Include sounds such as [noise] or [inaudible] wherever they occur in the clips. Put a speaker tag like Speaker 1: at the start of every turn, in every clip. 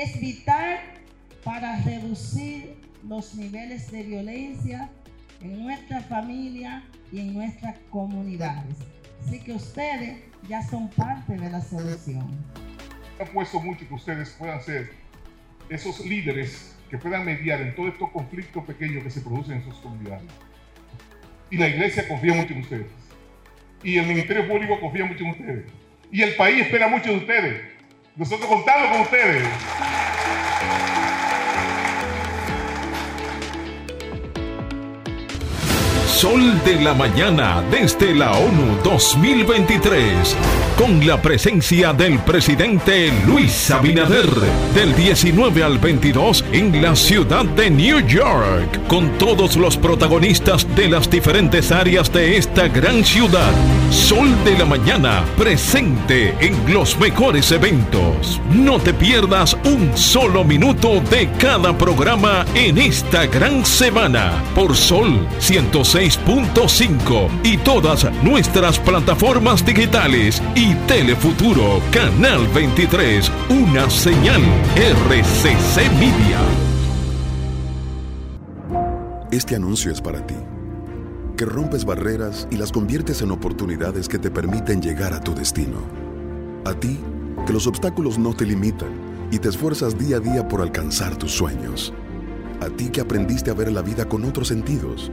Speaker 1: es vital para reducir los niveles de violencia en nuestra familia y en nuestras comunidades. Así que ustedes ya son parte de la solución.
Speaker 2: He puesto mucho que ustedes puedan ser esos líderes que puedan mediar en todos estos conflictos pequeños que se producen en sus comunidades. Y la iglesia confía mucho en ustedes. Y el Ministerio Público confía mucho en ustedes. Y el país espera mucho de ustedes. Nosotros contamos con ustedes.
Speaker 3: Sol de la Mañana desde la ONU 2023, con la presencia del presidente Luis Abinader, del 19 al 22 en la ciudad de New York, con todos los protagonistas de las diferentes áreas de esta gran ciudad. Sol de la Mañana, presente en los mejores eventos. No te pierdas un solo minuto de cada programa en esta gran semana por Sol 106 6.5 y todas nuestras plataformas digitales y Telefuturo Canal 23, una señal RCC Media.
Speaker 4: Este anuncio es para ti, que rompes barreras y las conviertes en oportunidades que te permiten llegar a tu destino. A ti, que los obstáculos no te limitan y te esfuerzas día a día por alcanzar tus sueños. A ti que aprendiste a ver la vida con otros sentidos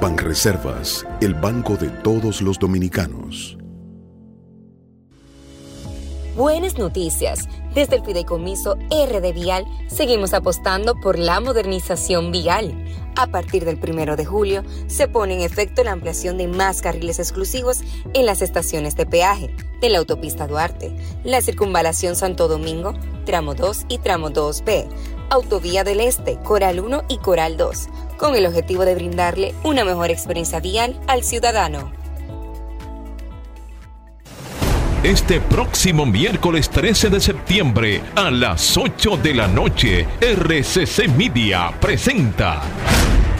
Speaker 4: Banreservas, el banco de todos los dominicanos.
Speaker 5: Buenas noticias. Desde el Fideicomiso RD Vial seguimos apostando por la modernización vial. A partir del 1 de julio se pone en efecto la ampliación de más carriles exclusivos en las estaciones de peaje de la autopista Duarte, la circunvalación Santo Domingo, tramo 2 y tramo 2B, Autovía del Este, Coral 1 y Coral 2 con el objetivo de brindarle una mejor experiencia vial al ciudadano.
Speaker 3: Este próximo miércoles 13 de septiembre a las 8 de la noche, RCC Media presenta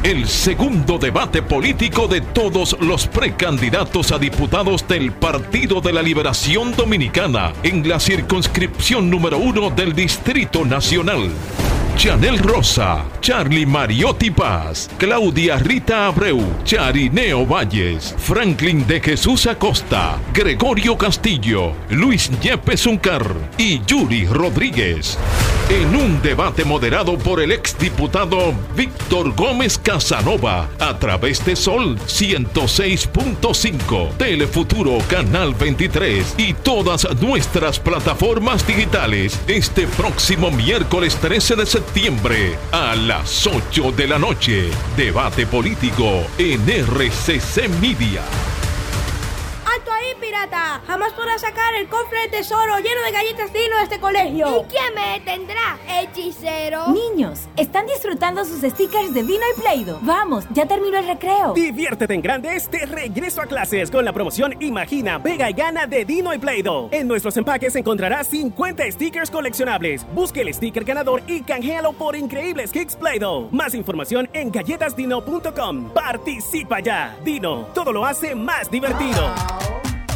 Speaker 3: el segundo debate político de todos los precandidatos a diputados del Partido de la Liberación Dominicana en la circunscripción número uno del Distrito Nacional. Chanel Rosa, Charlie Mariotti Paz, Claudia Rita Abreu, Charineo Valles, Franklin de Jesús Acosta, Gregorio Castillo, Luis Yepes Uncar y Yuri Rodríguez. En un debate moderado por el exdiputado Víctor Gómez Casanova a través de Sol 106.5, Telefuturo Canal 23 y todas nuestras plataformas digitales este próximo miércoles 13 de septiembre a las 8 de la noche. Debate político en RCC Media
Speaker 6: pirata! Jamás podrás sacar el cofre de tesoro lleno de galletas Dino de este colegio.
Speaker 7: ¿Y quién me detendrá? ¿Hechicero?
Speaker 8: Niños, están disfrutando sus stickers de Dino y Play-Doh. Vamos, ya terminó el recreo.
Speaker 9: Diviértete en grande este regreso a clases con la promoción Imagina, Vega y Gana de Dino y Play-Doh. En nuestros empaques encontrarás 50 stickers coleccionables. Busque el sticker ganador y canjealo por increíbles kicks Play-Doh. Más información en galletasdino.com. Participa ya. Dino, todo lo hace más divertido.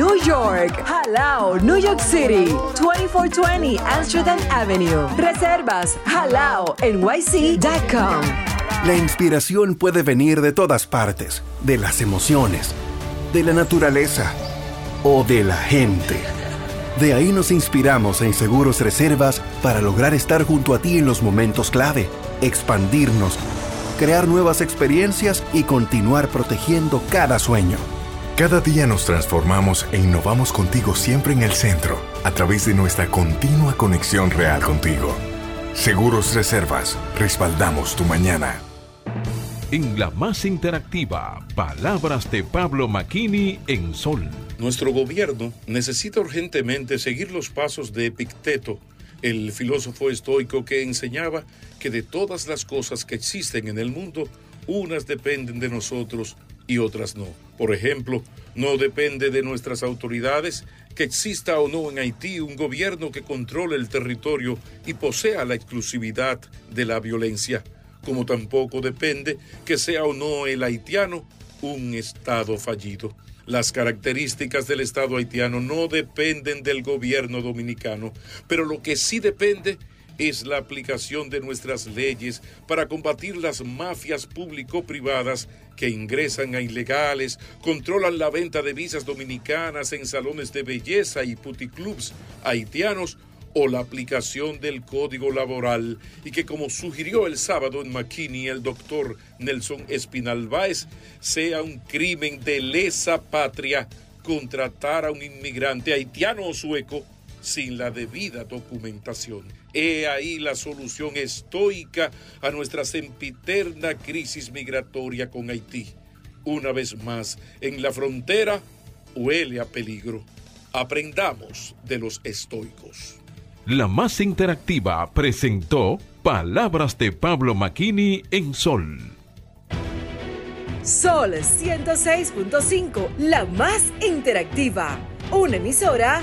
Speaker 10: New York. Halao, New York City. 2420 Amsterdam Avenue. Reservas halaonyc.com.
Speaker 11: La inspiración puede venir de todas partes, de las emociones, de la naturaleza o de la gente. De ahí nos inspiramos en Seguros Reservas para lograr estar junto a ti en los momentos clave, expandirnos crear nuevas experiencias y continuar protegiendo cada sueño.
Speaker 12: Cada día nos transformamos e innovamos contigo siempre en el centro, a través de nuestra continua conexión real contigo. Seguros Reservas, respaldamos tu mañana.
Speaker 3: En la más interactiva, palabras de Pablo Maquini en Sol.
Speaker 13: Nuestro gobierno necesita urgentemente seguir los pasos de Epicteto, el filósofo estoico que enseñaba que de todas las cosas que existen en el mundo, unas dependen de nosotros y otras no. Por ejemplo, no depende de nuestras autoridades que exista o no en Haití un gobierno que controle el territorio y posea la exclusividad de la violencia, como tampoco depende que sea o no el haitiano un Estado fallido. Las características del Estado haitiano no dependen del gobierno dominicano, pero lo que sí depende es la aplicación de nuestras leyes para combatir las mafias público-privadas que ingresan a ilegales, controlan la venta de visas dominicanas en salones de belleza y puticlubs haitianos o la aplicación del código laboral. Y que como sugirió el sábado en McKinney el doctor Nelson Espinal Báez, sea un crimen de lesa patria contratar a un inmigrante haitiano o sueco sin la debida documentación. He ahí la solución estoica a nuestra sempiterna crisis migratoria con Haití. Una vez más, en la frontera huele a peligro. Aprendamos de los estoicos.
Speaker 3: La más interactiva presentó Palabras de Pablo Maquini en Sol.
Speaker 10: Sol 106.5, la más interactiva. Una emisora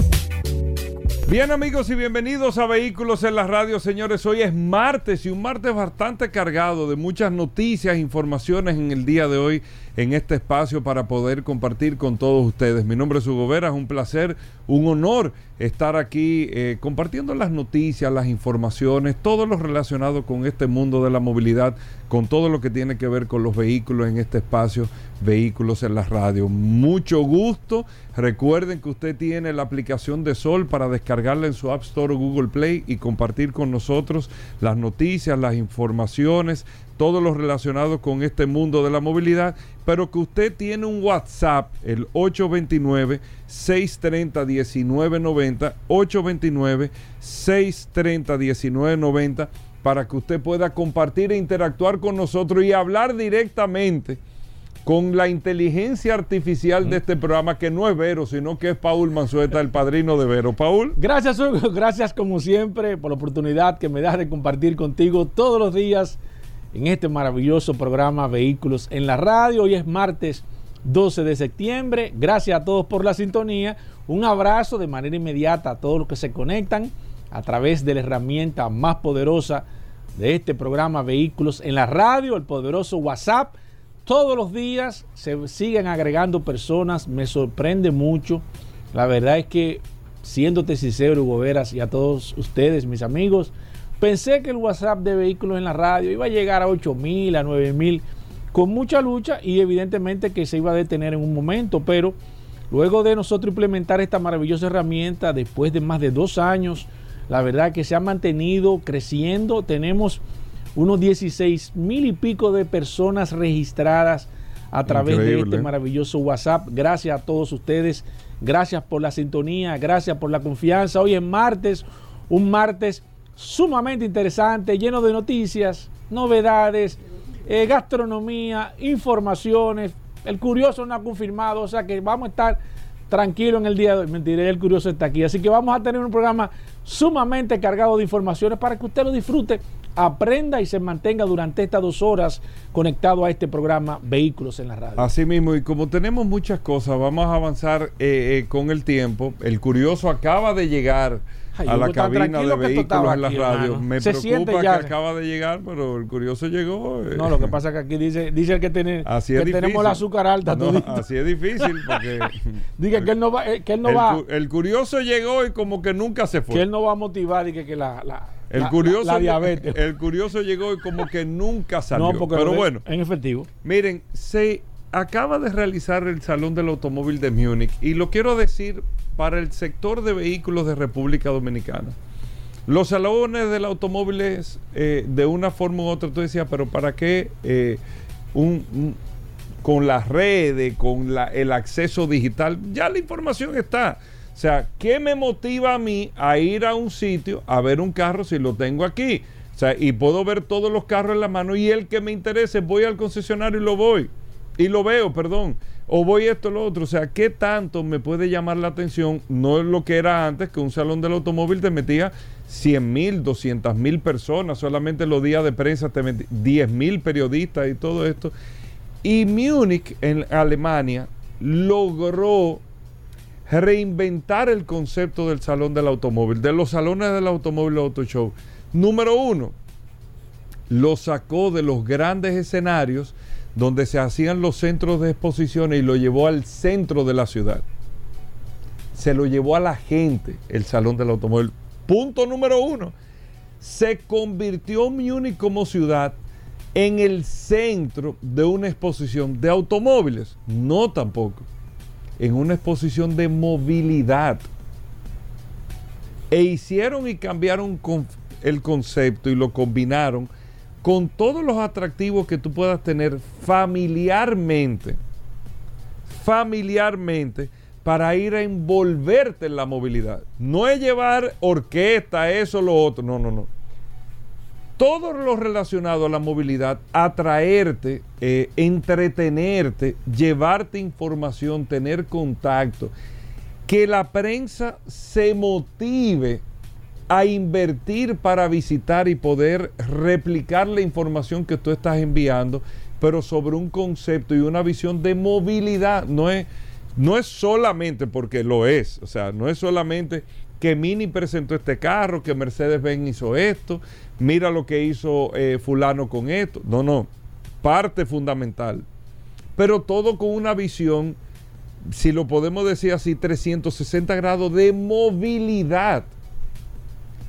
Speaker 14: Bien amigos y bienvenidos a Vehículos en la Radio, señores. Hoy es martes y un martes bastante cargado de muchas noticias, informaciones en el día de hoy en este espacio para poder compartir con todos ustedes. Mi nombre es Hugo Vera, es un placer, un honor estar aquí eh, compartiendo las noticias, las informaciones, todo lo relacionado con este mundo de la movilidad, con todo lo que tiene que ver con los vehículos en este espacio, vehículos en la radio. Mucho gusto. Recuerden que usted tiene la aplicación de Sol para descargarla en su App Store o Google Play y compartir con nosotros las noticias, las informaciones, todo lo relacionado con este mundo de la movilidad, pero que usted tiene un WhatsApp, el 829-630-1990, 829-630-1990, para que usted pueda compartir e interactuar con nosotros y hablar directamente con la inteligencia artificial de este programa, que no es Vero, sino que es Paul Manzueta, el padrino de Vero. Paul.
Speaker 15: Gracias, Hugo. Gracias, como siempre, por la oportunidad que me das de compartir contigo todos los días en este maravilloso programa Vehículos en la Radio. Hoy es martes 12 de septiembre. Gracias a todos por la sintonía. Un abrazo de manera inmediata a todos los que se conectan a través de la herramienta más poderosa de este programa Vehículos en la Radio, el poderoso WhatsApp. Todos los días se siguen agregando personas, me sorprende mucho. La verdad es que, siéndote sincero, Hugo Veras, y a todos ustedes, mis amigos, Pensé que el WhatsApp de vehículos en la radio iba a llegar a 8 mil, a 9 mil, con mucha lucha y evidentemente que se iba a detener en un momento, pero luego de nosotros implementar esta maravillosa herramienta, después de más de dos años, la verdad que se ha mantenido creciendo, tenemos unos 16 mil y pico de personas registradas a través de este maravilloso WhatsApp. Gracias a todos ustedes, gracias por la sintonía, gracias por la confianza. Hoy es martes, un martes sumamente interesante, lleno de noticias, novedades, eh, gastronomía, informaciones. El curioso no ha confirmado, o sea que vamos a estar tranquilos en el día de hoy. Mentiré, el curioso está aquí. Así que vamos a tener un programa sumamente cargado de informaciones para que usted lo disfrute, aprenda y se mantenga durante estas dos horas conectado a este programa Vehículos en la Radio.
Speaker 14: Así mismo, y como tenemos muchas cosas, vamos a avanzar eh, eh, con el tiempo. El curioso acaba de llegar
Speaker 15: Ay,
Speaker 14: a la cabina de vehículos en la
Speaker 15: aquí,
Speaker 14: radio.
Speaker 15: hermano.
Speaker 14: Me
Speaker 15: Se
Speaker 14: preocupa
Speaker 15: ya.
Speaker 14: que acaba de llegar, pero el curioso llegó. eh.
Speaker 15: No, lo que pasa es que aquí dice, dice el que, tiene,
Speaker 14: Así
Speaker 15: que tenemos el azúcar alta.
Speaker 14: No, así es difícil porque [laughs]
Speaker 15: Dice que él no va, eh, que él no
Speaker 14: el,
Speaker 15: va,
Speaker 14: el curioso llegó y como que nunca se fue.
Speaker 15: que él no va a motivar y que, que la, la,
Speaker 14: el
Speaker 15: la-
Speaker 14: curioso,
Speaker 15: la, la diabetes.
Speaker 14: el curioso llegó y como que nunca salió.
Speaker 15: no, porque
Speaker 14: pero bueno,
Speaker 15: en efectivo.
Speaker 14: miren, se acaba de realizar el Salón del Automóvil de Múnich y lo quiero decir para el sector de vehículos de República Dominicana. Los salones del automóvil es eh, de una forma u otra, tú decías, pero ¿para qué eh, un, con las redes, con la- el acceso digital? Ya la información está. O sea, ¿qué me motiva a mí a ir a un sitio a ver un carro si lo tengo aquí? O sea, y puedo ver todos los carros en la mano y el que me interese, voy al concesionario y lo voy. Y lo veo, perdón. O voy esto o lo otro. O sea, ¿qué tanto me puede llamar la atención? No es lo que era antes, que un salón del automóvil te metía 100 mil, 200 mil personas. Solamente los días de prensa te metía 10 mil periodistas y todo esto. Y Múnich, en Alemania, logró reinventar el concepto del salón del automóvil, de los salones del automóvil Auto Show. Número uno, lo sacó de los grandes escenarios donde se hacían los centros de exposiciones y lo llevó al centro de la ciudad. Se lo llevó a la gente el salón del automóvil. Punto número uno. Se convirtió Múnich como ciudad en el centro de una exposición de automóviles. No tampoco. En una exposición de movilidad. E hicieron y cambiaron el concepto y lo combinaron con todos los atractivos que tú puedas tener familiarmente, familiarmente, para ir a envolverte en la movilidad. No es llevar orquesta, eso, lo otro, no, no, no. Todo lo relacionado a la movilidad, atraerte, eh, entretenerte, llevarte información, tener contacto, que la prensa se motive a invertir para visitar y poder replicar la información que tú estás enviando, pero sobre un concepto y una visión de movilidad. No es, no es solamente porque lo es, o sea, no es solamente que Mini presentó este carro, que Mercedes-Benz hizo esto, mira lo que hizo eh, fulano con esto. No, no, parte fundamental. Pero todo con una visión, si lo podemos decir así, 360 grados de movilidad.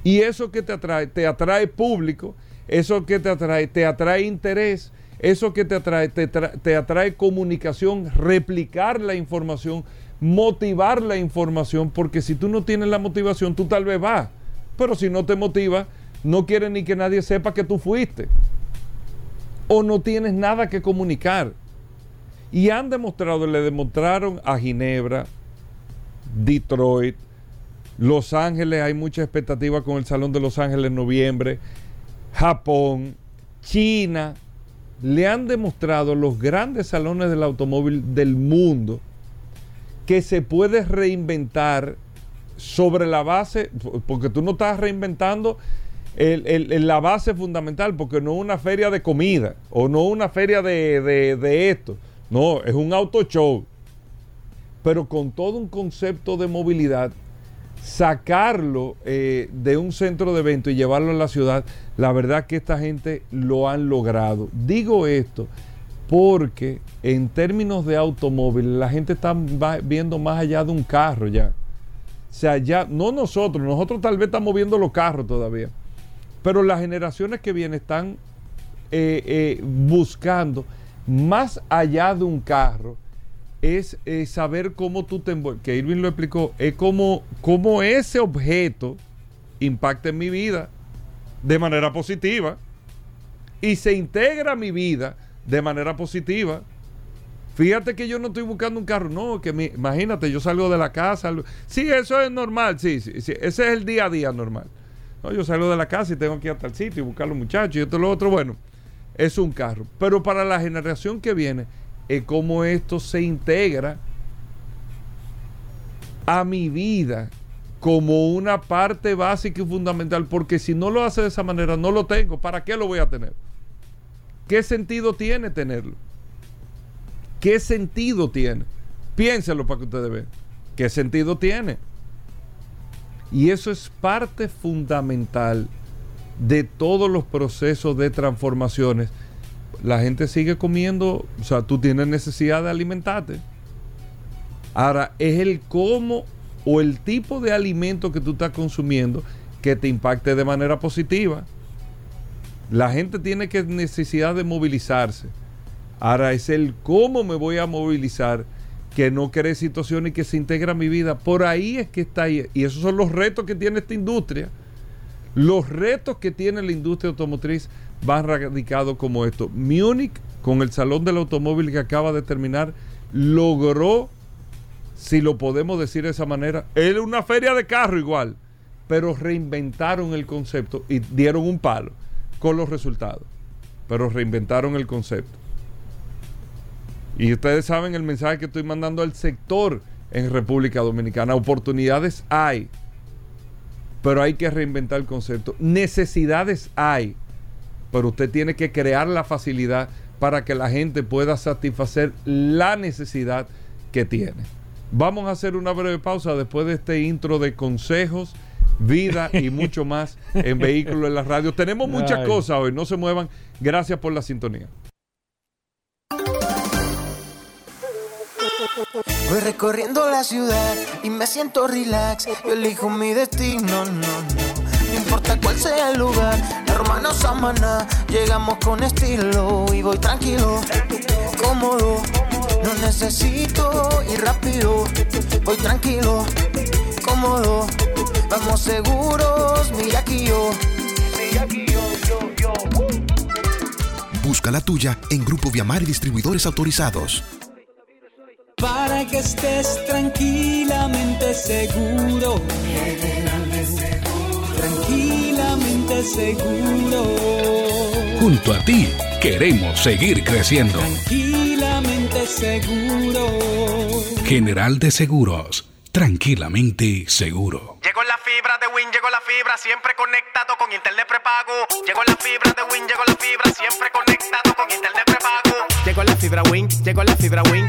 Speaker 14: Y eso que te atrae, te atrae público, eso que te atrae, te atrae interés, eso que te atrae, te, tra- te atrae comunicación, replicar la información, motivar la información, porque si tú no tienes la motivación, tú tal vez vas, pero si no te motiva, no quieres ni que nadie sepa que tú fuiste, o no tienes nada que comunicar. Y han demostrado, le demostraron a Ginebra, Detroit, Los Ángeles, hay mucha expectativa con el Salón de Los Ángeles en noviembre. Japón, China, le han demostrado los grandes salones del automóvil del mundo que se puede reinventar sobre la base, porque tú no estás reinventando la base fundamental, porque no es una feria de comida o no una feria de- de esto, no, es un auto show, pero con todo un concepto de movilidad sacarlo eh, de un centro de evento y llevarlo a la ciudad, la verdad que esta gente lo han logrado. Digo esto porque en términos de automóvil la gente está viendo más allá de un carro ya. O sea, ya, no nosotros, nosotros tal vez estamos viendo los carros todavía, pero las generaciones que vienen están eh, eh, buscando más allá de un carro es eh, saber cómo tú te envuelves, que Irving lo explicó, es como, cómo ese objeto impacta en mi vida de manera positiva y se integra a mi vida de manera positiva. Fíjate que yo no estoy buscando un carro, no, que mi- imagínate, yo salgo de la casa. Sí, eso es normal, sí, sí, sí, ese es el día a día normal. No, yo salgo de la casa y tengo que ir hasta el sitio y buscar a los muchachos y esto lo otro, bueno, es un carro. Pero para la generación que viene, es como esto se integra a mi vida como una parte básica y fundamental, porque si no lo hace de esa manera, no lo tengo. ¿Para qué lo voy a tener? ¿Qué sentido tiene tenerlo? ¿Qué sentido tiene? Piénselo para que ustedes vean. ¿Qué sentido tiene? Y eso es parte fundamental de todos los procesos de transformaciones. La gente sigue comiendo, o sea, tú tienes necesidad de alimentarte. Ahora, es el cómo o el tipo de alimento que tú estás consumiendo que te impacte de manera positiva. La gente tiene que necesidad de movilizarse. Ahora es el cómo me voy a movilizar que no cree situaciones y que se integra a mi vida. Por ahí es que está ahí. Y esos son los retos que tiene esta industria. Los retos que tiene la industria automotriz van radicados como esto. Múnich, con el Salón del Automóvil que acaba de terminar, logró, si lo podemos decir de esa manera, era una feria de carro igual, pero reinventaron el concepto y dieron un palo con los resultados, pero reinventaron el concepto. Y ustedes saben el mensaje que estoy mandando al sector en República Dominicana. Oportunidades hay, pero hay que reinventar el concepto. Necesidades hay, pero usted tiene que crear la facilidad para que la gente pueda satisfacer la necesidad que tiene. Vamos a hacer una breve pausa después de este intro de consejos, vida y [laughs] mucho más en Vehículos en la Radio. Tenemos muchas cosas hoy, no se muevan. Gracias por la sintonía.
Speaker 16: Voy recorriendo la ciudad y me siento relax. Yo elijo mi destino, no, no. No importa cuál sea el lugar, hermano Samana. Llegamos con estilo y voy tranquilo, cómodo. No necesito ir rápido, voy tranquilo, cómodo. Vamos seguros, mira aquí yo. Mira aquí yo, yo, yo.
Speaker 12: Busca la tuya en Grupo Viamar y Distribuidores Autorizados.
Speaker 17: Para que estés tranquilamente seguro. Seguro.
Speaker 18: Junto a ti queremos seguir creciendo.
Speaker 17: Tranquilamente seguro.
Speaker 18: General de Seguros. Tranquilamente seguro.
Speaker 19: Llegó la fibra de Win, llegó la fibra, siempre conectado con internet prepago. Llegó la fibra de Win, llegó la fibra, siempre conectado con internet prepago. Llegó la fibra Win, llegó la fibra Win.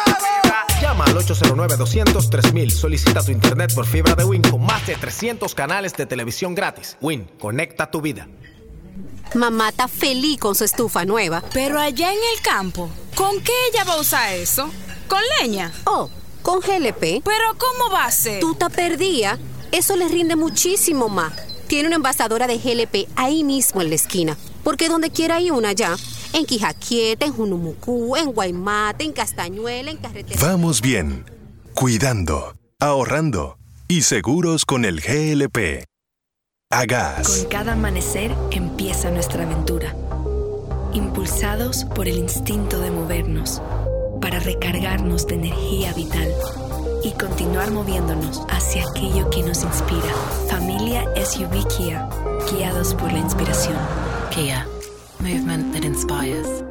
Speaker 19: Llama al 809-200-3000. Solicita tu internet por fibra de Win con más de 300 canales de televisión gratis. Win, conecta tu vida.
Speaker 5: Mamá está feliz con su estufa nueva.
Speaker 20: Pero allá en el campo, ¿con qué ella va a usar eso? ¿Con leña?
Speaker 5: Oh, con GLP.
Speaker 20: ¿Pero cómo va a ser?
Speaker 5: Tú te perdía. Eso le rinde muchísimo más. Tiene una envasadora de GLP ahí mismo en la esquina. Porque donde quiera hay una ya. En Quijaquieta, en Junumucú, en Guaymate, en Castañuela, en Carretera.
Speaker 12: Vamos bien, cuidando, ahorrando y seguros con el GLP. A gas.
Speaker 21: Con cada amanecer empieza nuestra aventura. Impulsados por el instinto de movernos, para recargarnos de energía vital y continuar moviéndonos hacia aquello que nos inspira. Familia SUV Kia, guiados por la inspiración.
Speaker 22: Kia, movement that inspires.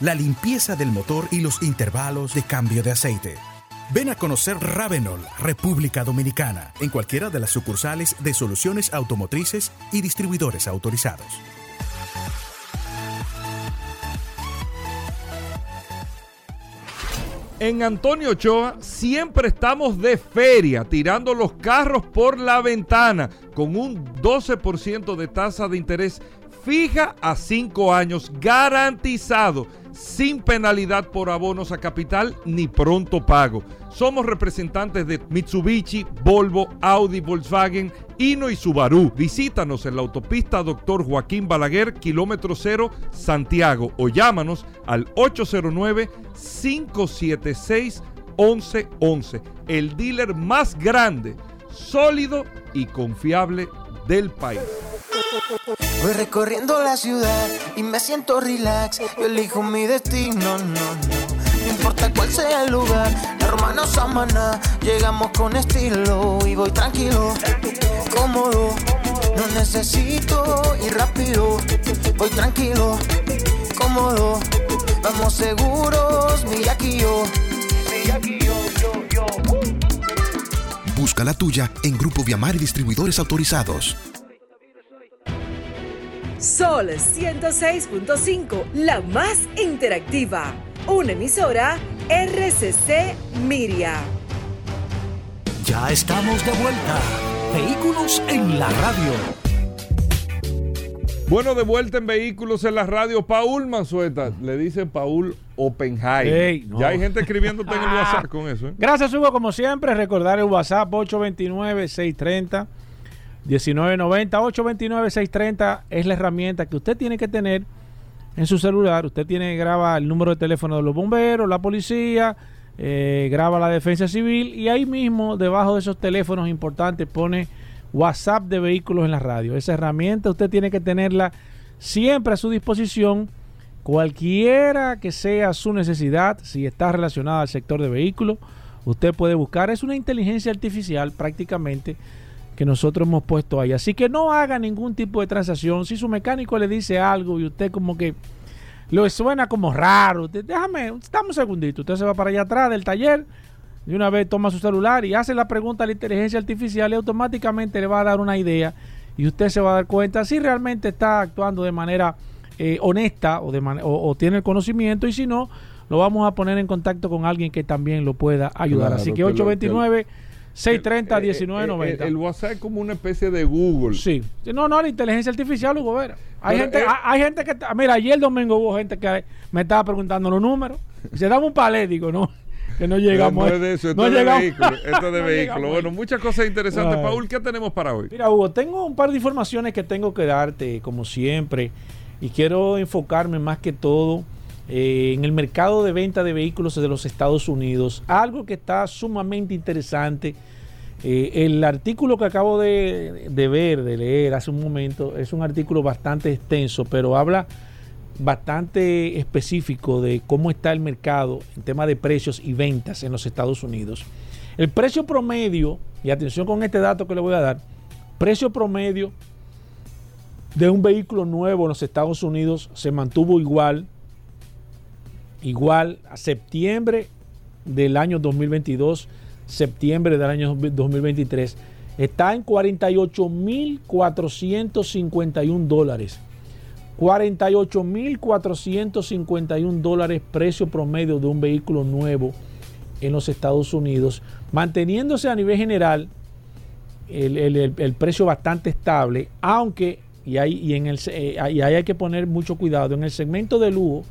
Speaker 23: la limpieza del motor y los intervalos de cambio de aceite. Ven a conocer Ravenol, República Dominicana, en cualquiera de las sucursales de soluciones automotrices y distribuidores autorizados.
Speaker 14: En Antonio Ochoa siempre estamos de feria, tirando los carros por la ventana, con un 12% de tasa de interés fija a 5 años, garantizado. sin penalidad por abonos a capital ni pronto pago. Somos representantes de Mitsubishi, Volvo, Audi, Volkswagen, Hino y Subaru. Visítanos en la autopista Dr. Joaquín Balaguer, kilómetro cero, Santiago, o llámanos al 809-576-1111. El dealer más grande, sólido y confiable del país.
Speaker 16: Voy recorriendo la ciudad y me siento relax. Yo elijo mi destino, no, no. No importa cuál sea el lugar, hermanos Samana, llegamos con estilo y voy tranquilo, cómodo. No necesito ir rápido, voy tranquilo, cómodo. Vamos seguros, mi aquí yo.
Speaker 24: Busca la tuya en Grupo Viamar y distribuidores autorizados.
Speaker 10: Sol 106.5, la más interactiva. Una emisora RCC Miria.
Speaker 25: Ya estamos de vuelta. Vehículos en la radio.
Speaker 14: Bueno, de vuelta en Vehículos en la radio, Paul Manzueta. Le dice Paul Oppenheim.
Speaker 15: Ey, no.
Speaker 14: Ya hay gente escribiéndote en el [laughs] WhatsApp con eso. ¿eh?
Speaker 15: Gracias, Hugo, como siempre. Recordar el WhatsApp 829-630. 1990 829 630 es la herramienta que usted tiene que tener en su celular. Usted tiene que grabar el número de teléfono de los bomberos, la policía, eh, graba la defensa civil y ahí mismo, debajo de esos teléfonos importantes, pone WhatsApp de vehículos en la radio. Esa herramienta usted tiene que tenerla siempre a su disposición, cualquiera que sea su necesidad, si está relacionada al sector de vehículos, usted puede buscar. Es una inteligencia artificial prácticamente que nosotros hemos puesto ahí. Así que no haga ningún tipo de transacción. Si su mecánico le dice algo y usted como que lo suena como raro, déjame, dame un segundito. Usted se va para allá atrás del taller, de una vez toma su celular y hace la pregunta a la inteligencia artificial y automáticamente le va a dar una idea y usted se va a dar cuenta si realmente está actuando de manera eh, honesta o, de man- o, o tiene el conocimiento y si no, lo vamos a poner en contacto con alguien que también lo pueda ayudar.
Speaker 14: Claro,
Speaker 15: Así que
Speaker 14: que lo-
Speaker 15: 829 630
Speaker 14: Eh, eh,
Speaker 15: 1990.
Speaker 14: El, el WhatsApp es como una especie de Google.
Speaker 15: Sí. No, no, la inteligencia artificial, Hugo Vera. Hay,
Speaker 14: Pero,
Speaker 15: gente,
Speaker 14: eh,
Speaker 15: hay, hay gente que. está- Mira, ayer domingo hubo gente que me estaba preguntando los números. Se daba un palé, digo, no. Que no llegamos.
Speaker 14: No
Speaker 15: a-
Speaker 14: es de eso, esto
Speaker 15: no
Speaker 14: es de
Speaker 15: llegamos-
Speaker 14: vehículo. [laughs] Esto es de
Speaker 15: no
Speaker 14: vehículo.
Speaker 15: llegamos
Speaker 14: Bueno, muchas cosas interesantes. Paul, ¿qué tenemos para hoy?
Speaker 15: Mira, Hugo, tengo un par de informaciones que tengo que darte, como siempre, y quiero enfocarme más que todo eh, en el mercado de venta de vehículos de los Estados Unidos. Algo que está sumamente interesante. Eh, el artículo que acabo de, de ver, de leer hace un momento, es un artículo bastante extenso, pero habla bastante específico de cómo está el mercado en tema de precios y ventas en los Estados Unidos. El precio promedio, y atención con este dato que le voy a dar, precio promedio de un vehículo nuevo en los Estados Unidos se mantuvo igual, igual a septiembre del año 2022, septiembre del año 2023, está en 48.451 dólares. 48.451 dólares precio promedio de un vehículo nuevo en los Estados Unidos, manteniéndose a nivel general el, el- precio bastante estable, aunque, y ahí, y en el, eh, y ahí hay que poner mucho cuidado, en el segmento de lujo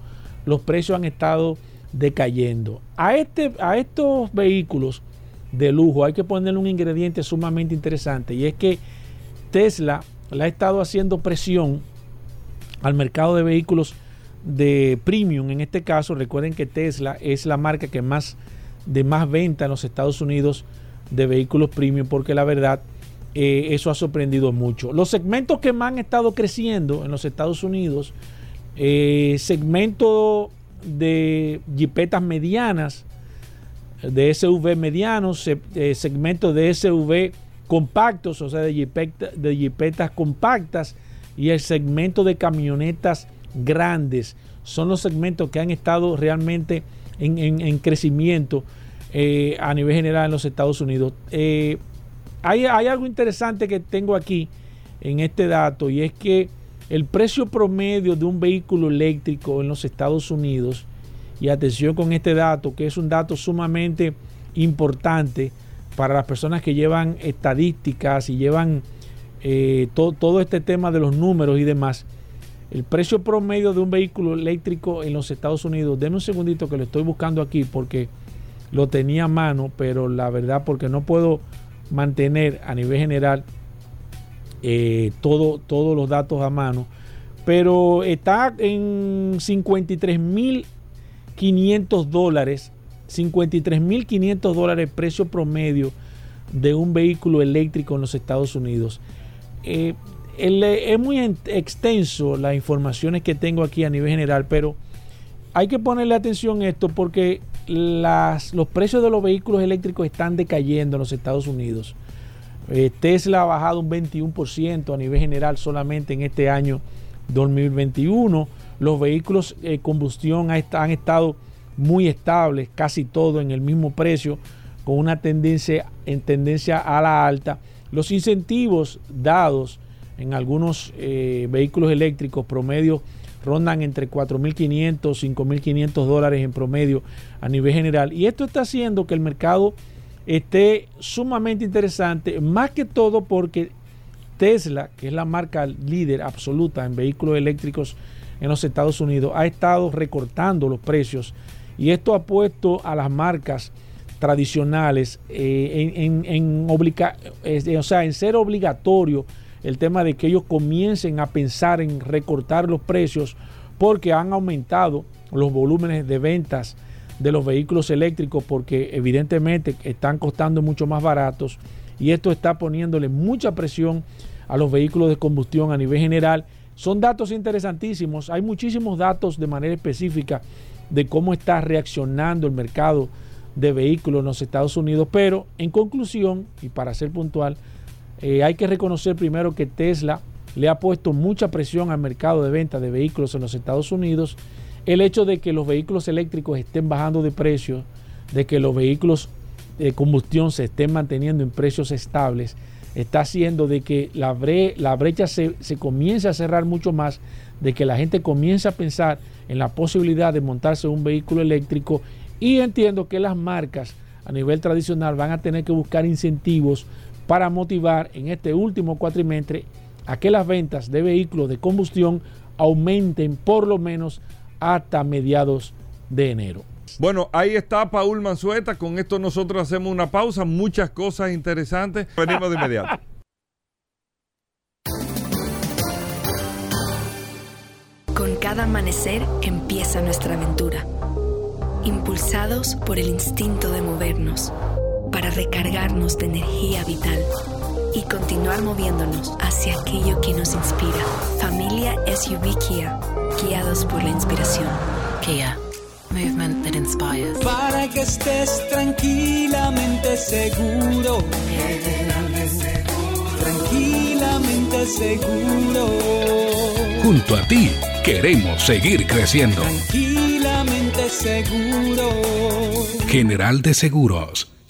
Speaker 15: los precios han estado decayendo. A, este, a estos vehículos de lujo hay que ponerle un ingrediente sumamente interesante y es que Tesla le ha estado haciendo presión al mercado de vehículos de premium. En este caso, recuerden que Tesla es la marca que más de más venta en los Estados Unidos de vehículos premium, porque la verdad eh, eso ha sorprendido mucho. Los segmentos que más han estado creciendo en los Estados Unidos, eh, segmento de jipetas medianas, de SUV medianos, eh, segmentos de SUV compactos, o sea, de, de jipetas compactas, y el segmento de camionetas grandes. Son los segmentos que han estado realmente en, en- en crecimiento eh, a nivel general en los Estados Unidos. Eh, hay, algo interesante que tengo aquí en este dato y es que el precio promedio de un vehículo eléctrico en los Estados Unidos, y atención con este dato, que es un dato sumamente importante para las personas que llevan estadísticas y llevan eh, to- todo este tema de los números y demás. el precio promedio de un vehículo eléctrico en los Estados Unidos, denme un segundito que lo estoy buscando aquí porque lo tenía a mano, pero la verdad porque no puedo mantener a nivel general eh, todo, todos los datos a mano, pero está en 53.500 dólares, 53.500 dólares precio promedio de un vehículo eléctrico en los Estados Unidos. Eh, es muy extenso las informaciones que tengo aquí a nivel general, pero hay que ponerle atención a esto porque los precios de los vehículos eléctricos están decayendo en los Estados Unidos. Eh, Tesla ha bajado un 21% a nivel general solamente en este año 2021. Los vehículos de combustión han estado muy estables, casi todo en el mismo precio, con una tendencia en tendencia a la alta. Los incentivos dados en algunos eh, vehículos eléctricos promedio rondan entre 4.500, 5.500 dólares en promedio a nivel general. Y esto está haciendo que el mercado esté sumamente interesante, más que todo porque Tesla, que es la marca líder absoluta en vehículos eléctricos en los Estados Unidos, ha estado recortando los precios y esto ha puesto a las marcas tradicionales eh, en, en, o sea, en ser obligatorio el tema de que ellos comiencen a pensar en recortar los precios porque han aumentado los volúmenes de ventas de los vehículos eléctricos porque evidentemente están costando mucho más baratos y esto está poniéndole mucha presión a los vehículos de combustión a nivel general. Son datos interesantísimos, hay muchísimos datos de manera específica de cómo está reaccionando el mercado de vehículos en los Estados Unidos, pero en conclusión, y para ser puntual, eh, hay que reconocer primero que Tesla le ha puesto mucha presión al mercado de venta de vehículos en los Estados Unidos. El hecho de que los vehículos eléctricos estén bajando de precio, de que los vehículos de combustión se estén manteniendo en precios estables, está haciendo de que la, brecha se, se comience a cerrar mucho más, de que la gente comience a pensar en la posibilidad de montarse un vehículo eléctrico. Y entiendo que las marcas a nivel tradicional van a tener que buscar incentivos para motivar en este último cuatrimestre a que las ventas de vehículos de combustión aumenten por lo menos hasta mediados de enero.
Speaker 14: Bueno, ahí está Paul Manzueta. Con esto nosotros hacemos una pausa. Muchas cosas interesantes. Venimos de inmediato. [laughs]
Speaker 21: Con cada amanecer empieza nuestra aventura. Impulsados por el instinto de movernos, para recargarnos de energía vital y continuar moviéndonos hacia aquello que nos inspira. Familia SUV Kia, guiados por la inspiración.
Speaker 26: Kia, movement that inspires.
Speaker 17: Para que estés tranquilamente seguro. Tranquilamente seguro.
Speaker 18: Junto a ti, queremos seguir creciendo.
Speaker 17: Tranquilamente seguro.
Speaker 18: General de Seguros,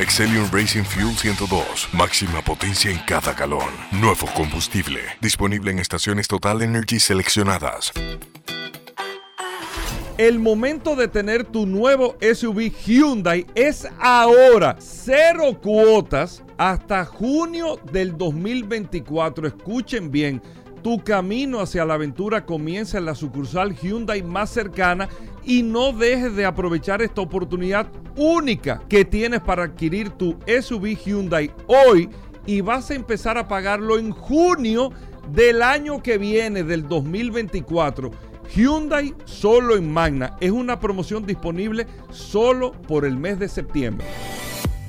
Speaker 12: Excelium Racing Fuel 102. Máxima potencia en cada galón. Nuevo combustible. Disponible en estaciones Total Energy seleccionadas.
Speaker 14: El momento de tener tu nuevo SUV Hyundai es ahora. Cero cuotas hasta junio del 2024. Escuchen bien. Tu camino hacia la aventura comienza en la sucursal Hyundai más cercana y no dejes de aprovechar esta oportunidad única que tienes para adquirir tu SUV Hyundai hoy y vas a empezar a pagarlo en junio del año que viene, del 2024. Hyundai solo en Magna. Es una promoción disponible solo por el mes de septiembre.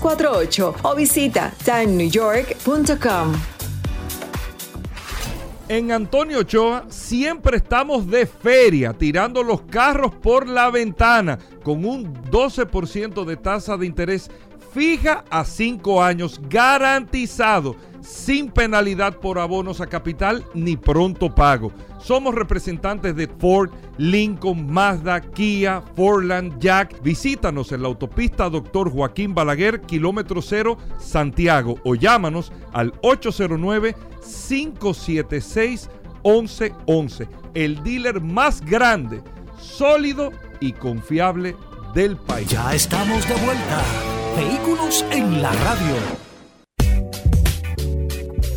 Speaker 10: 917-388-2248 o visita tannewyork.com.
Speaker 14: En Antonio Ochoa siempre estamos de feria, tirando los carros por la ventana, con un 12% de tasa de interés fija a 5 años, garantizado, sin penalidad por abonos a capital ni pronto pago. Somos representantes de Ford, Lincoln, Mazda, Kia, Fordland, Jack. Visítanos en la autopista Dr. Joaquín Balaguer, kilómetro cero, Santiago, o llámanos al 809-576-1111. El dealer más grande, sólido y confiable del país.
Speaker 25: Ya estamos de vuelta. Vehículos en la radio.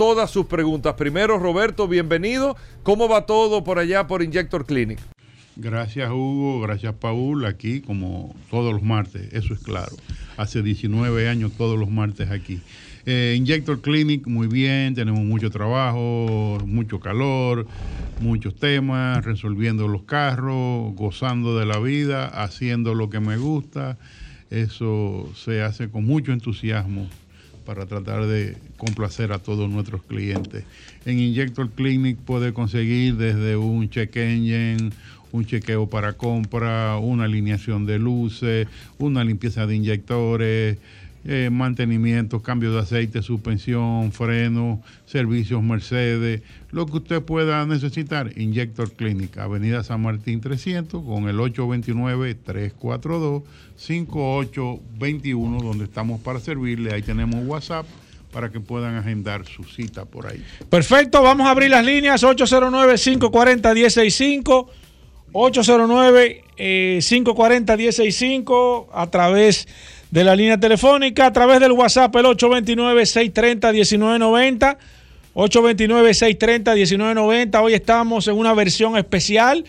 Speaker 14: todas sus preguntas. Primero, Roberto, bienvenido. ¿Cómo va todo por allá por Injector Clinic?
Speaker 27: Gracias Hugo, gracias Paul, aquí como todos los martes, eso es claro. Hace 19 años todos los martes aquí. Eh, Injector Clinic, muy bien, tenemos mucho trabajo, mucho calor, muchos temas, resolviendo los carros, gozando de la vida, haciendo lo que me gusta. Eso se hace con mucho entusiasmo para tratar de complacer a todos nuestros clientes. En Injector Clinic puede conseguir desde un check engine, un chequeo para compra, una alineación de luces, una limpieza de inyectores, eh, mantenimiento, cambio de aceite, suspensión, freno, servicios Mercedes, lo que usted pueda necesitar. Injector Clinic, Avenida San Martín 300, con el 829-342-5821, donde estamos para servirle. Ahí tenemos WhatsApp para que puedan agendar su cita por ahí.
Speaker 15: Perfecto, vamos a abrir las líneas 809-540-165, 809-540-165 a través de la línea telefónica, a través del WhatsApp el 829-630-1990, 829-630-1990. Hoy estamos en una versión especial.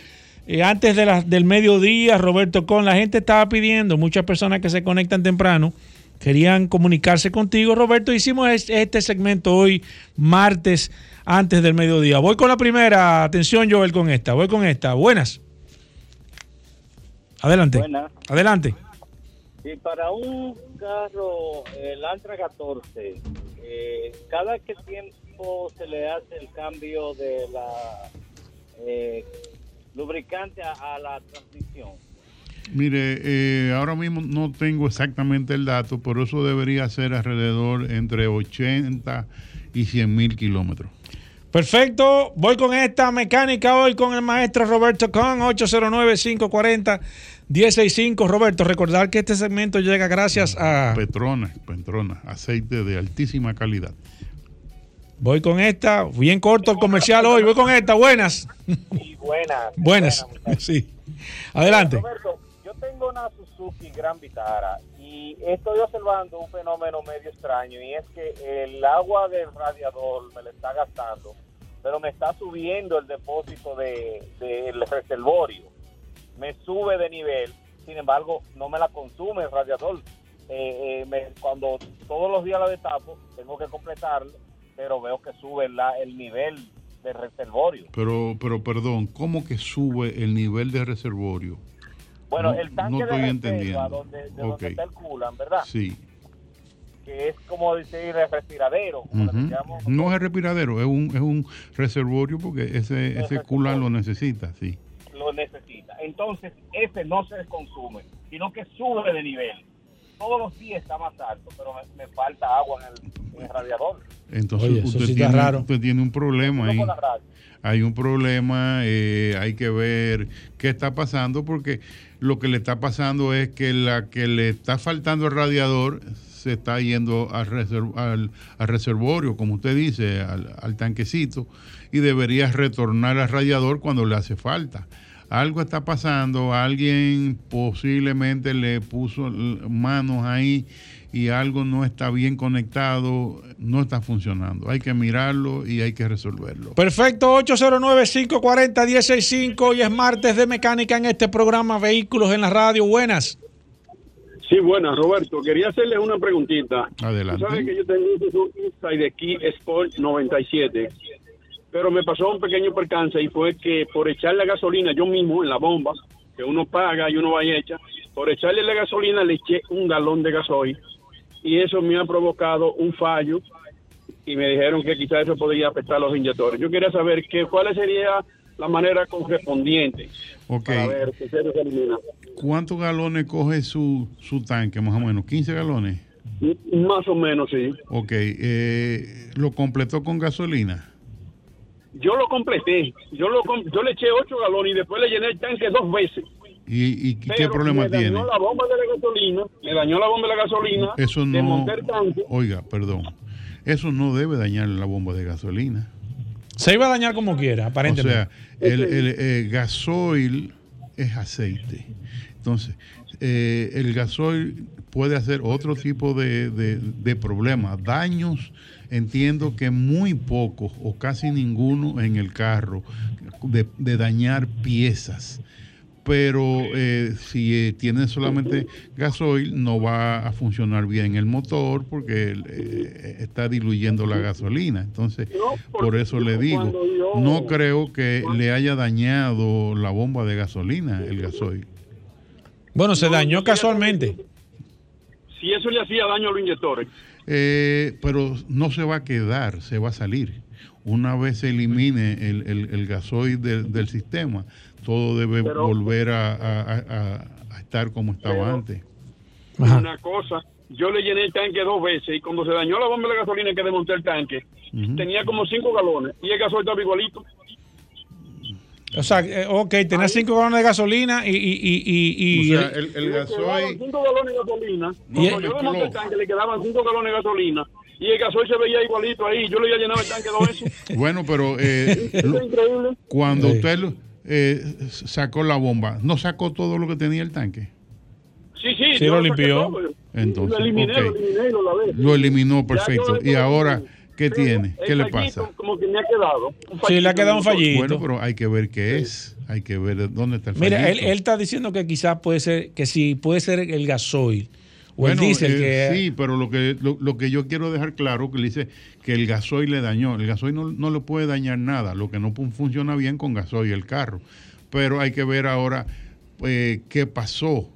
Speaker 15: Eh, antes del mediodía, Roberto, con la gente estaba pidiendo, muchas personas que se conectan temprano, querían comunicarse contigo, Roberto. Hicimos este segmento hoy, martes, antes del mediodía. Voy con la primera. Atención, Joel, con esta. Voy con esta. Buenas. Adelante.
Speaker 28: Buenas.
Speaker 15: Adelante.
Speaker 28: Y para un carro, el Antra 14, eh, ¿cada qué tiempo se le hace el cambio de la eh, lubricante a, a la transmisión?
Speaker 27: Mire, eh, ahora mismo no tengo exactamente el dato, pero eso debería ser alrededor entre 80 y 100 mil kilómetros.
Speaker 15: Perfecto, voy con esta mecánica hoy con el maestro Roberto Con, 809-540-165. Roberto, recordar que este segmento llega gracias a...
Speaker 27: Petronas, Petronas, aceite de altísima calidad.
Speaker 15: Voy con esta, bien corto el comercial hoy, voy con esta, buenas.
Speaker 28: Y buenas.
Speaker 15: buenas, sí. Adelante.
Speaker 28: Roberto, una Suzuki Gran Vitara y estoy observando un fenómeno medio extraño y es que el agua del radiador me la está gastando, pero me está subiendo el depósito del de, de reservorio. Me sube de nivel, sin embargo, no me la consume el radiador. Eh, eh, me, cuando todos los días la destapo, tengo que completarlo, pero veo que sube la, el nivel de reservorio.
Speaker 27: Pero, pero perdón, ¿cómo que sube el nivel de reservorio?
Speaker 28: Bueno,
Speaker 27: No-
Speaker 28: el tanque
Speaker 27: no
Speaker 28: de
Speaker 27: estoy
Speaker 28: reserva,
Speaker 27: entendiendo.
Speaker 28: donde, de donde está el coolant, ¿verdad?
Speaker 27: Sí.
Speaker 28: Que es como decir el respiradero, como.
Speaker 27: No es el respiradero, es un, es un reservorio porque ese, ese cular lo necesita, sí.
Speaker 28: lo necesita. Entonces, ese no se consume, sino que sube de nivel. todos los días está más alto, pero me, me falta agua en el, en el radiador.
Speaker 27: Entonces
Speaker 15: Oye,
Speaker 27: usted,
Speaker 15: sí
Speaker 27: tiene,
Speaker 15: raro.
Speaker 27: usted tiene un problema ahí. Hay un problema, eh, hay que ver qué está pasando porque lo que le está pasando es que la que le está faltando el radiador se está yendo al, reserv- al, al reservorio, como usted dice, al, al tanquecito, y debería retornar al radiador cuando le hace falta. Algo está pasando, alguien posiblemente le puso manos ahí y algo no está bien conectado, no está funcionando. Hay que mirarlo y hay que resolverlo.
Speaker 15: Perfecto, 809-540-165 y es martes de mecánica en este programa Vehículos en la Radio. Buenas.
Speaker 29: Sí, buenas, Roberto. Quería hacerle una preguntita.
Speaker 27: Adelante.
Speaker 29: Sabes que yo tengo un Insight Key Sport 97, pero me pasó un pequeño percance y fue que por echarle gasolina yo mismo en la bomba, que uno paga y uno va y echa, por echarle la gasolina le eché un galón de gasoil y eso me ha provocado un fallo y me dijeron que quizás eso podría afectar a los inyectores. Yo quería saber que, cuál sería la manera correspondiente
Speaker 27: Ok.
Speaker 29: para ver si se elimina.
Speaker 27: ¿Cuántos galones coge su, su tanque, más o menos? ¿15 galones?
Speaker 29: Más o menos, sí.
Speaker 27: Ok. eh, ¿Lo completó con gasolina?
Speaker 29: Yo lo completé. Yo lo yo le eché 8 galones y después le llené el tanque dos veces.
Speaker 27: ¿Y, y qué problema
Speaker 29: dañó
Speaker 27: tiene?
Speaker 29: la bomba de la gasolina. Me dañó la bomba de la gasolina.
Speaker 27: Eso no.
Speaker 29: tanque.
Speaker 27: Oiga, perdón. Eso no debe dañar la bomba de gasolina.
Speaker 15: Se iba a dañar como quiera,
Speaker 27: O
Speaker 15: aparentemente.
Speaker 27: sea, el, el, eh, gasoil es aceite. Entonces, eh, el gasoil puede hacer otro tipo de, de, de problemas. Daños, entiendo que muy pocos o casi ninguno en el carro de, de dañar piezas. Pero eh, si eh, tiene solamente gasoil, no va a funcionar bien el motor porque eh, está diluyendo la gasolina. Entonces, por eso le digo, no creo que le haya dañado la bomba de gasolina el gasoil.
Speaker 15: Bueno, se dañó casualmente.
Speaker 29: Si eso le hacía daño a los inyectores.
Speaker 27: Eh, pero no se va a quedar, se va a salir. Una vez se elimine el, el- el gasoil del, del sistema, todo debe
Speaker 29: Pero-
Speaker 27: volver a, a- a- a- a estar como estaba antes.
Speaker 29: Una cosa, yo le llené el tanque dos veces y cuando se dañó la bomba de gasolina que desmonté el tanque, tenía como 5 galones y el gasoil estaba igualito.
Speaker 15: O sea, eh, ok, tenía 5 galones de gasolina y... y, y, y- y-
Speaker 27: O sea, el, el gasoil...
Speaker 29: 5 galones de gasolina.
Speaker 15: El-
Speaker 29: yo desmonté el tanque le quedaban 5 galones de gasolina y el gasoil se veía igualito ahí. Yo le había llenado el tanque dos veces.
Speaker 27: Bueno, pero eh, [laughs]
Speaker 29: es increíble.
Speaker 27: cuando
Speaker 29: Sí.
Speaker 27: usted lo- eh, sacó la bomba, ¿no sacó todo lo que tenía el tanque?
Speaker 29: Sí, sí.
Speaker 27: Sí, lo limpió. Entonces,
Speaker 29: lo eliminé, lo eliminé lo lavé.
Speaker 27: Lo eliminó, perfecto. ¿Y ahora qué
Speaker 29: Pero
Speaker 27: tiene? ¿Qué le
Speaker 29: fallito
Speaker 27: pasa?
Speaker 29: Como que me ha quedado. un
Speaker 15: Sí, le ha quedado un fallito.
Speaker 27: Bueno, pero hay que ver qué es. Hay que ver dónde está el
Speaker 15: Mira, él,
Speaker 27: fallito.
Speaker 15: él está diciendo que quizás puede ser, que si puede ser el gasoil
Speaker 27: Bueno,
Speaker 15: diésel
Speaker 27: eh,
Speaker 15: que...
Speaker 27: sí, pero lo que lo, lo que yo quiero dejar claro que le dice que el gasoil le dañó. El gasoil no, no le puede dañar nada. Lo que no fu- funciona bien con gasoil el carro. Pero hay que ver ahora eh, qué pasó,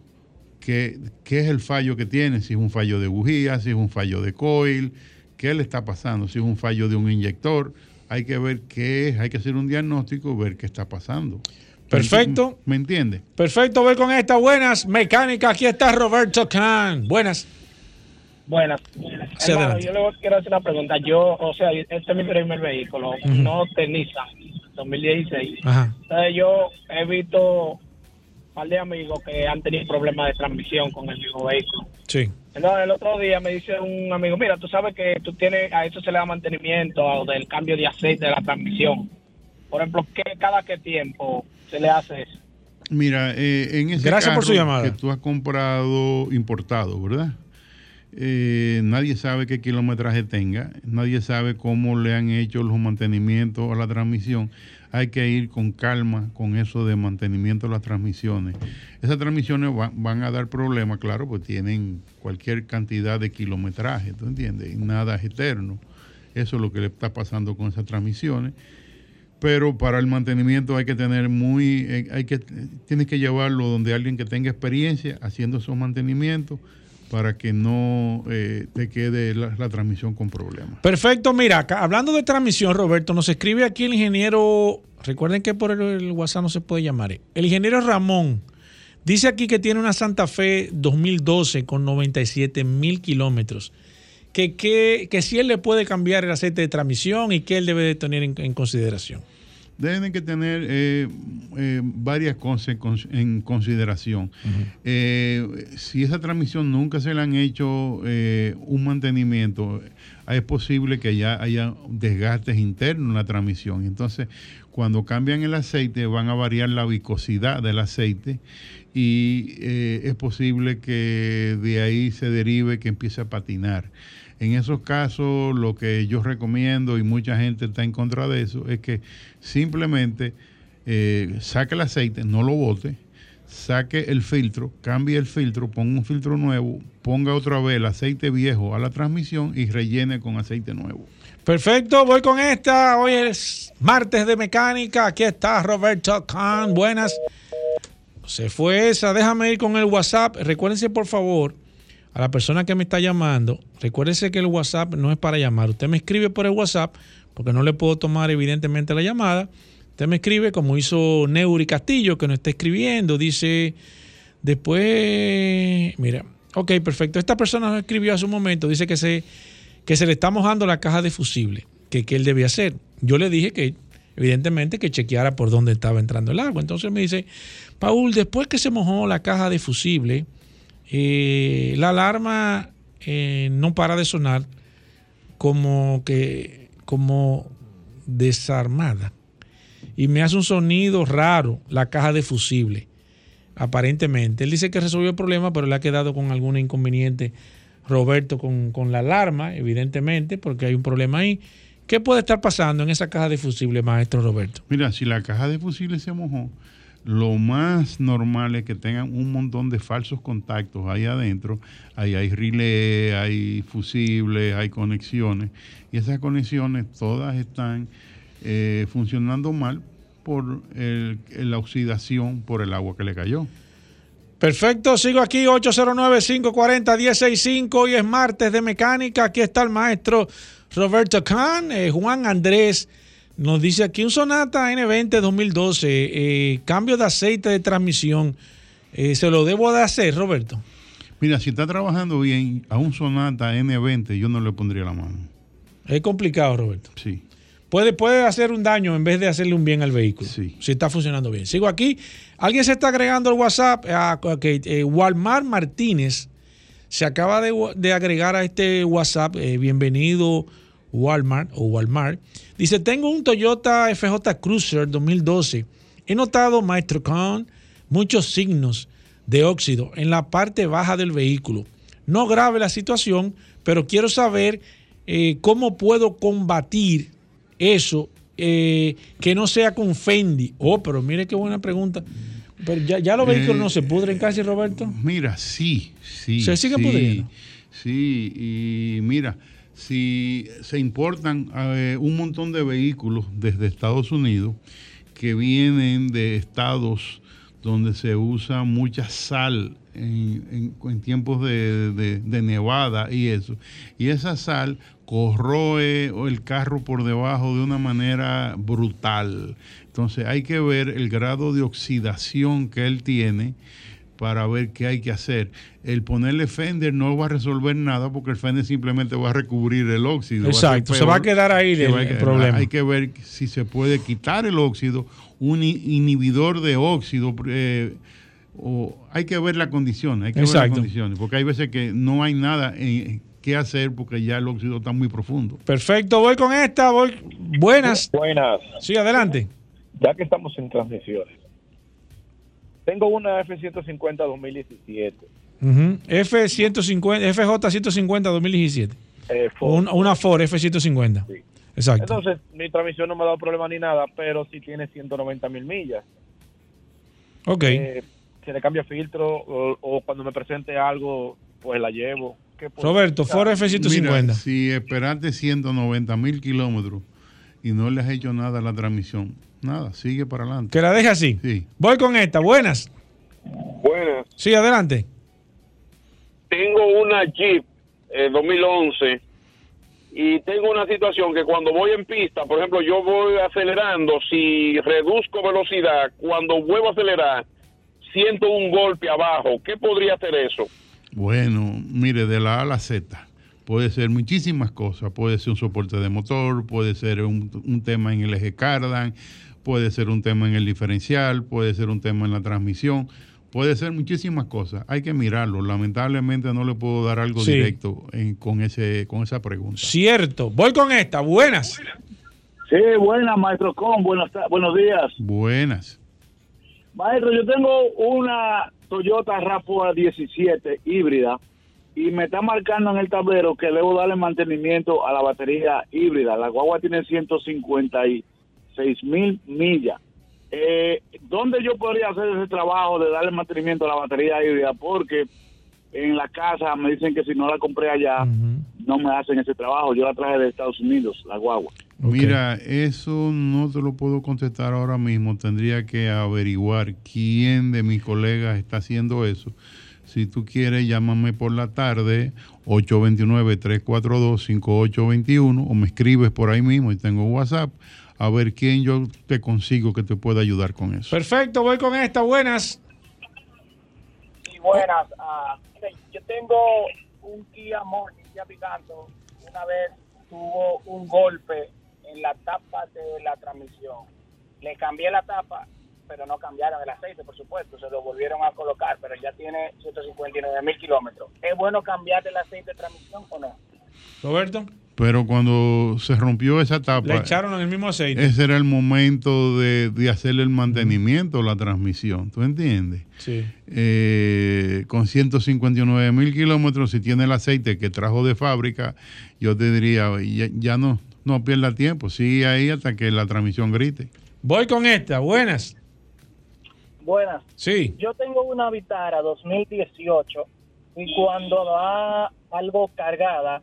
Speaker 27: qué, qué es el fallo que tiene, si es un fallo de bujía, si es un fallo de coil, qué le está pasando, si es un fallo de un inyector. Hay que ver qué es, hay que hacer un diagnóstico, ver qué está pasando.
Speaker 15: Perfecto.
Speaker 27: ¿Me entiende?
Speaker 15: Perfecto, voy con esta. Buenas, mecánica. Aquí está Roberto Khan. Buenas.
Speaker 30: Buenas.
Speaker 15: Sí,
Speaker 30: Hermano,
Speaker 15: adelante.
Speaker 30: yo le quiero hacer una pregunta. Yo, o sea, este es mi primer vehículo, no Nissan 2016.
Speaker 15: Ajá.
Speaker 30: Entonces yo he visto un par de amigos que han tenido problemas de transmisión con el mismo vehículo.
Speaker 15: Sí.
Speaker 30: Entonces el otro día me dice un amigo, mira, tú sabes que tú tienes, a eso se le da mantenimiento o del cambio de aceite de la transmisión. Por ejemplo, ¿qué, cada qué tiempo se le hace eso?
Speaker 27: Mira, eh, en ese
Speaker 15: Gracias por su
Speaker 27: carro
Speaker 15: llamada.
Speaker 27: que tú has comprado importado, ¿verdad? Eh, nadie sabe qué kilometraje tenga, nadie sabe cómo le han hecho los mantenimientos a la transmisión. Hay que ir con calma con eso de mantenimiento de las transmisiones. Esas transmisiones va- van a dar problemas, claro, pues tienen cualquier cantidad de kilometraje, ¿tú entiendes? Y nada es eterno. Eso es lo que le está pasando con esas transmisiones pero para el mantenimiento hay que tener muy, eh, hay que, tienes que llevarlo donde alguien que tenga experiencia haciendo esos mantenimientos para que no eh, te quede la, transmisión con problemas.
Speaker 15: Perfecto, mira, hablando de transmisión, Roberto, nos escribe aquí el ingeniero, recuerden que por el, el WhatsApp no se puede llamar, eh, el ingeniero Ramón Dice aquí que tiene una Santa Fe 2012 con 97 mil kilómetros. Que, que, que si él le puede cambiar el aceite de transmisión y que él debe de tener en, en consideración.
Speaker 27: Deben que tener eh, eh, varias cosas en cons- en consideración. Eh, si esa transmisión nunca se le han hecho eh, un mantenimiento, es posible que ya haya desgastes internos en la transmisión. Entonces, cuando cambian el aceite, van a variar la viscosidad del aceite y es posible que de ahí se derive que empiece a patinar. En esos casos, lo que yo recomiendo, y mucha gente está en contra de eso, es que simplemente eh, saque el aceite, no lo bote, saque el filtro, cambie el filtro, ponga un filtro nuevo, ponga otra vez el aceite viejo a la transmisión y rellene con aceite nuevo.
Speaker 15: Perfecto, voy con esta. Hoy es martes de mecánica. Aquí está Roberto Khan. Buenas. Se fue esa. Déjame ir con el WhatsApp. Recuérdense, por favor, a la persona que me está llamando, recuérdense que el WhatsApp no es para llamar. Usted me escribe por el WhatsApp, porque no le puedo tomar evidentemente la llamada. Usted me escribe como hizo Neuri Castillo, que nos está escribiendo. Dice, después, mira, ok, perfecto. Esta persona nos escribió hace un momento. Dice que se, que se le está mojando la caja de fusible. Que, que él debía hacer. Yo le dije que, evidentemente, que chequeara por dónde estaba entrando el agua. Entonces me dice, Paul, después que se mojó la caja de fusible, eh, la alarma eh, no para de sonar como que como desarmada. Y me hace un sonido raro la caja de fusible aparentemente. Él dice que resolvió el problema pero le ha quedado con algún inconveniente Roberto con, con la alarma evidentemente porque hay un problema ahí. ¿qué puede estar pasando en esa caja de fusible maestro Roberto?
Speaker 27: Mira, si la caja de fusibles se mojó, lo más normal es que tengan un montón de falsos contactos ahí adentro. Ahí hay relé, hay fusibles, hay conexiones. Y esas conexiones todas están eh, funcionando mal por la oxidación por el agua que le cayó.
Speaker 15: Perfecto, sigo aquí 809-540-1065. Hoy es martes de mecánica. Aquí está el maestro Roberto Khan. Eh, Juan Andrés nos dice aquí un Sonata N20 2012. eh, cambio de aceite de transmisión. Eh, ¿Se lo debo de hacer, Roberto?
Speaker 27: Mira, si está trabajando bien a un Sonata N20, yo no le pondría la mano.
Speaker 15: Es complicado, Roberto.
Speaker 27: Sí.
Speaker 15: Puede, puede hacer un daño en vez de hacerle un bien al vehículo. Si está funcionando bien. Sigo aquí. Alguien se está agregando al WhatsApp. Ah, ok, eh, Walmart Martínez se acaba de, de agregar a este WhatsApp. Eh, bienvenido, Walmart o Walmart. Dice: Tengo un Toyota FJ Cruiser 2012. He notado, Maestro Khan, muchos signos de óxido en la parte baja del vehículo. No grave la situación, pero quiero saber eh, cómo puedo combatir eso eh, que no sea con Fendi. Oh, pero mire qué buena pregunta. Pero ya, ya los vehículos
Speaker 27: Eh,
Speaker 15: no se pudren casi, Roberto.
Speaker 27: Mira, sí, sí.
Speaker 15: ¿Se sigue
Speaker 27: sí,
Speaker 15: pudriendo?
Speaker 27: Sí, y mira, si se importan eh, un montón de vehículos desde Estados Unidos que vienen de estados donde se usa mucha sal en, tiempos de- de nevada y eso. Y esa sal corroe el carro por debajo de una manera brutal. Entonces hay que ver el grado de oxidación que él tiene para ver qué hay que hacer. El ponerle Fender no va a resolver nada porque el Fender simplemente va a recubrir el óxido. va
Speaker 15: Exacto, se va a quedar ahí el- problema.
Speaker 27: Hay que ver si se puede quitar el óxido, un inhibidor de óxido. eh, o hay que ver la condición, hay que ver las condiciones, porque hay veces que no hay nada eh, que hacer porque ya el óxido está muy profundo.
Speaker 15: Perfecto, voy con esta. Voy. Buenas.
Speaker 28: Buenas.
Speaker 15: Sí, adelante.
Speaker 28: Ya que estamos en transmisiones. Tengo una F-150 2017.
Speaker 15: Ujú. F150, FJ 150 2017.
Speaker 28: eh, Ford.
Speaker 15: una, una Ford F150. Exacto.
Speaker 28: Entonces, mi transmisión no me ha dado problema ni nada, pero sí tiene 190 mil millas.
Speaker 15: ok.
Speaker 28: Eh, se le cambia filtro o, o cuando me presente algo, pues la llevo. ¿Qué puedo
Speaker 15: Roberto? Ford F150.
Speaker 27: Mira, si esperaste 190 mil kilómetros y no le has hecho nada a la transmisión, nada, sigue para adelante.
Speaker 15: Que la deje así.
Speaker 27: Sí.
Speaker 15: Voy con esta. Buenas.
Speaker 29: Buenas.
Speaker 15: Sí, adelante.
Speaker 29: Tengo una Jeep eh, 2011 y tengo una situación que cuando voy en pista, por ejemplo, yo voy acelerando, si reduzco velocidad, cuando vuelvo a acelerar, siento un golpe abajo. ¿Qué podría ser eso?
Speaker 27: Bueno, mire, de la A a la Z. Puede ser muchísimas cosas. Puede ser un soporte de motor, puede ser un, un tema en el eje cardan, puede ser un tema en el diferencial, puede ser un tema en la transmisión, puede ser muchísimas cosas. Hay que mirarlo. Lamentablemente no le puedo dar algo
Speaker 15: Sí.
Speaker 27: directo en- con, ese, con esa pregunta.
Speaker 15: Cierto. Voy con esta. Buenas.
Speaker 31: Sí, buenas, maestro Con. Buenos, ta- buenos días.
Speaker 27: Buenas.
Speaker 31: Maestro, yo tengo una Toyota RAV4 17 híbrida y me está marcando en el tablero que debo darle mantenimiento a la batería híbrida. La guagua tiene 156 mil millas. Eh, ¿Dónde yo podría hacer ese trabajo de darle mantenimiento a la batería híbrida? Porque en la casa me dicen que si no la compré allá, no me hacen ese trabajo. Yo la traje de Estados Unidos, la guagua.
Speaker 27: Mira, eso no te lo puedo contestar ahora mismo. Tendría que averiguar quién de mis colegas está haciendo eso. Si tú quieres, llámame por la tarde, 829-342-5821, o me escribes por ahí mismo y tengo WhatsApp, a ver quién yo te consigo que te pueda ayudar con eso.
Speaker 15: Perfecto, voy con esta. Buenas.
Speaker 30: Y buenas, mire, yo tengo un Kia Morning, Kia Picanto, una vez tuvo un golpe en la tapa de la transmisión. Le cambié la tapa, pero no cambiaron el aceite, por supuesto, se lo volvieron a colocar, pero ya tiene 159 mil kilómetros. ¿Es bueno cambiar el aceite de transmisión o no?
Speaker 15: Roberto.
Speaker 27: Pero cuando se rompió esa tapa,
Speaker 15: Le echaron en el mismo aceite.
Speaker 27: ese era el momento de, de hacerle el mantenimiento a la transmisión. ¿Tú entiendes?
Speaker 15: Sí.
Speaker 27: eh, con 159 mil kilómetros, si tiene el aceite que trajo de fábrica, yo te diría, ya, ya no, no pierda tiempo, sigue ahí hasta que la transmisión grite.
Speaker 15: Voy con esta. Buenas.
Speaker 30: Buenas.
Speaker 15: Sí.
Speaker 30: Yo tengo una Vitara 2018 y cuando va algo cargada,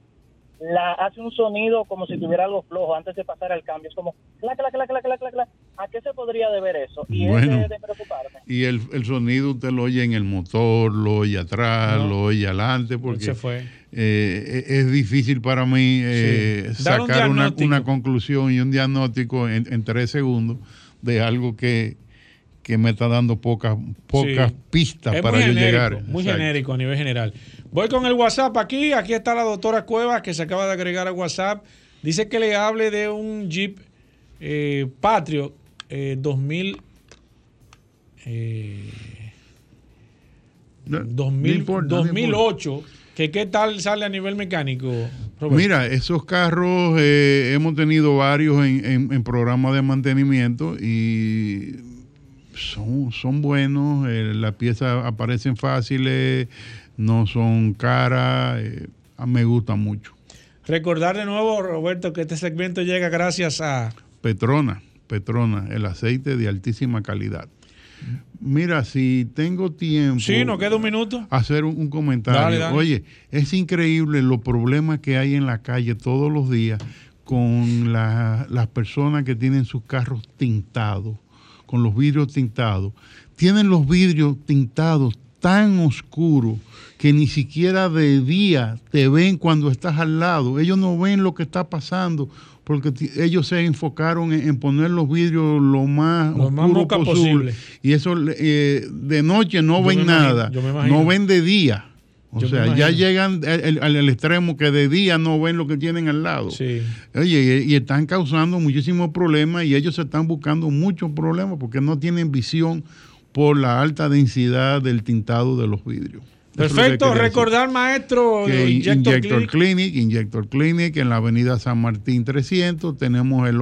Speaker 30: la hace un sonido como si tuviera algo flojo antes de pasar al cambio. Es como, clac, clac, clac, clac, clac, clac, clac. ¿a qué se podría deber eso? Y
Speaker 27: Bueno.
Speaker 30: es de, de preocuparme.
Speaker 27: Y el, el sonido usted lo oye en el motor, lo oye atrás,
Speaker 15: No.
Speaker 27: lo oye adelante, porque
Speaker 15: Se fue.
Speaker 27: eh, es es difícil para mí eh,
Speaker 15: Sí. Dar un
Speaker 27: sacar una, una conclusión y un diagnóstico en, en tres segundos de algo que, que me está dando pocas pocas
Speaker 15: Sí.
Speaker 27: pistas
Speaker 15: Es
Speaker 27: para yo
Speaker 15: genérico,
Speaker 27: llegar.
Speaker 15: Muy
Speaker 27: Exacto.
Speaker 15: genérico a nivel general. Voy con el WhatsApp aquí. Aquí está la doctora Cuevas que se acaba de agregar al WhatsApp. Dice que le hable de un Jeep eh, Patrio eh, 2000. eh, 2000
Speaker 27: importa, no
Speaker 15: 2008. Que qué tal sale a nivel mecánico, Roberto?
Speaker 27: Mira, esos carros eh, hemos tenido varios en, en, en programas de mantenimiento y son, son buenos, eh, las piezas aparecen fáciles, no son caras, eh, me gustan mucho.
Speaker 15: Recordar de nuevo, Roberto, que este segmento llega gracias a
Speaker 27: Petrona, Petrona, el aceite de altísima calidad. Mira, si tengo tiempo.
Speaker 15: Sí, nos queda un minuto.
Speaker 27: Hacer un, un comentario.
Speaker 15: Dale, dale.
Speaker 27: Oye, es increíble los problemas que hay en la calle todos los días con la- las personas que tienen sus carros tintados, con los vidrios tintados. Tienen los vidrios tintados tan oscuros que ni siquiera de día te ven cuando estás al lado. Ellos no ven lo que está pasando porque ellos se enfocaron en, en poner los vidrios lo más
Speaker 15: Lo más
Speaker 27: posible.
Speaker 15: posible.
Speaker 27: Y eso eh, de noche no
Speaker 15: Yo
Speaker 27: ven nada,
Speaker 15: imagino.
Speaker 27: no ven de día. O
Speaker 15: Yo
Speaker 27: sea, ya llegan al, al- al extremo que de día no ven lo que tienen al lado. Oye, y, y están causando muchísimos problemas y ellos se están buscando muchos problemas porque no tienen visión por la alta densidad del tintado de los vidrios. Que
Speaker 15: Perfecto,
Speaker 27: decir.
Speaker 15: recordar, maestro,
Speaker 27: Que
Speaker 15: Injector
Speaker 27: Injector,
Speaker 15: Clinic.
Speaker 27: Clinic. Injector Clinic, en la avenida San Martín 300, tenemos el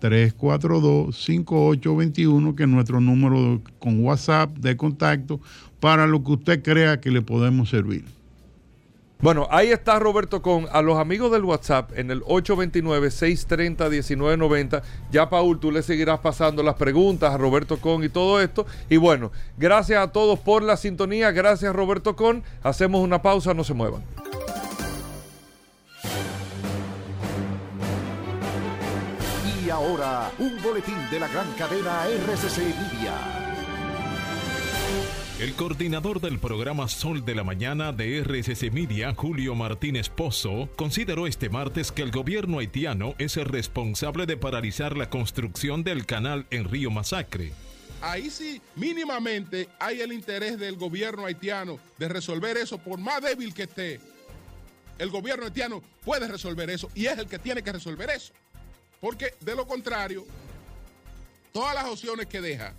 Speaker 27: 829-342-5821, que es nuestro número con WhatsApp de contacto, para lo que usted crea que le podemos servir.
Speaker 14: Bueno, ahí está Roberto con a los amigos del WhatsApp en el 829-630-1990. Ya, Paul, tú le seguirás pasando las preguntas a Roberto Con y todo esto. Y bueno, gracias a todos por la sintonía. Gracias, Roberto Con. Hacemos una pausa, no se muevan.
Speaker 32: Ahora, un boletín de la gran cadena RCC Media.
Speaker 33: El coordinador del programa Sol de la Mañana de RCC Media, Julio Martínez Pozo, consideró este martes que el gobierno haitiano es el responsable de paralizar la construcción del canal en Río Masacre.
Speaker 34: ahí sí mínimamente hay el interés del gobierno haitiano de resolver eso, por más débil que esté. El gobierno haitiano puede resolver eso y es el que tiene que resolver eso. Porque de lo contrario, todas las opciones que deja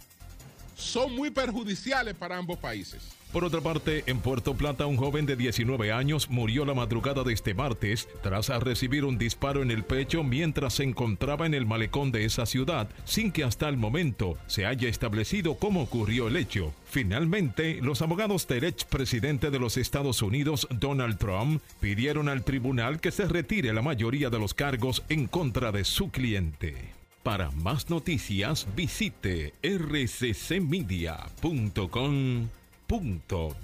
Speaker 34: son muy perjudiciales para ambos países.
Speaker 3: Por otra parte, en Puerto Plata, un joven de 19 años murió la madrugada de este martes tras recibir un disparo en el pecho mientras se encontraba en el malecón de esa ciudad, sin que hasta el momento se haya establecido cómo ocurrió el hecho. Finalmente, los abogados del expresidente de los Estados Unidos, Donald Trump, pidieron al tribunal que se retire la mayoría de los cargos en contra de su cliente. Para más noticias, visite rccmedia.com .do.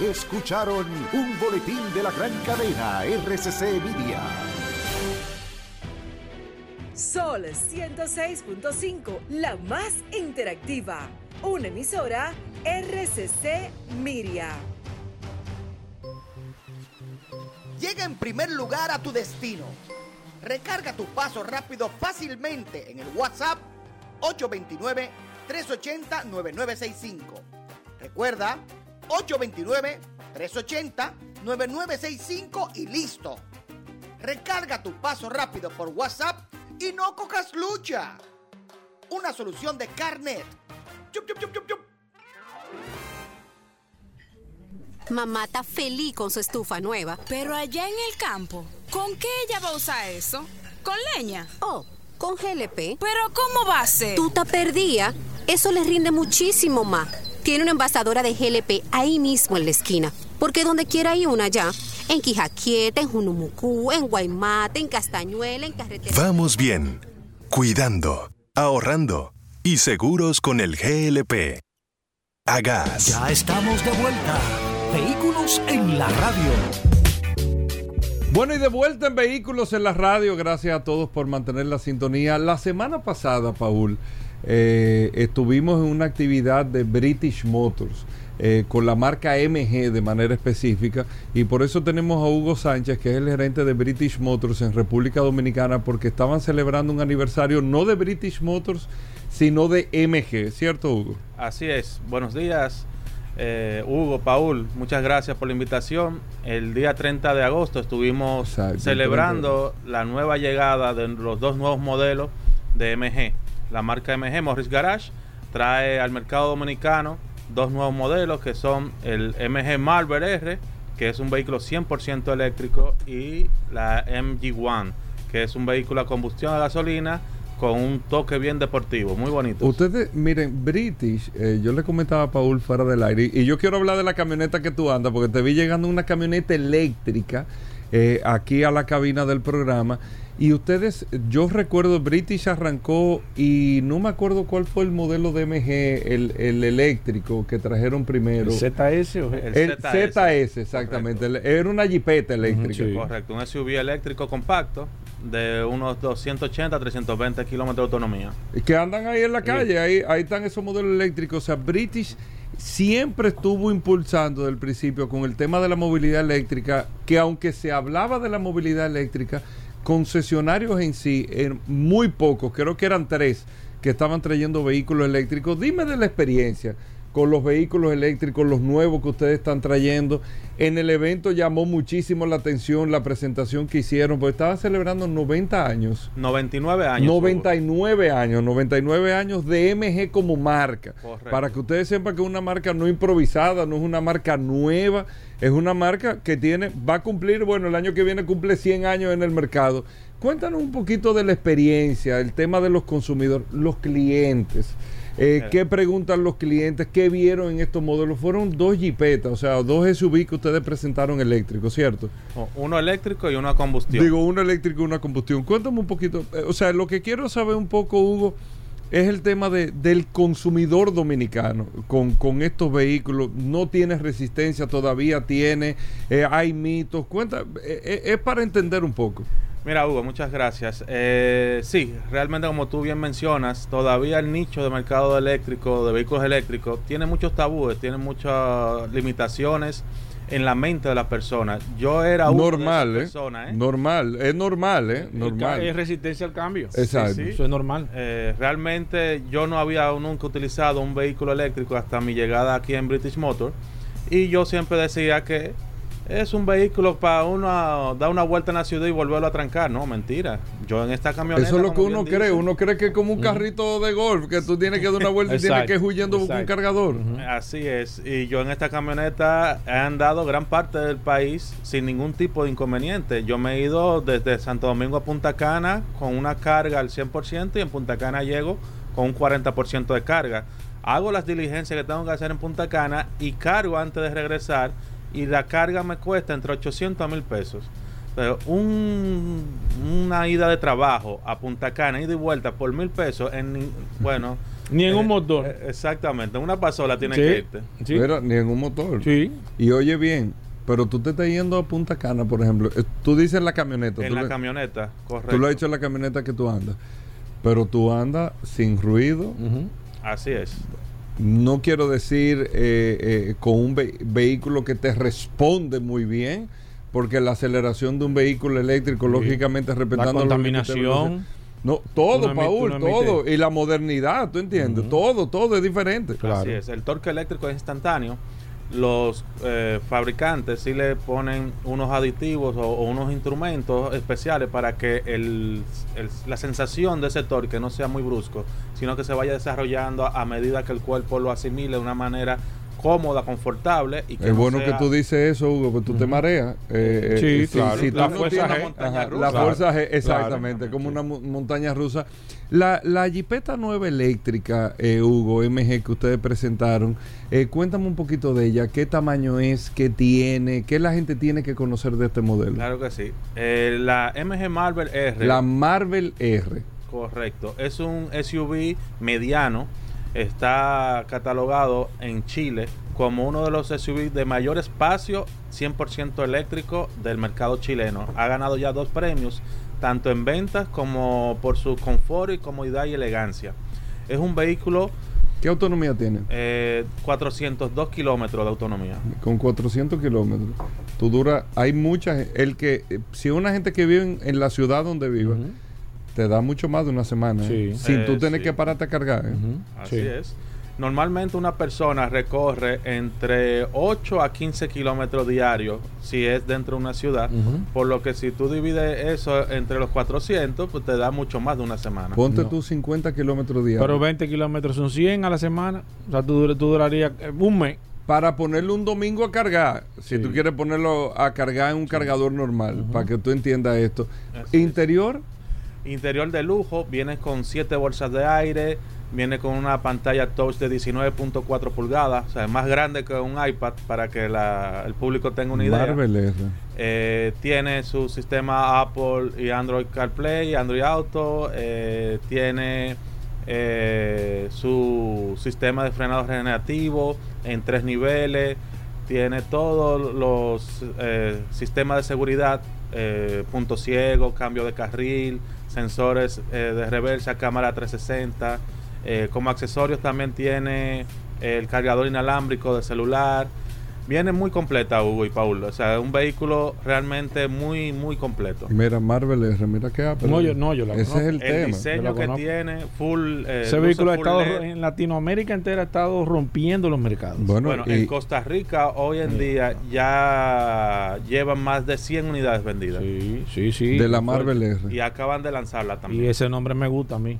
Speaker 35: Escucharon un boletín de la gran cadena RCC Media.
Speaker 36: Sol 106.5, la más interactiva. Una emisora RCC Miria.
Speaker 37: Llega en primer lugar a tu destino. Recarga tu paso rápido fácilmente en el WhatsApp 829 380-9965. Recuerda, 829-380-9965 y listo. Recarga tu paso rápido por WhatsApp y no cojas lucha. Una solución de Carnet. Chup, chup, chup, chup, chup.
Speaker 5: Mamá está feliz con su estufa nueva.
Speaker 38: Pero allá en el campo, ¿con qué ella va a usar eso? ¿Con leña?
Speaker 5: Oh, con GLP.
Speaker 38: ¿Pero cómo va a ser?
Speaker 5: Tú te perdía. Eso les rinde muchísimo más. Tiene una envasadora de GLP ahí mismo en la esquina. Porque donde quiera hay una ya. En Quijaquieta, en Junumucú, en Guaymate, en Castañuela, en Carretera.
Speaker 12: Vamos bien. Cuidando, ahorrando y seguros con el GLP. A gas.
Speaker 25: Ya estamos de vuelta. Vehículos en la radio.
Speaker 14: Bueno, y de vuelta en Vehículos en la radio. Gracias a todos por mantener la sintonía. La semana pasada, Paul, eh, estuvimos en una actividad de British Motors. eh, con la marca MG de manera específica y por eso tenemos a Hugo Sánchez que es el gerente de British Motors en República Dominicana porque estaban celebrando un aniversario no de British Motors sino de MG, ¿cierto Hugo?
Speaker 39: Así es. Buenos días, eh, Hugo, Paul. Muchas gracias por la invitación. El día 30 de agosto estuvimos celebrando la nueva llegada de los dos nuevos modelos de MG. La marca MG, Morris Garage, trae al mercado dominicano dos nuevos modelos que son el MG Marvel R, que es un vehículo 100% eléctrico, y la MG1, que es un vehículo a combustión a gasolina con un toque bien deportivo, muy bonito.
Speaker 14: Ustedes, miren, British, eh, yo le comentaba a Paul fuera del aire, y yo quiero hablar de la camioneta que tú andas, porque te vi llegando una camioneta eléctrica eh, aquí a la cabina del programa. Y ustedes, yo recuerdo, British arrancó y no me acuerdo cuál fue el modelo de MG, el, el eléctrico que trajeron primero.
Speaker 15: ¿El ZS o
Speaker 39: El
Speaker 14: El
Speaker 39: ZS,
Speaker 14: ZS, exactamente. El- Era una jipeta eléctrica.
Speaker 39: Correcto, un SUV eléctrico compacto de unos 280 a 320 kilómetros de autonomía.
Speaker 14: que andan ahí en la calle, ahí, ahí están esos modelos eléctricos. O sea, British siempre estuvo impulsando desde el principio con el tema de la movilidad eléctrica, que aunque se hablaba de la movilidad eléctrica, concesionarios en sí, en muy pocos, creo que eran tres, que estaban trayendo vehículos eléctricos. Dime de la experiencia con los vehículos eléctricos, los nuevos que ustedes están trayendo. En el evento llamó muchísimo la atención la presentación que hicieron, porque estaban celebrando 90 años.
Speaker 39: 99 años.
Speaker 14: 99 años, 99 años de MG como marca.
Speaker 39: Correcto.
Speaker 14: Para que ustedes sepan que es una marca no improvisada, no es una marca nueva, es una marca que tiene, va a cumplir, bueno, el año que viene cumple 100 años en el mercado. Cuéntanos un poquito de la experiencia, el tema de los consumidores, los clientes. Eh, ¿Qué preguntan los clientes? ¿Qué vieron en estos modelos? Fueron dos jipetas, o sea, dos SUV que ustedes presentaron eléctricos, ¿cierto?
Speaker 39: Uno eléctrico y uno a combustión.
Speaker 14: Digo, uno eléctrico y una combustión. Cuéntame un poquito. eh, o sea, lo que quiero saber un poco, Hugo, es el tema de, del consumidor dominicano con, con estos vehículos. No tiene resistencia, todavía tiene, eh, hay mitos. Cuenta, eh, eh, es para entender un poco.
Speaker 39: Mira, Hugo, muchas gracias. Sí, realmente como tú bien mencionas, todavía el nicho de mercado eléctrico, de vehículos eléctricos, tiene muchos tabúes, tiene muchas limitaciones en la mente de las personas. Yo era una
Speaker 14: normal,
Speaker 39: de
Speaker 14: ¿eh?
Speaker 39: esas personas, ¿eh?
Speaker 14: Normal, es normal, ¿eh? Normal.
Speaker 15: Es resistencia al cambio.
Speaker 14: Exacto.
Speaker 39: Sí, sí.
Speaker 15: Eso es normal.
Speaker 39: Eh, realmente yo no había nunca utilizado un vehículo eléctrico hasta mi llegada aquí en British Motor y yo siempre decía que es un vehículo para uno dar una vuelta en la ciudad y volverlo a trancar. No, mentira. Yo en esta camioneta...
Speaker 14: Eso es lo que uno cree.
Speaker 39: dice-
Speaker 14: Uno cree que es como un carrito de golf, que tú tienes que dar una vuelta y tienes que ir huyendo buscar un cargador.
Speaker 39: Así es. Y yo en esta camioneta he andado gran parte del país sin ningún tipo de inconveniente. Yo me he ido desde Santo Domingo a Punta Cana con una carga al 100% y en Punta Cana llego con un 40% de carga. Hago las diligencias que tengo que hacer en Punta Cana y cargo antes de regresar y la carga me cuesta entre 800 a 1000 pesos. Pero un, una ida de trabajo a Punta Cana, ida y vuelta por mil pesos, en, [laughs] bueno...
Speaker 15: Ni en un
Speaker 39: eh,
Speaker 15: motor.
Speaker 39: eh, Exactamente, en una pasola tiene
Speaker 14: Sí,
Speaker 39: que irte.
Speaker 14: Pero ni en un motor. Y oye bien, pero tú te estás yendo a Punta Cana, por ejemplo. eh, Tú dices la camioneta.
Speaker 39: En
Speaker 14: tú
Speaker 39: la
Speaker 14: le-
Speaker 39: camioneta, correcto.
Speaker 14: Tú lo has hecho en la camioneta que tú andas. Pero tú andas sin ruido.
Speaker 39: Así es.
Speaker 14: No quiero decir eh, eh, con un ve- vehículo que te responde muy bien, porque la aceleración de un vehículo eléctrico,
Speaker 15: Sí.
Speaker 14: lógicamente respetando
Speaker 15: La contaminación.
Speaker 14: No, todo, Paul, todo. Y la modernidad, ¿tú entiendes? Todo, todo es diferente.
Speaker 39: Así es. El torque eléctrico es instantáneo. Los eh, fabricantes sí le ponen unos aditivos o, unos instrumentos especiales para que el, el- la sensación de ese torque no sea muy brusco, sino que se vaya desarrollando a, a medida que el cuerpo lo asimile de una manera cómoda, confortable y que
Speaker 14: Es
Speaker 39: no
Speaker 14: bueno
Speaker 39: sea-
Speaker 14: que tú dices eso, Hugo, porque tú te mareas. Eh,
Speaker 39: Sí,
Speaker 14: eh,
Speaker 39: claro.
Speaker 14: tú
Speaker 39: La
Speaker 14: no
Speaker 39: fuerza G. montaña
Speaker 14: Ajá,
Speaker 39: rusa.
Speaker 14: La fuerza G,
Speaker 39: Claro.
Speaker 14: exactamente, como una mo- montaña rusa. La, la Jeepeta nueva eléctrica, eh, Hugo, MG, que ustedes presentaron, eh, cuéntame un poquito de ella. ¿Qué tamaño es? ¿Qué tiene? ¿Qué la gente tiene que conocer de este modelo?
Speaker 39: Claro que sí. Eh, la MG Marvel R.
Speaker 14: La Marvel R.
Speaker 39: Correcto. Es un SUV mediano. Está catalogado en Chile como uno de los SUV de mayor espacio 100% eléctrico del mercado chileno. Ha ganado ya dos premios, tanto en ventas como por su confort y comodidad y elegancia. Es un vehículo
Speaker 14: ¿Qué autonomía tiene?
Speaker 39: eh, 402 kilómetros de autonomía.
Speaker 14: Con 400 kilómetros. Tú dura, hay mucha, el que, eh, si una gente que vive en, en la ciudad donde viva, te da mucho más de una semana. ¿eh?
Speaker 39: Sí.
Speaker 14: Sin tú
Speaker 39: Eh,
Speaker 14: tener
Speaker 39: sí.
Speaker 14: que pararte a cargar. ¿eh?
Speaker 39: Así es. Normalmente una persona recorre entre 8 a 15 kilómetros diarios si es dentro de una ciudad, por lo que si tú divides eso entre los 400, pues te da mucho más de una semana.
Speaker 14: Ponte tú 50 kilómetros diarios.
Speaker 15: Pero 20 kilómetros son 100 a la semana. O sea, tú, tú durarías eh, un mes.
Speaker 14: Para ponerlo un domingo a cargar, si tú quieres ponerlo a cargar en un cargador normal, para que tú entiendas esto. Interior,
Speaker 39: Interior de lujo, viene con 7 bolsas de aire, viene con una pantalla touch de 19.4 pulgadas, o sea, es más grande que un iPad para que la- el público tenga una idea. Eh, tiene su sistema Apple y Android CarPlay, Android Auto, eh, tiene eh, su sistema de frenado regenerativo en tres niveles, tiene todos los sistemas de seguridad, punto ciego, cambio de carril, sensores eh, de reversa, cámara 360. eh, como accesorios también tiene el cargador inalámbrico de celular. Viene muy completa, Hugo y Paulo. O sea, un vehículo realmente muy, muy completo.
Speaker 14: mira, Marvel R, mira qué Apple.
Speaker 15: No, yo- no, yo la
Speaker 14: Ese
Speaker 15: conozco.
Speaker 14: es el,
Speaker 39: El
Speaker 14: tema.
Speaker 39: diseño que tiene, full. eh,
Speaker 15: Ese vehículo ha estado
Speaker 39: LED.
Speaker 15: en Latinoamérica entera ha estado rompiendo los mercados.
Speaker 39: Bueno, en Costa Rica hoy en día ya llevan más de 100 unidades vendidas.
Speaker 15: Sí, sí, sí.
Speaker 14: De la Marvel R.
Speaker 39: Y acaban de lanzarla también.
Speaker 15: Y ese nombre me gusta a mí.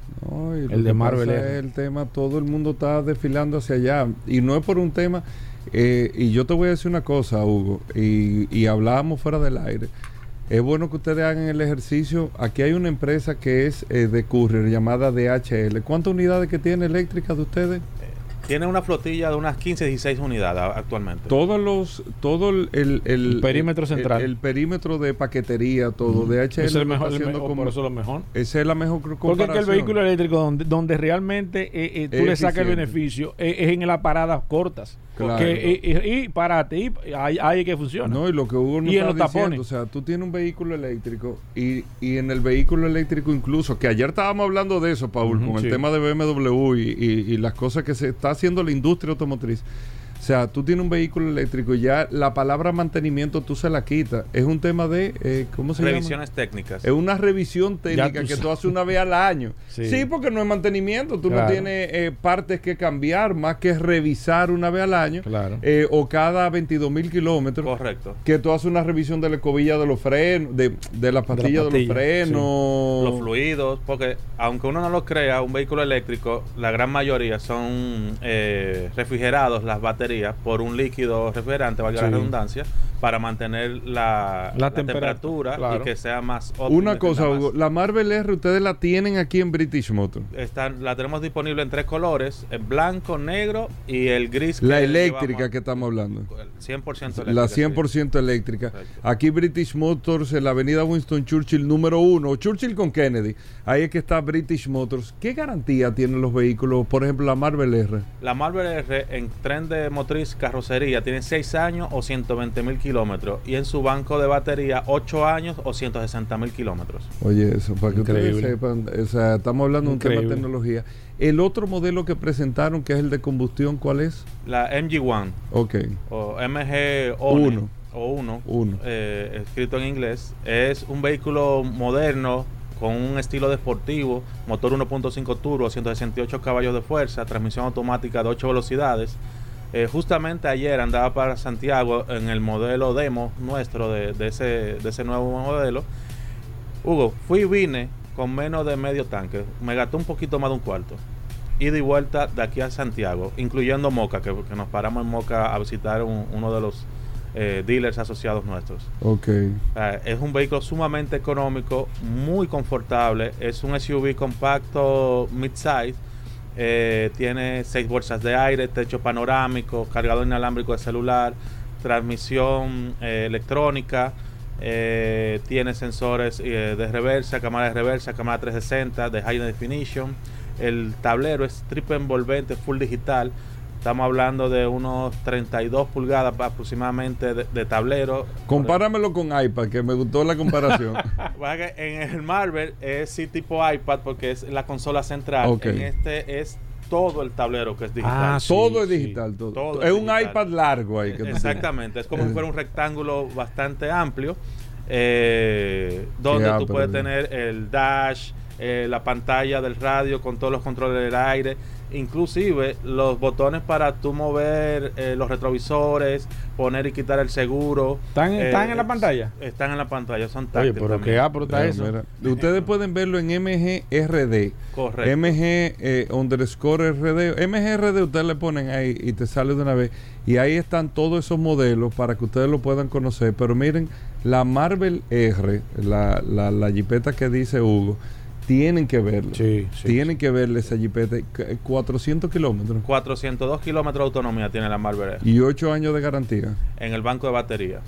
Speaker 15: El de Marvel R.
Speaker 14: es el tema, todo el mundo está desfilando hacia allá. Y no es por un tema. Eh, y yo te voy a decir una cosa, Hugo. Y, y hablábamos fuera del aire. Es bueno que ustedes hagan el ejercicio. Aquí hay una empresa que es eh, de courier llamada DHL. ¿Cuántas unidades que tiene eléctricas de ustedes?
Speaker 39: Tiene una flotilla de unas 15, 16 unidades actualmente.
Speaker 14: Todos los, todo el, el, el-
Speaker 15: El perímetro central.
Speaker 14: El, perímetro de paquetería, todo. DHL
Speaker 15: es el mejor,
Speaker 14: está
Speaker 15: el
Speaker 14: haciendo
Speaker 15: mejor,
Speaker 14: como-
Speaker 15: por eso es lo mejor.
Speaker 14: Esa es la mejor cr-
Speaker 15: Porque es que el
Speaker 14: comparación.
Speaker 15: vehículo eléctrico donde, donde realmente eh, eh, tú
Speaker 14: Es
Speaker 15: le sacas el beneficio eh, es en las paradas cortas.
Speaker 14: Claro.
Speaker 15: Que, y párate, y ahí, ahí que funciona.
Speaker 14: No, y lo que Hugo nos
Speaker 15: Y en
Speaker 14: diciendo, o sea, tú tienes un vehículo eléctrico y, y en el vehículo eléctrico incluso, que ayer estábamos hablando de eso, Paul, con
Speaker 15: sí.
Speaker 14: el tema de BMW y, y- y las cosas que se está haciendo la industria automotriz. O sea, tú tienes un vehículo eléctrico y ya la palabra mantenimiento tú se la quitas. Es un tema de, eh, ¿cómo se
Speaker 39: Revisiones
Speaker 14: llama?
Speaker 39: técnicas.
Speaker 14: Es una revisión técnica
Speaker 39: tú
Speaker 14: que tú haces una vez al año.
Speaker 39: Sí.
Speaker 14: Sí, porque no es mantenimiento. Tú
Speaker 15: Claro.
Speaker 14: no tienes eh, partes que cambiar, más que revisar una vez al año. eh, o cada 22 mil kilómetros.
Speaker 39: Correcto.
Speaker 14: Que tú haces una revisión de la escobilla de los frenos, de, de las pastillas de, los
Speaker 39: pastilla,
Speaker 14: frenos.
Speaker 39: Los fluidos, porque aunque uno no lo crea, un vehículo eléctrico, la gran mayoría son eh, refrigerados las baterías por un líquido refrigerante, valga la redundancia, para mantener la,
Speaker 14: La
Speaker 39: la
Speaker 14: temperatura,
Speaker 39: temperatura
Speaker 14: claro.
Speaker 39: y que sea más óptimo.
Speaker 14: Una cosa, Hugo, la Marvel R ustedes la tienen aquí en British Motor.
Speaker 39: Están, la tenemos disponible en tres colores, el blanco, negro y el gris.
Speaker 14: La
Speaker 39: que
Speaker 14: eléctrica
Speaker 39: llevamos-
Speaker 14: que estamos hablando.
Speaker 39: 100% eléctrica.
Speaker 14: La
Speaker 39: sí.
Speaker 14: 100% eléctrica. Aquí British Motors en la avenida Winston Churchill número uno, Churchill con Kennedy. Ahí es que está British Motors. ¿Qué garantía tienen los vehículos? Por ejemplo, la Marvel R.
Speaker 39: La Marvel R en tren de motriz carrocería tiene 6 años o 120 mil kilómetros y en su banco de batería 8 años o 160 mil kilómetros.
Speaker 14: Oye, eso, para que ustedes
Speaker 39: Increíble.
Speaker 14: sepan, o sea, estamos hablando de un tema de tecnología. El otro modelo que presentaron, que es el de combustión, ¿cuál es?
Speaker 39: La MG1
Speaker 14: Ok.
Speaker 39: o MG One,
Speaker 14: Uno.
Speaker 39: o 1,
Speaker 14: Uno.
Speaker 39: escrito en inglés, es un vehículo moderno con un estilo deportivo, motor 1.5 turbo, 168 caballos de fuerza, transmisión automática de 8 velocidades. Eh, justamente ayer andaba para Santiago en el modelo demo nuestro de, de ese, de ese nuevo modelo. Hugo, fui y vine con menos de medio tanque. Me gastó un poquito más de un cuarto. Ida y vuelta de aquí a Santiago, incluyendo Moca, que, que nos paramos en Moca a visitar un- uno de los eh, dealers asociados nuestros.
Speaker 14: Ok.
Speaker 39: Eh, es un vehículo sumamente económico, muy confortable. Es un SUV compacto mid-size. Eh, tiene seis bolsas de aire, techo panorámico, cargador inalámbrico de celular, transmisión eh, electrónica. eh, tiene sensores eh, de reversa, cámara de reversa, cámara 360 de high definition. El tablero es triple envolvente, full digital. Estamos hablando de unos 32 pulgadas aproximadamente de, de tablero.
Speaker 14: Compáramelo con iPad, que me gustó la comparación. [laughs]
Speaker 39: En el Marvel es sí tipo iPad porque es la consola central. En este es todo el tablero que es digital.
Speaker 14: Ah, todo es digital. Todo.
Speaker 39: Todo
Speaker 14: es
Speaker 39: es
Speaker 14: un
Speaker 39: digital.
Speaker 14: iPad largo ahí. que tú.
Speaker 39: Exactamente, es como
Speaker 14: Eh.
Speaker 39: si fuera un rectángulo bastante amplio, eh, donde
Speaker 14: Qué
Speaker 39: tú puedes tener el dash, eh, la pantalla del radio con todos los controles del aire, inclusive los botones para tú mover eh, los retrovisores, poner y quitar el seguro.
Speaker 15: ¿Están-
Speaker 39: Eh,
Speaker 15: están en la pantalla?
Speaker 39: Están en la pantalla, son
Speaker 15: Oye,
Speaker 39: táctiles
Speaker 15: pero
Speaker 39: también.
Speaker 15: qué apro está
Speaker 14: Mira,
Speaker 15: eso.
Speaker 14: mira. Ustedes pueden verlo en MGRD.
Speaker 39: Correcto.
Speaker 14: MG eh, underscore RD. MGRD ustedes le ponen ahí y te sale de una vez. Y ahí están todos esos modelos para que ustedes lo puedan conocer. Pero miren, la Marvel R, la, la, la jipeta que dice Hugo, tienen que verlo. tienen que verle esa jipeta. C- 400 kilómetros
Speaker 39: 402 kilómetros de autonomía tiene la Marvel
Speaker 14: y 8 años de garantía.
Speaker 39: en el banco de batería.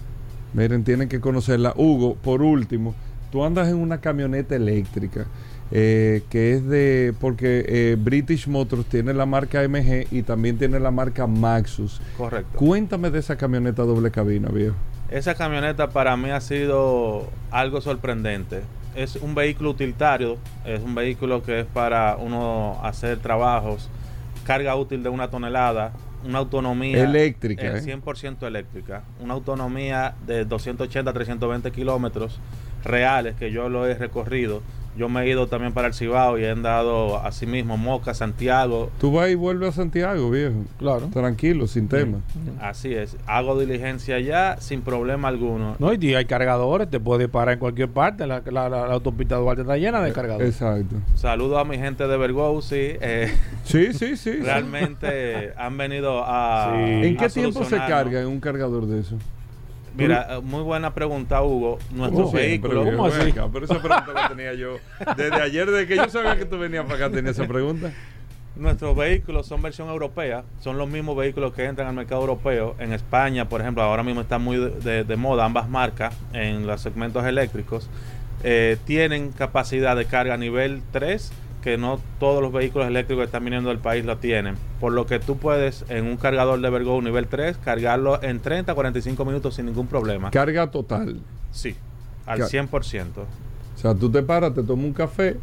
Speaker 14: Miren, tienen que conocerla. Hugo, por último, tú andas en una camioneta eléctrica eh, que es de. Porque eh, British Motors tiene la marca MG y también tiene la marca Maxus.
Speaker 39: Correcto.
Speaker 14: Cuéntame de esa camioneta doble cabina, viejo.
Speaker 39: Esa camioneta para mí ha sido algo sorprendente. Es un vehículo utilitario, es un vehículo que es para uno hacer trabajos, carga útil de una tonelada, una autonomía
Speaker 14: Eléctrica,
Speaker 39: eh,
Speaker 14: ¿eh?
Speaker 39: 100% eléctrica, una autonomía de 280 a 320 kilómetros reales que yo lo he recorrido. Yo me he ido también para el Cibao y he andado así mismo, Moca, Santiago,
Speaker 14: Tú vas y vuelves a Santiago, viejo.
Speaker 15: Claro.
Speaker 14: Tranquilo, sin tema.
Speaker 39: así es. Hago diligencia ya sin problema alguno.
Speaker 15: No, y hay cargadores, te puedes parar en cualquier parte. La, la- la- la autopista Duarte está llena de cargadores.
Speaker 14: Exacto.
Speaker 39: Saludo a mi gente de Bergouzi. eh, [laughs]
Speaker 14: Sí, sí, sí.
Speaker 39: Realmente han venido a.
Speaker 14: ¿En qué
Speaker 39: a
Speaker 14: tiempo se carga en un cargador de eso?
Speaker 39: Mira, eh, muy buena pregunta, Hugo. Nuestros
Speaker 14: ¿Cómo?
Speaker 39: vehículos.
Speaker 14: Pero, ven acá, pero esa pregunta la tenía yo desde ayer, desde que yo sabía que tú venías para acá, tenía esa pregunta.
Speaker 39: Nuestros vehículos son versión europea, son los mismos vehículos que entran al mercado europeo. En España, por ejemplo, ahora mismo están muy de, de- de moda ambas marcas en los segmentos eléctricos. Eh, tienen capacidad de carga a nivel 3, que no todos los vehículos eléctricos que están viniendo del país lo tienen. Por lo que tú puedes en un cargador de Vergo nivel 3 cargarlo en 30 a 45 minutos sin ningún problema.
Speaker 14: Carga total.
Speaker 39: Sí, al
Speaker 14: Ca-
Speaker 39: 100%.
Speaker 14: O sea, tú te paras, te tomas un café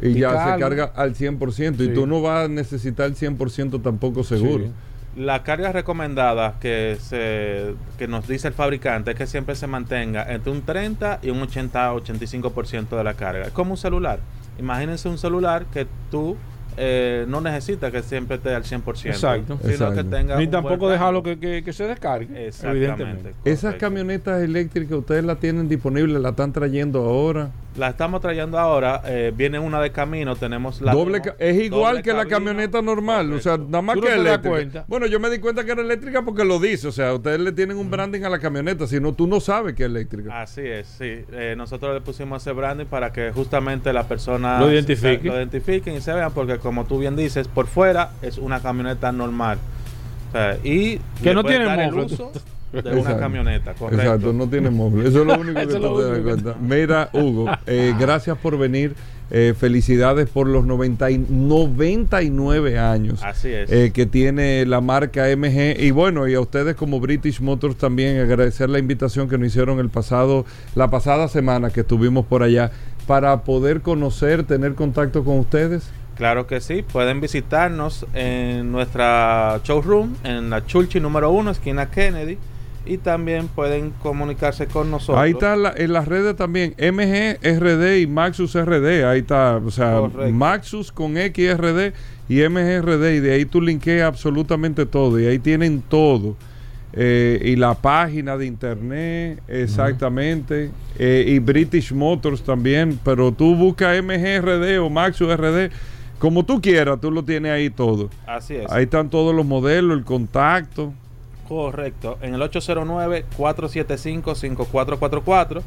Speaker 14: y
Speaker 39: Y
Speaker 14: ya
Speaker 39: carga.
Speaker 14: se carga al 100%.
Speaker 39: Sí.
Speaker 14: Y tú no vas a necesitar el 100% tampoco seguro.
Speaker 39: Sí. La carga recomendada que, se, que nos dice el fabricante es que siempre se mantenga entre un 30 y un 80-85% de la carga. Es como un celular. Imagínense un celular que tú eh, no necesita que siempre esté al 100%.
Speaker 15: Exacto.
Speaker 39: Sino
Speaker 15: Exacto.
Speaker 39: que tenga
Speaker 15: Ni tampoco dejarlo que, que- que se descargue.
Speaker 39: Exactamente.
Speaker 15: Evidentemente.
Speaker 14: Esas camionetas eléctricas ustedes las tienen disponibles, la están trayendo ahora.
Speaker 39: La estamos trayendo ahora. eh, viene una de camino. Tenemos la.
Speaker 14: doble es igual
Speaker 39: doble
Speaker 14: que la camioneta normal, o sea, nada más
Speaker 39: Tú no
Speaker 14: que
Speaker 39: te
Speaker 14: eléctrica.
Speaker 39: cuenta.
Speaker 14: Bueno, yo me di cuenta que era eléctrica porque lo dice, o sea, ustedes le tienen un branding a la camioneta, si no tú no sabes que es eléctrica.
Speaker 39: Así es, sí. Eh, nosotros le pusimos ese branding para que justamente la persona
Speaker 14: Lo identifique.
Speaker 39: se- lo identifiquen y se vean, porque como tú bien dices, por fuera es una camioneta normal. O sea, y
Speaker 15: Que no tiene
Speaker 39: el uso [laughs] de una camioneta, correcto.
Speaker 14: Exacto, no tiene móvil. Eso es lo único que [laughs] tú te das
Speaker 39: que-
Speaker 14: cuenta. Mira, Hugo, eh, gracias por venir. Eh, felicidades por los 90 y 99 años
Speaker 39: Así es.
Speaker 14: eh, que tiene la marca MG. Y bueno, y a ustedes como British Motors también agradecer la invitación que nos hicieron el pasado, la pasada semana que estuvimos por allá para poder conocer, tener contacto con ustedes.
Speaker 39: Claro que sí, pueden visitarnos en nuestra showroom en la Chulchi número 1, esquina Kennedy, y también pueden comunicarse con nosotros.
Speaker 14: Ahí está la- en las redes también, MG RD y Maxus RD. Ahí está, o sea,
Speaker 39: Correcto.
Speaker 14: Maxus con XRD y MGRD. Y de ahí tú linkeas absolutamente todo. Y ahí tienen todo. Eh, y la página de internet, exactamente. Eh, y British Motors también. Pero tú buscas MGRD o Maxus RD. Como tú quieras, tú lo tienes ahí todo.
Speaker 39: Así es.
Speaker 14: Ahí están todos los modelos, el contacto.
Speaker 39: Correcto, en el 809-475-5444.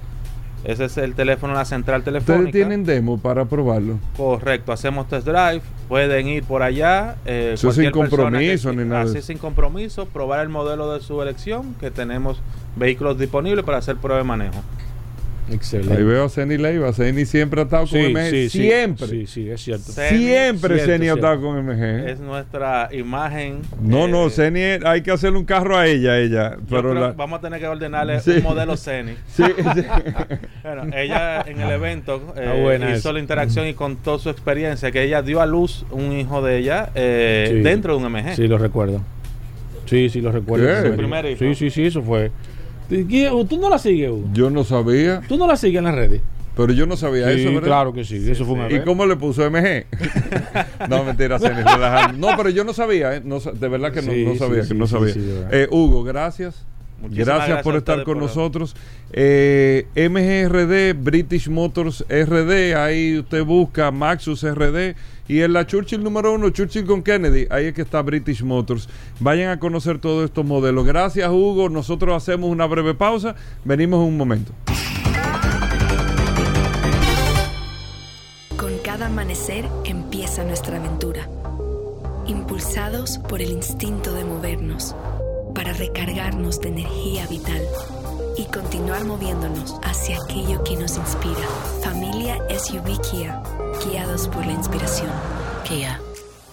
Speaker 39: Ese es el teléfono, la central telefónica.
Speaker 14: Ustedes tienen demo para probarlo.
Speaker 39: Correcto, hacemos test drive, pueden ir por allá. eh,
Speaker 14: Eso sin compromiso ni nada
Speaker 39: Así sin compromiso, probar el modelo de su elección, que tenemos vehículos disponibles para hacer prueba de manejo.
Speaker 15: Excelente.
Speaker 14: Ahí veo a Ceni Leiva. Ceni siempre ha estado con MG.
Speaker 15: sí,
Speaker 14: siempre.
Speaker 15: Sí, sí, es cierto.
Speaker 14: Siempre Ceni ha estado con MG.
Speaker 39: Es nuestra imagen.
Speaker 14: No,
Speaker 39: eh,
Speaker 14: no, Ceni es- hay que hacerle un carro a ella, ella. Pero la-
Speaker 39: vamos a tener que ordenarle
Speaker 14: Sí.
Speaker 39: un modelo Ceni. [laughs]
Speaker 14: Sí, sí. [laughs]
Speaker 39: bueno, ella en el evento eh, hizo la interacción y contó su experiencia, que ella dio a luz un hijo de ella eh,
Speaker 15: Sí.
Speaker 39: dentro de un MG.
Speaker 15: Sí, lo recuerdo. Sí, sí, lo recuerdo.
Speaker 39: Su primer hijo.
Speaker 15: Sí, sí, sí, eso fue. ¿Tú no la sigues, Hugo?
Speaker 14: Yo no sabía.
Speaker 15: ¿Tú no la sigues en las redes?
Speaker 14: Pero yo no sabía
Speaker 15: Sí,
Speaker 14: eso, ¿verdad?
Speaker 15: claro que sí, eso fue un
Speaker 14: ¿Y cómo le puso MG? [laughs] no, mentira, relajando. No, pero yo no sabía, ¿eh? No de verdad que no,
Speaker 15: Sí,
Speaker 14: no
Speaker 15: sí,
Speaker 14: sabía,
Speaker 15: sí,
Speaker 14: que no sabía. Eh, Hugo, gracias.
Speaker 39: Muchísimas
Speaker 14: Gracias,
Speaker 39: gracias
Speaker 14: por estar con
Speaker 39: por-
Speaker 14: nosotros. Eh, MGRD, British Motors RD, ahí usted busca Maxus RD. Y en la Churchill número uno, Churchill con Kennedy, ahí es que está British Motors. Vayan a conocer todos estos modelos. Gracias, Hugo. Nosotros hacemos una breve pausa. Venimos en un momento.
Speaker 40: Con cada amanecer empieza nuestra aventura. Impulsados por el instinto de movernos, para recargarnos de energía vital y continuar moviéndonos hacia aquello que nos inspira. Familia SUV Kia, guiados por la inspiración.
Speaker 22: Kia,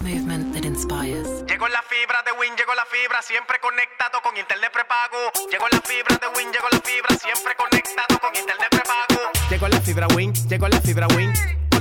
Speaker 22: movement that inspires.
Speaker 19: Llegó la fibra de Win, llegó la fibra, siempre conectado con internet prepago. Llegó la fibra de Win, llegó la fibra, siempre conectado con internet prepago. Llegó la fibra Win, llegó la fibra Win.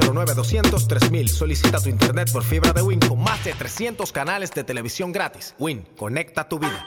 Speaker 19: 09 200 Solicita tu internet por fibra de Win con más de 300 canales de televisión gratis. Win, conecta tu vida.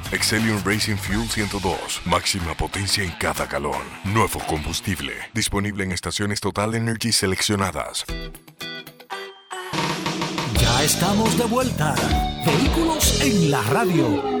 Speaker 12: Excellium Racing Fuel 102. Máxima potencia en cada galón. Nuevo combustible. Disponible en estaciones Total Energy seleccionadas.
Speaker 25: Ya estamos de vuelta. Vehículos en la radio.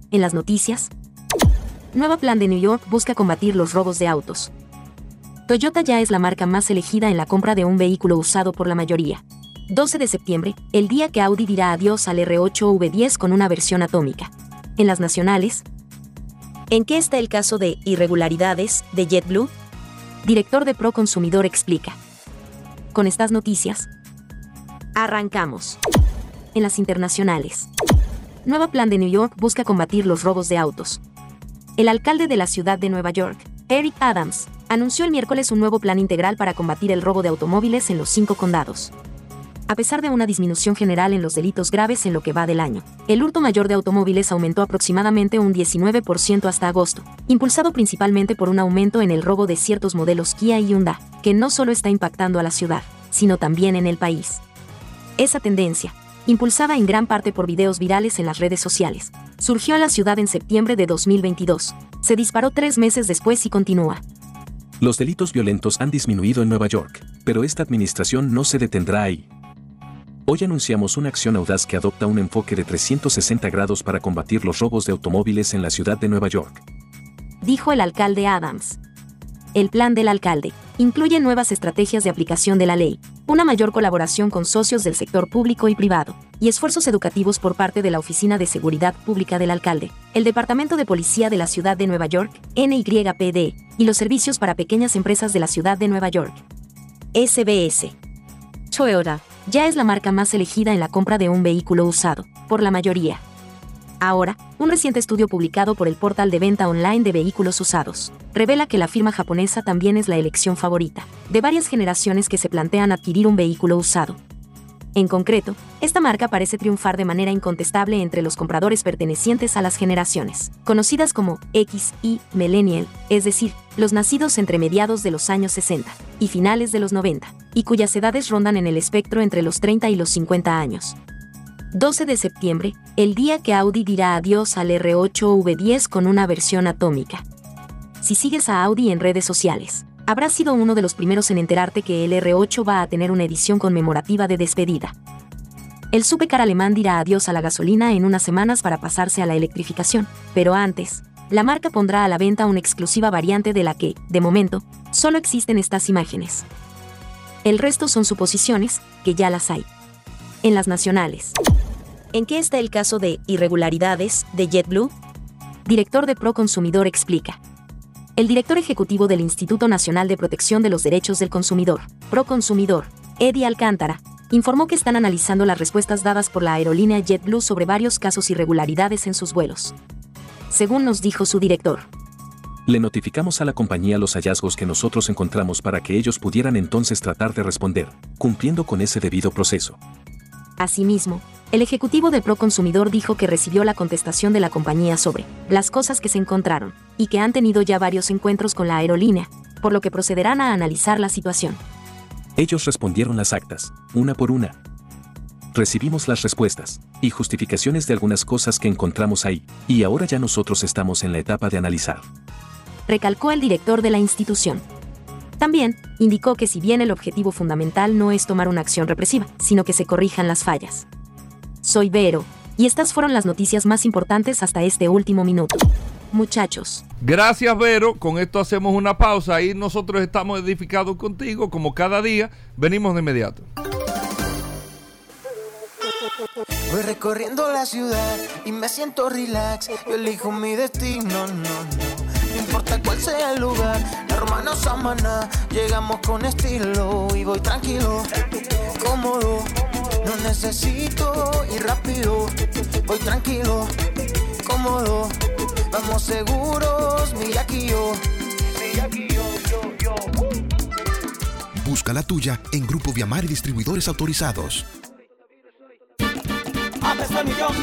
Speaker 41: en las noticias, Nueva plan de New York busca combatir los robos de autos. Toyota ya es la marca más elegida en la compra de un vehículo usado por la mayoría. 12 de septiembre, el día que Audi dirá adiós al R8 V10 con una versión atómica. En las nacionales, ¿en qué está el caso de irregularidades de JetBlue? Director de Pro Consumidor explica. Con estas noticias, arrancamos. En las internacionales. Nueva plan de New York busca combatir los robos de autos. El alcalde de la ciudad de Nueva York, Eric Adams, anunció el miércoles un nuevo plan integral para combatir el robo de automóviles en los cinco condados. A pesar de una disminución general en los delitos graves en lo que va del año, el hurto mayor de automóviles aumentó aproximadamente un 19% hasta agosto, impulsado principalmente por un aumento en el robo de ciertos modelos Kia y Hyundai, que no solo está impactando a la ciudad, sino también en el país. Esa tendencia, impulsada en gran parte por videos virales en las redes sociales, surgió en la ciudad en septiembre de 2022. Se disparó tres meses después y continúa.
Speaker 42: Los delitos violentos han disminuido en Nueva York, pero esta administración no se detendrá ahí. Hoy anunciamos una acción audaz que adopta un enfoque de 360 grados para combatir los robos de automóviles en la ciudad de Nueva York.
Speaker 41: Dijo el alcalde Adams. El plan del alcalde incluye nuevas estrategias de aplicación de la ley, una mayor colaboración con socios del sector público y privado, y esfuerzos educativos por parte de la Oficina de Seguridad Pública del Alcalde, el Departamento de Policía de la Ciudad de Nueva York, NYPD, y los servicios para pequeñas empresas de la Ciudad de Nueva York. SBS. Toyota ya es la marca más elegida en la compra de un vehículo usado, por la mayoría. Ahora, un reciente estudio publicado por el portal de venta online de vehículos usados revela que la firma japonesa también es la elección favorita de varias generaciones que se plantean adquirir un vehículo usado. En concreto, esta marca parece triunfar de manera incontestable entre los compradores pertenecientes a las generaciones, conocidas como X y Millennial, es decir, los nacidos entre mediados de los años 60 y finales de los 90, y cuyas edades rondan en el espectro entre los 30 y los 50 años. 12 de septiembre, el día que Audi dirá adiós al R8 V10 con una versión atómica. Si sigues a Audi en redes sociales, habrás sido uno de los primeros en enterarte que el R8 va a tener una edición conmemorativa de despedida. El supercar alemán dirá adiós a la gasolina en unas semanas para pasarse a la electrificación, pero antes, la marca pondrá a la venta una exclusiva variante de la que, de momento, solo existen estas imágenes. El resto son suposiciones, que ya las hay. En las nacionales. ¿En qué está el caso de irregularidades de JetBlue? Director de Pro Consumidor explica. El director ejecutivo del Instituto Nacional de Protección de los Derechos del Consumidor, Pro Consumidor, Eddie Alcántara, informó que están analizando las respuestas dadas por la aerolínea JetBlue sobre varios casos irregularidades en sus vuelos. Según nos dijo su director,
Speaker 42: Le notificamos a la compañía los hallazgos que nosotros encontramos para que ellos pudieran entonces tratar de responder, cumpliendo con ese debido proceso.
Speaker 41: Asimismo, el ejecutivo de Proconsumidor dijo que recibió la contestación de la compañía sobre las cosas que se encontraron y que han tenido ya varios encuentros con la aerolínea, por lo que procederán a analizar la situación.
Speaker 42: Ellos respondieron las actas, una por una. Recibimos las respuestas y justificaciones de algunas cosas que encontramos ahí, y ahora ya nosotros estamos en la etapa de analizar.
Speaker 41: Recalcó el director de la institución. También indicó que si bien el objetivo fundamental no es tomar una acción represiva, sino que se corrijan las fallas. Soy Vero, y estas fueron las noticias más importantes hasta este último minuto. Muchachos.
Speaker 14: Gracias, Vero. Con esto hacemos una pausa. Ahí nosotros estamos edificados contigo, como cada día. Venimos de inmediato.
Speaker 43: Voy recorriendo la ciudad y me siento relax. Yo elijo mi destino, no, no. No importa cuál sea el lugar, la hermana Samana. Llegamos con estilo y voy tranquilo, cómodo. No necesito ir rápido, voy tranquilo, cómodo. Vamos seguros, mi aquí yo. Mi aquí yo, yo, yo.
Speaker 44: Busca la tuya en Grupo Viamar y Distribuidores Autorizados.
Speaker 45: Apestó el millón,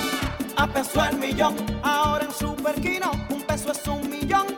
Speaker 45: apestó el millón. Ahora en Super Kino, un
Speaker 46: eso es un millón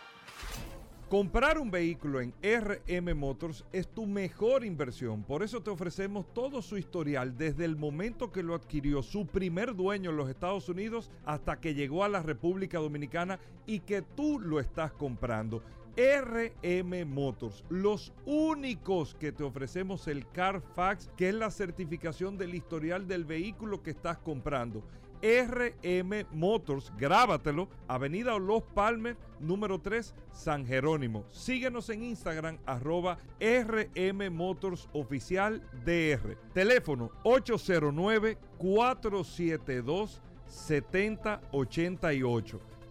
Speaker 14: Comprar un vehículo en RM Motors es tu mejor inversión. Por eso te ofrecemos todo su historial desde el momento que lo adquirió su primer dueño en los Estados Unidos hasta que llegó a la República Dominicana y que tú lo estás comprando. RM Motors, los únicos que te ofrecemos el Carfax, que es la certificación del historial del vehículo que estás comprando. RM Motors, grábatelo, Avenida Los Palmes, número 3, San Jerónimo. Síguenos en Instagram, arroba RM Motors Oficial DR. Teléfono 809-472-7088.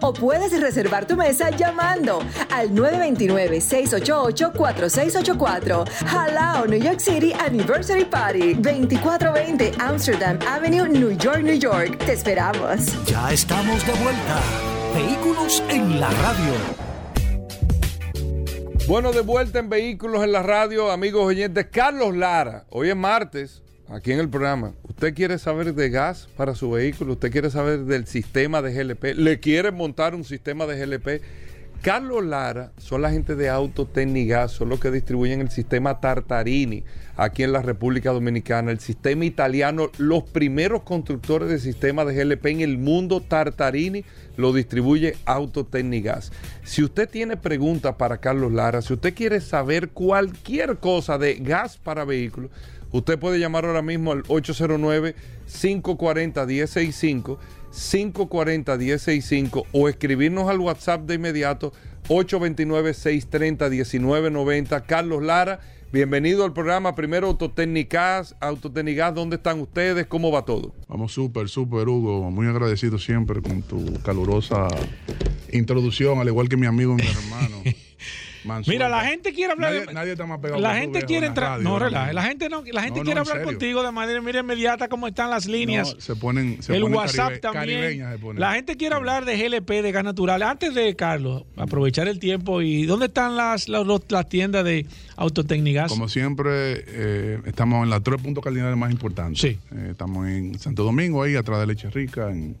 Speaker 10: o puedes reservar tu mesa llamando al 929-688-4684. Halao New York City Anniversary Party 2420 Amsterdam Avenue, New York, New York. Te esperamos.
Speaker 25: Ya estamos de vuelta. Vehículos en la radio.
Speaker 14: Bueno, de vuelta en Vehículos en la radio, amigos oyentes. Carlos Lara, hoy es martes, aquí en el programa. ¿Usted quiere saber de gas para su vehículo? ¿Usted quiere saber del sistema de GLP? ¿Le quiere montar un sistema de GLP? Carlos Lara son la gente de Autotecnigas, son los que distribuyen el sistema Tartarini aquí en la República Dominicana, el sistema italiano, los primeros constructores de sistemas de GLP en el mundo, Tartarini lo distribuye Autotecnigas. Si usted tiene preguntas para Carlos Lara, si usted quiere saber cualquier cosa de gas para vehículos, Usted puede llamar ahora mismo al 809-540-1065, 540-1065 o escribirnos al WhatsApp de inmediato 829-630-1990. Carlos Lara, bienvenido al programa. Primero Autotécnicas, Autotécnicas, ¿dónde están ustedes? ¿Cómo va todo?
Speaker 47: Vamos súper, súper, Hugo. Muy agradecido siempre con tu calurosa introducción, al igual que mi amigo y mi hermano. [laughs]
Speaker 15: Mira, la gente quiere hablar.
Speaker 47: Nadie, nadie está más pegado
Speaker 15: La gente quiere
Speaker 47: en
Speaker 15: entrar. no,
Speaker 47: mismo.
Speaker 15: La gente no, la gente
Speaker 47: No,
Speaker 15: quiere
Speaker 47: no,
Speaker 15: hablar contigo de manera mira, inmediata cómo están las líneas.
Speaker 47: Se ponen, se
Speaker 15: el
Speaker 47: ponen
Speaker 15: WhatsApp
Speaker 47: caribe-
Speaker 15: también.
Speaker 47: caribeñas se ponen.
Speaker 15: La gente quiere hablar de GLP, de gas natural. Antes de, Carlos, aprovechar el tiempo y ¿dónde están las, las, las tiendas de Autotecnigas?
Speaker 47: Como siempre, eh, estamos en las tres puntos cardinales más importantes.
Speaker 15: Sí.
Speaker 47: Eh, estamos en Santo Domingo, ahí atrás de Leche Rica, en,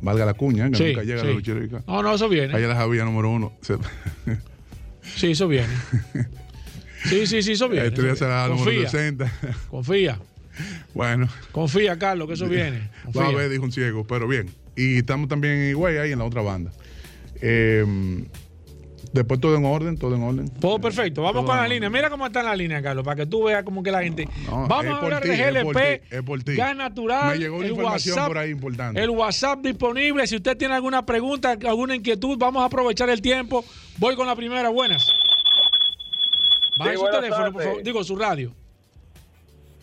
Speaker 47: valga la cuña, que
Speaker 15: Sí,
Speaker 47: nunca llega
Speaker 15: sí.
Speaker 47: la Leche Rica.
Speaker 15: No, no, eso viene.
Speaker 47: Allá la Javía número uno. [laughs]
Speaker 15: Sí, eso viene. Sí, sí, sí, eso viene.
Speaker 47: Día
Speaker 15: eso
Speaker 47: será
Speaker 15: Confía,
Speaker 47: 60.
Speaker 15: confía.
Speaker 47: Bueno.
Speaker 15: Confía, Carlos, que eso viene.
Speaker 47: Va a
Speaker 15: Confía.
Speaker 47: ver, dijo un ciego, pero bien. Y estamos también en Higüey, ahí en la otra banda. Eh, después todo en orden, todo en orden.
Speaker 15: Todo perfecto. Vamos
Speaker 47: Todo
Speaker 15: con
Speaker 47: en
Speaker 15: las líneas. Mira cómo están las líneas, Carlos, para que tú veas como que la gente.
Speaker 47: No,
Speaker 15: Vamos a hablar de GLP,
Speaker 47: ti, es por ti.
Speaker 15: gas natural.
Speaker 47: Me llegó una
Speaker 15: el
Speaker 47: información
Speaker 15: WhatsApp,
Speaker 47: por ahí importante.
Speaker 15: El WhatsApp disponible. Si usted tiene alguna pregunta, alguna inquietud, vamos a aprovechar el tiempo. Voy con la primera. Buenas. Baje
Speaker 48: Sí,
Speaker 15: su teléfono, por favor. Digo, su radio.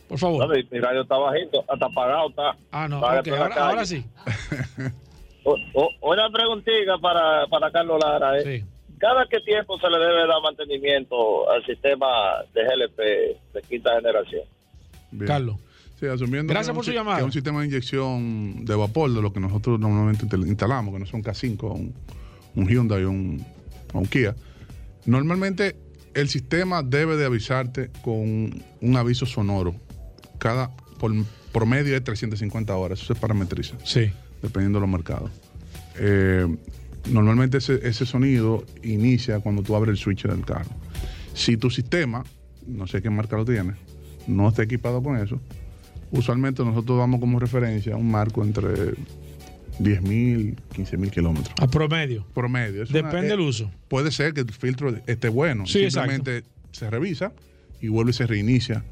Speaker 15: Por favor.
Speaker 48: No, mi, radio está bajito, hasta apagado está.
Speaker 15: Ah, no,
Speaker 48: Vale,
Speaker 15: ok,
Speaker 48: por la
Speaker 15: ahora, sí. [laughs]
Speaker 48: O- o- una preguntita para, para Carlos Lara. ¿eh? ¿Cada qué tiempo se le debe dar mantenimiento al sistema de GLP de quinta generación?
Speaker 47: Bien.
Speaker 15: Carlos.
Speaker 47: Sí, asumiendo
Speaker 15: Gracias
Speaker 47: que es
Speaker 15: por
Speaker 47: un
Speaker 15: su llamada.
Speaker 47: que es un sistema de inyección de vapor de lo que nosotros normalmente instalamos, que no son K5, un, un Hyundai o un, o un Kia. Normalmente el sistema debe de avisarte con un aviso sonoro. Cada por promedio de 350 horas. Eso se parametriza.
Speaker 15: Sí.
Speaker 47: Dependiendo de los mercados. Eh, normalmente ese, ese sonido inicia cuando tú abres el switch del carro. Si tu sistema, no sé qué marca lo tiene, no está equipado con eso, usualmente nosotros damos como referencia un marco entre 10.000, 15.000 kilómetros.
Speaker 15: A promedio.
Speaker 47: Promedio. Es
Speaker 15: Depende
Speaker 47: una-
Speaker 15: del
Speaker 47: eh,
Speaker 15: uso.
Speaker 47: Puede ser que el filtro esté bueno.
Speaker 15: Sí,
Speaker 47: Simplemente se revisa. y vuelve y se reinicia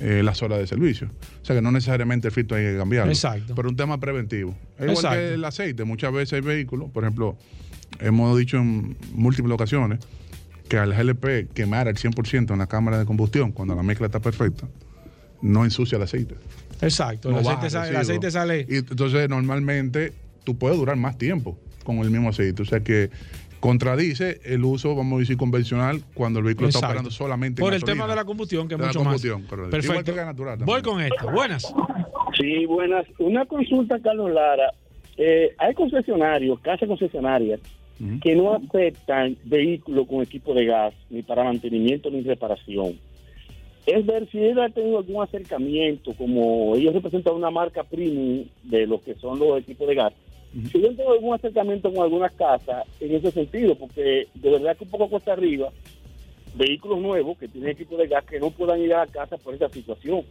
Speaker 47: eh, las horas de servicio. Sea que no necesariamente el filtro hay que cambiarlo.
Speaker 15: Exacto.
Speaker 47: Pero un tema preventivo. Es igual
Speaker 15: Exacto.
Speaker 47: que el aceite. Muchas veces hay vehículos, por ejemplo, hemos dicho en múltiples ocasiones que al GLP quemar el 100% en la cámara de combustión cuando la mezcla está perfecta, no ensucia el aceite.
Speaker 15: Exacto.
Speaker 47: No
Speaker 15: el, aceite sale, el aceite sale.
Speaker 47: Y entonces normalmente tú puedes durar más tiempo con el mismo aceite. O sea que contradice el uso, vamos a decir, convencional cuando el vehículo está operando solamente en
Speaker 15: Por el
Speaker 47: gasolina.
Speaker 15: tema de la combustión, que es
Speaker 47: De la
Speaker 15: mucho
Speaker 47: combustión,
Speaker 15: más.
Speaker 47: correcto.
Speaker 15: Perfecto.
Speaker 47: Igual que natural
Speaker 15: Voy con esto. Buenas.
Speaker 49: Sí, buenas. Una consulta, Carlos Lara. Eh, hay concesionarios, casas concesionarias, que no aceptan vehículos con equipo de gas, ni para mantenimiento ni reparación. Es ver si él ha tenido algún acercamiento, como ellos representan una marca premium de lo que son los equipos de gas. Si yo tengo algún acercamiento con algunas casas en ese sentido, porque de verdad que un poco cuesta arriba, vehículos nuevos que tienen equipo de gas que no puedan ir a la casa por esa situación.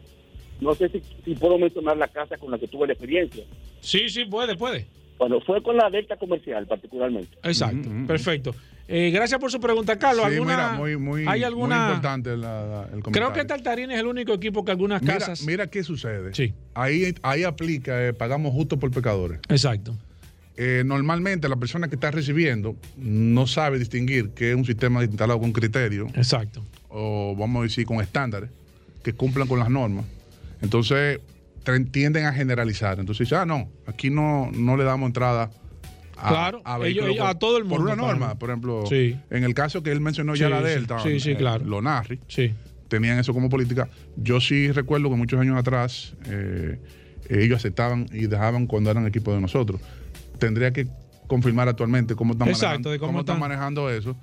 Speaker 49: No sé si, si puedo mencionar la casa con la que tuve la experiencia.
Speaker 15: Sí, sí, puede, puede.
Speaker 49: Bueno, fue con la Delta Comercial particularmente.
Speaker 15: Exacto. Perfecto. Eh, gracias por su pregunta, Carlos.
Speaker 47: Sí,
Speaker 15: ¿Alguna,
Speaker 47: mira, muy, muy,
Speaker 15: ¿Hay alguna?
Speaker 47: muy importante la- la- el comentario.
Speaker 15: Creo que Tartarín es el único equipo que algunas
Speaker 47: Mira,
Speaker 15: casas.
Speaker 47: mira qué sucede.
Speaker 15: Sí.
Speaker 47: Ahí, ahí aplica, eh, pagamos justo por pecadores.
Speaker 15: Exacto.
Speaker 47: Eh, normalmente la persona que está recibiendo no sabe distinguir que es un sistema instalado con criterio.
Speaker 15: Exacto.
Speaker 47: O vamos a decir con estándares que cumplan con las normas. Entonces tienden a generalizar. Entonces dice, ah, no, aquí no, no le damos entrada a,
Speaker 15: Claro,
Speaker 47: a,
Speaker 15: ellos- a
Speaker 47: por-
Speaker 15: todo el
Speaker 47: Por
Speaker 15: mundo,
Speaker 47: una
Speaker 15: claro.
Speaker 47: norma, por ejemplo,
Speaker 15: Sí.
Speaker 47: en el caso que él mencionó ya la Delta,
Speaker 15: sí, sí,
Speaker 47: eh,
Speaker 15: claro.
Speaker 47: los NARRI,
Speaker 15: Sí.
Speaker 47: tenían eso como política. Yo sí recuerdo que muchos años atrás eh, ellos aceptaban y dejaban cuando eran equipo de nosotros. Tendría que confirmar actualmente cómo están,
Speaker 15: Exacto,
Speaker 47: manejando,
Speaker 15: de cómo
Speaker 47: están
Speaker 15: están.
Speaker 47: manejando eso.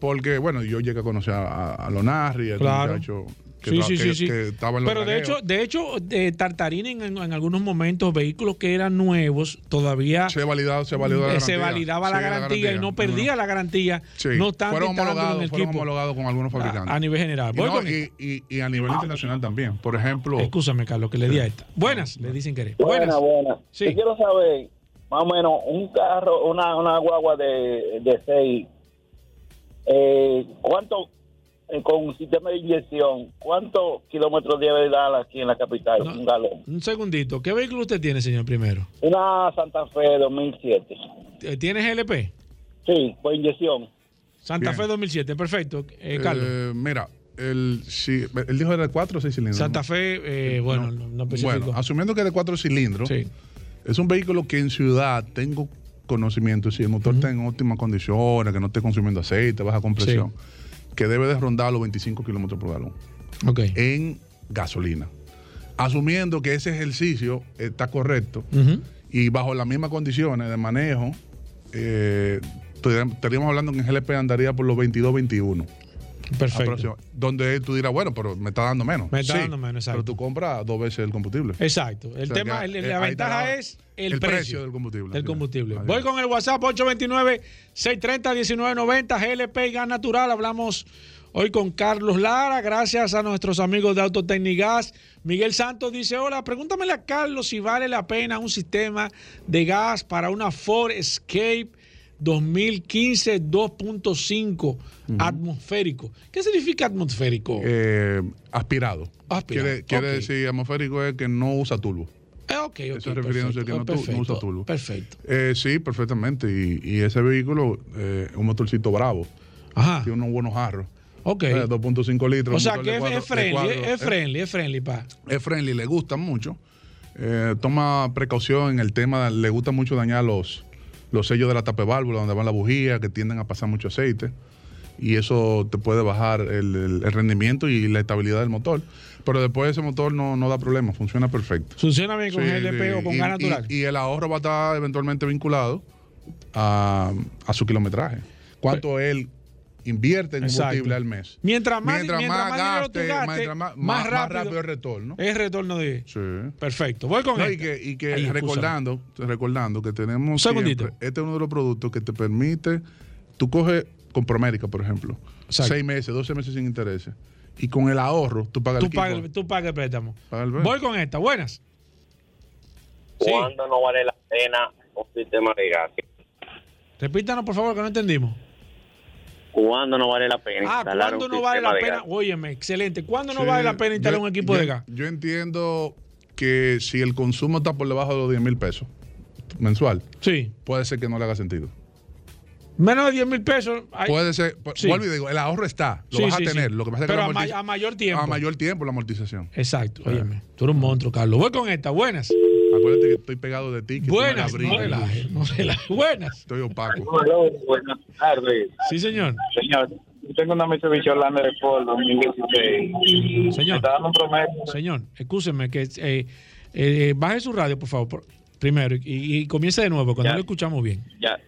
Speaker 47: Porque, bueno, yo llegué a conocer a, a, a Lonarri, a este
Speaker 15: Claro.
Speaker 47: muchacho que,
Speaker 15: Sí,
Speaker 47: que-
Speaker 15: sí, sí.
Speaker 47: que estaba en los
Speaker 15: Pero de hecho, de hecho, de Tartarín en, en- en algunos momentos, vehículos que eran nuevos, todavía
Speaker 47: se validaba, se validó la
Speaker 15: eh, se
Speaker 47: garantía.
Speaker 15: validaba
Speaker 47: Sí,
Speaker 15: la
Speaker 47: la
Speaker 15: garantía y no perdía la garantía.
Speaker 47: Sí,
Speaker 15: No están
Speaker 47: fueron homologados, con algunos fabricantes.
Speaker 15: A, a nivel general.
Speaker 47: Y,
Speaker 15: Voy
Speaker 47: no,
Speaker 15: con
Speaker 47: y, y- y a nivel internacional también. Por ejemplo.
Speaker 15: Escúchame, Carlos, que le di a esta. Buenas, le dicen querer.
Speaker 49: Buena, buena.
Speaker 15: Sí.
Speaker 49: Yo quiero saber, más o menos, un carro, una, una guagua de, de seis, eh, ¿cuánto, eh, con un sistema de inyección, cuántos kilómetros debe dar aquí en la capital? Un galón.
Speaker 15: Un segundito. ¿Qué vehículo usted tiene, señor primero?
Speaker 49: Una Santa Fe 2007.
Speaker 15: Eh, ¿Tiene GLP?
Speaker 49: Sí, por inyección.
Speaker 15: Santa
Speaker 47: Bien.
Speaker 15: Fe 2007, perfecto. Eh, Carlos.
Speaker 47: Eh, mira, el, si, él dijo era de 4 o 6 cilindros.
Speaker 15: Santa. Fe, eh, bueno, no, no especificó.
Speaker 47: Bueno, asumiendo que es de 4 cilindros, es un vehículo que en ciudad tengo conocimiento, si el motor está en óptimas condiciones, que no esté consumiendo aceite, baja compresión, que debe de rondar los 25 kilómetros por galón en gasolina. Asumiendo que ese ejercicio está correcto y bajo las mismas condiciones de manejo, eh, estaríamos hablando que en GLP andaría por los 22, 21.
Speaker 15: Perfecto.
Speaker 47: Aproxima- Donde tú dirás, bueno, pero me está dando menos.
Speaker 15: Me está
Speaker 47: Sí,
Speaker 15: dando menos, exacto.
Speaker 47: Pero tú compras dos veces el combustible.
Speaker 15: Exacto. El
Speaker 47: O sea
Speaker 15: tema, el- la ventaja es el,
Speaker 47: el
Speaker 15: precio,
Speaker 47: precio del combustible.
Speaker 15: Del combustible. Voy con el WhatsApp 829-630-1990, GLP y Gas Natural. Hablamos hoy con Carlos Lara, gracias a nuestros amigos de Autotecnigas. Miguel Santos dice, hola, pregúntamele a Carlos si vale la pena un sistema de gas para una Ford Escape 2015 2.5 atmosférico. ¿Qué significa atmosférico?
Speaker 47: Eh, aspirado.
Speaker 15: Aspirado,
Speaker 47: Quiere, decir, atmosférico es que no usa turbo.
Speaker 15: Eh, ok, ok,
Speaker 47: Eso refiriéndose a que no,
Speaker 15: perfecto,
Speaker 47: usa turbo.
Speaker 15: Perfecto.
Speaker 47: Eh, sí, perfectamente. Y, y ese vehículo eh, es un motorcito bravo.
Speaker 15: Ajá.
Speaker 47: Tiene unos buenos jarros.
Speaker 15: Ok.
Speaker 47: Eh, 2.5 litros.
Speaker 15: O sea que es, friendly, es,
Speaker 47: eh,
Speaker 15: friendly, es friendly, pa.
Speaker 47: es friendly, le gusta mucho. Eh, toma precaución en el tema, le gusta mucho dañar los, los sellos de la tapeválvula donde van las bujías, que tienden a pasar mucho aceite. Y eso te puede bajar el, el- el rendimiento y la estabilidad del motor. Pero después ese motor no, no da problema, funciona perfecto.
Speaker 15: Funciona bien con
Speaker 47: Sí,
Speaker 15: GLP o con
Speaker 47: Y-
Speaker 15: gas natural.
Speaker 47: Y, y el ahorro va a estar eventualmente vinculado a, a su kilometraje. ¿Cuánto él invierte en combustible al mes?
Speaker 15: Mientras más,
Speaker 47: Mientras
Speaker 15: mientras
Speaker 47: más
Speaker 15: más dinero
Speaker 47: gaste,
Speaker 15: tú gastes,
Speaker 47: mientras más-
Speaker 15: más,
Speaker 47: más- más
Speaker 15: rápido,
Speaker 47: rápido el retorno.
Speaker 15: Es retorno de.
Speaker 47: Sí.
Speaker 15: Perfecto. Voy con
Speaker 47: No,
Speaker 15: esta.
Speaker 47: y que, y que
Speaker 15: escúchame.
Speaker 47: recordando, recordando que tenemos
Speaker 15: Un segundito.
Speaker 47: siempre- este es uno de los productos que te permite, tú coges con Promérica, por ejemplo,
Speaker 15: Exacto.
Speaker 47: seis meses, 12 meses sin intereses, y con el ahorro tú pagas
Speaker 15: Tú
Speaker 47: el
Speaker 15: el- tú pagas el préstamo.
Speaker 47: Paga el
Speaker 15: Voy con esta. Buenas. Sí.
Speaker 48: ¿Cuándo no vale la pena un sistema de gas?
Speaker 15: Repítanos, por favor, que no entendimos.
Speaker 48: ¿Cuándo no vale la pena
Speaker 15: Ah,
Speaker 48: instalar
Speaker 15: ¿cuándo
Speaker 48: un
Speaker 15: no vale la
Speaker 48: de
Speaker 15: pena?
Speaker 48: gas?
Speaker 15: Óyeme, excelente. ¿Cuándo no
Speaker 47: Sí,
Speaker 15: vale la pena instalar
Speaker 47: yo-
Speaker 15: un equipo
Speaker 47: yo-
Speaker 15: de gas?
Speaker 47: Yo entiendo que si el consumo está por debajo de los 10 mil pesos mensual,
Speaker 15: sí.
Speaker 47: puede ser que no le haga sentido.
Speaker 15: Menos de 10 mil pesos. hay-
Speaker 47: Puede ser, pu-
Speaker 15: Sí.
Speaker 47: vuelvo y digo, el ahorro está, lo
Speaker 15: Sí,
Speaker 47: vas
Speaker 15: sí,
Speaker 47: a tener.
Speaker 15: sí.
Speaker 47: Lo que pasa es que
Speaker 15: Pero
Speaker 47: la
Speaker 15: a, ma- a mayor tiempo.
Speaker 47: a mayor tiempo la amortización.
Speaker 15: Exacto, óyeme. Tú eres un monstruo, Carlos. Voy con esta. Buenas.
Speaker 47: Acuérdate que estoy pegado de ti. Que
Speaker 15: Buenas.
Speaker 47: la
Speaker 15: No relajes, no relajes. Buenas.
Speaker 47: Estoy opaco.
Speaker 48: Buenas tardes.
Speaker 15: Sí, señor.
Speaker 48: Señor, yo tengo una Mitsubishi Orlando de Ford 2016.
Speaker 15: Señor.
Speaker 48: Me está dando un promedio.
Speaker 15: Señor, escúcheme que eh, eh, baje su radio, por favor, por- primero, y, y comience de nuevo, cuando
Speaker 48: Ya.
Speaker 15: lo escuchamos bien.
Speaker 48: Ya,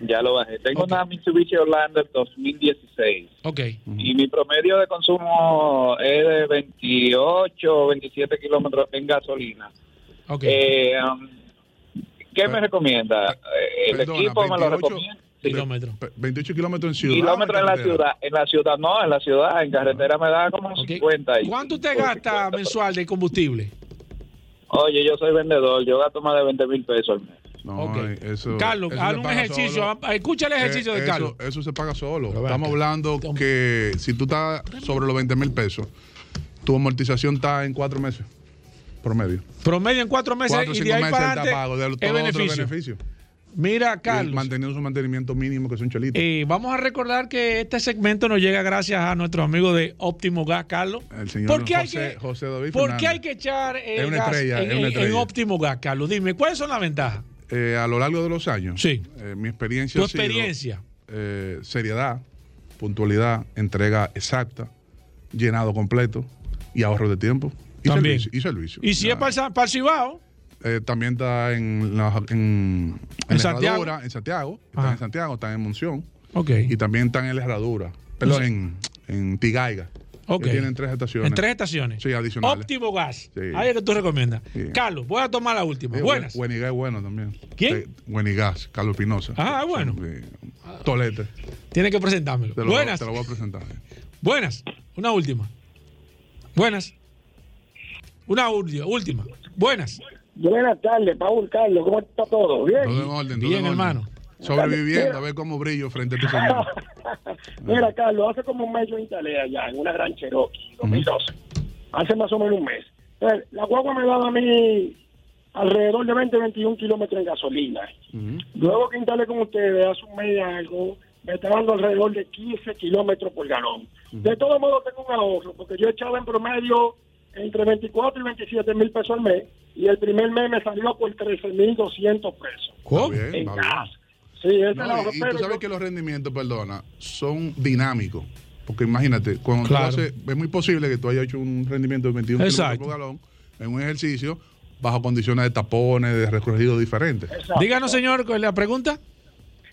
Speaker 48: ya lo bajé. Tengo una Mitsubishi Orlando 2016.
Speaker 15: Ok.
Speaker 48: Y mi promedio de consumo es de 28 o 27 kilómetros en gasolina. Eh, um, ¿Qué me recomienda? Eh, ¿El
Speaker 47: Perdona,
Speaker 48: equipo me lo
Speaker 47: 28
Speaker 48: recomienda?
Speaker 15: Kilómetros.
Speaker 47: Pe- 28 kilómetros en ciudad.
Speaker 48: Kilómetros en la ciudad. En la ciudad no, en la ciudad. En carretera me da como 50. y-
Speaker 15: ¿Cuánto usted gasta mensual de combustible?
Speaker 48: Oye, yo soy vendedor. Yo gasto más de 20 mil pesos al mes.
Speaker 47: No,
Speaker 15: Ok.
Speaker 47: eso,
Speaker 15: Carlos, haz un ejercicio.
Speaker 47: solo.
Speaker 15: Escucha el ejercicio
Speaker 47: Eh,
Speaker 15: de
Speaker 47: eso-
Speaker 15: Carlos.
Speaker 47: Eso, se paga solo. Estamos hablando que si tú estás sobre los 20 mil pesos, tu amortización está en cuatro meses promedio.
Speaker 15: Promedio en cuatro meses
Speaker 47: Cuatro
Speaker 15: y
Speaker 47: cinco
Speaker 15: de ahí
Speaker 47: meses
Speaker 15: para adelante
Speaker 47: pago de todo
Speaker 15: beneficio.
Speaker 47: beneficio.
Speaker 15: Mira, Carlos.
Speaker 47: Manteniendo su mantenimiento mínimo, que es un chelito.
Speaker 15: Eh, vamos a recordar que este segmento nos llega gracias a nuestro amigo de Óptimo Gas, Carlos.
Speaker 47: El señor
Speaker 15: ¿Por qué hay
Speaker 47: José,
Speaker 15: que-
Speaker 47: José David
Speaker 15: ¿Por qué hay que echar el
Speaker 47: Es
Speaker 15: gas
Speaker 47: estrella,
Speaker 15: en,
Speaker 47: es
Speaker 15: en-. Óptimo Gas, Carlos? Dime, ¿cuáles son las ventajas?
Speaker 47: Eh, a lo largo de los años,
Speaker 15: Sí.
Speaker 47: eh, mi experiencia
Speaker 15: Tu
Speaker 47: ha
Speaker 15: experiencia.
Speaker 47: eh, seriedad, puntualidad, entrega exacta, llenado completo y ahorro de tiempo. Y
Speaker 15: También.
Speaker 47: servicio. Y servicio.
Speaker 15: Y si
Speaker 47: Ya.
Speaker 15: es para el, para el Cibao,
Speaker 47: Eh, también está en, la, en, en,
Speaker 15: Santiago.
Speaker 47: Herradura, en Santiago. Está en Santiago, está en Monción.
Speaker 15: Ok.
Speaker 47: Y también están en la Herradura. Perdón, en, en Tigaiga.
Speaker 15: Ok.
Speaker 47: Que tienen tres estaciones.
Speaker 15: en tres estaciones.
Speaker 47: Sí, adicionales.
Speaker 15: Óptimo Gas.
Speaker 47: Sí.
Speaker 15: Ahí es que tú recomiendas.
Speaker 47: Sí.
Speaker 15: Carlos, voy a tomar la última.
Speaker 47: Sí,
Speaker 15: Buenas.
Speaker 47: Buenigas es bueno también.
Speaker 15: ¿Quién?
Speaker 47: Buenigas, Carlos Pinoza.
Speaker 15: Ah, bueno.
Speaker 47: Tolete.
Speaker 15: Tienes que presentármelo.
Speaker 47: Te lo,
Speaker 15: Buenas.
Speaker 47: te lo voy a presentar.
Speaker 15: Buenas. Una última. Buenas. Una última. última. Buenas.
Speaker 49: Buenas tardes, Paul Carlos, ¿cómo está todo? ¿Bien?
Speaker 47: Todo en orden, todo
Speaker 15: Bien,
Speaker 47: en orden.
Speaker 15: hermano.
Speaker 47: Sobreviviendo, a ver cómo brillo frente a tu señor. [laughs]
Speaker 49: Mira, Carlos, hace como un mes yo instalé allá en una gran Cherokee, 2012. Hace más o menos un mes. Entonces, la guagua me daba a mí alrededor de 20, 21 kilómetros en gasolina. Luego que instalé con ustedes hace un mes y algo, me está dando alrededor de 15 kilómetros por galón. De todos modos, tengo un ahorro, porque yo echaba en promedio entre 24 y 27 mil pesos al mes, y el primer mes me salió por 13 mil 200 pesos.
Speaker 47: ¿Cómo?
Speaker 49: En gas. Sí, ese
Speaker 47: No, y, y tú sabes que los rendimientos, perdona, son dinámicos. Porque imagínate, cuando
Speaker 15: Claro.
Speaker 47: tú haces, es muy posible que tú hayas hecho un rendimiento de 21
Speaker 15: Exacto.
Speaker 47: kilómetros por galón en un ejercicio bajo condiciones de tapones, de recorrido diferentes.
Speaker 15: Díganos, señor, ¿cuál es la pregunta?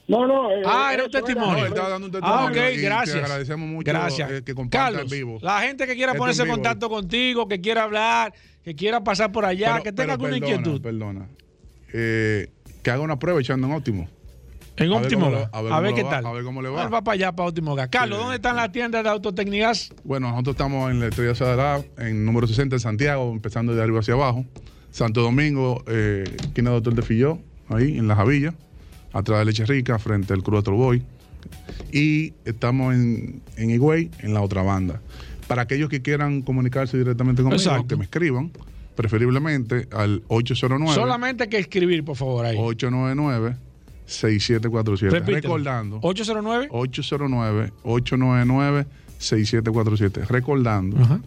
Speaker 49: No, no. eh,
Speaker 15: Ah, era un testimonio.
Speaker 47: No, él estaba dando un
Speaker 15: Ah,
Speaker 47: testimonio
Speaker 15: ok,
Speaker 47: y
Speaker 15: gracias.
Speaker 47: te agradecemos mucho
Speaker 15: Gracias.
Speaker 47: eh, que
Speaker 15: Carlos,
Speaker 47: en vivo.
Speaker 15: la gente que quiera
Speaker 47: Esto
Speaker 15: ponerse en
Speaker 47: vivo.
Speaker 15: contacto contigo, que quiera hablar, que quiera pasar por allá,
Speaker 47: Pero-
Speaker 15: que tenga alguna
Speaker 47: perdona,
Speaker 15: inquietud.
Speaker 47: Perdona. Eh, que haga una prueba echando en óptimo.
Speaker 15: En
Speaker 47: A ver
Speaker 15: Óptimo
Speaker 47: a ver
Speaker 15: A ver qué
Speaker 47: va,
Speaker 15: tal.
Speaker 47: a ver cómo le va.
Speaker 15: Él va para allá, para Óptimo. Carlos, ¿dónde están las tiendas de Autotecnigas?
Speaker 47: Bueno, nosotros estamos en la Estrella Sadalá, en número 60 en Santiago, empezando de arriba hacia abajo. Santo Domingo, eh, esquina Doctor de Filló, ahí en La Javilla, atrás de Leche Rica, frente al Cruz Boy. Y estamos en, en Higüey, en la otra banda. Para aquellos que quieran comunicarse directamente conmigo,
Speaker 15: Exacto.
Speaker 47: que me escriban, preferiblemente al 809
Speaker 15: Solamente hay que escribir, por favor, ahí.
Speaker 47: 899 6747.
Speaker 15: Repítelo.
Speaker 47: Recordando.
Speaker 15: 809
Speaker 47: 809 899 6747. Recordando
Speaker 15: Ajá.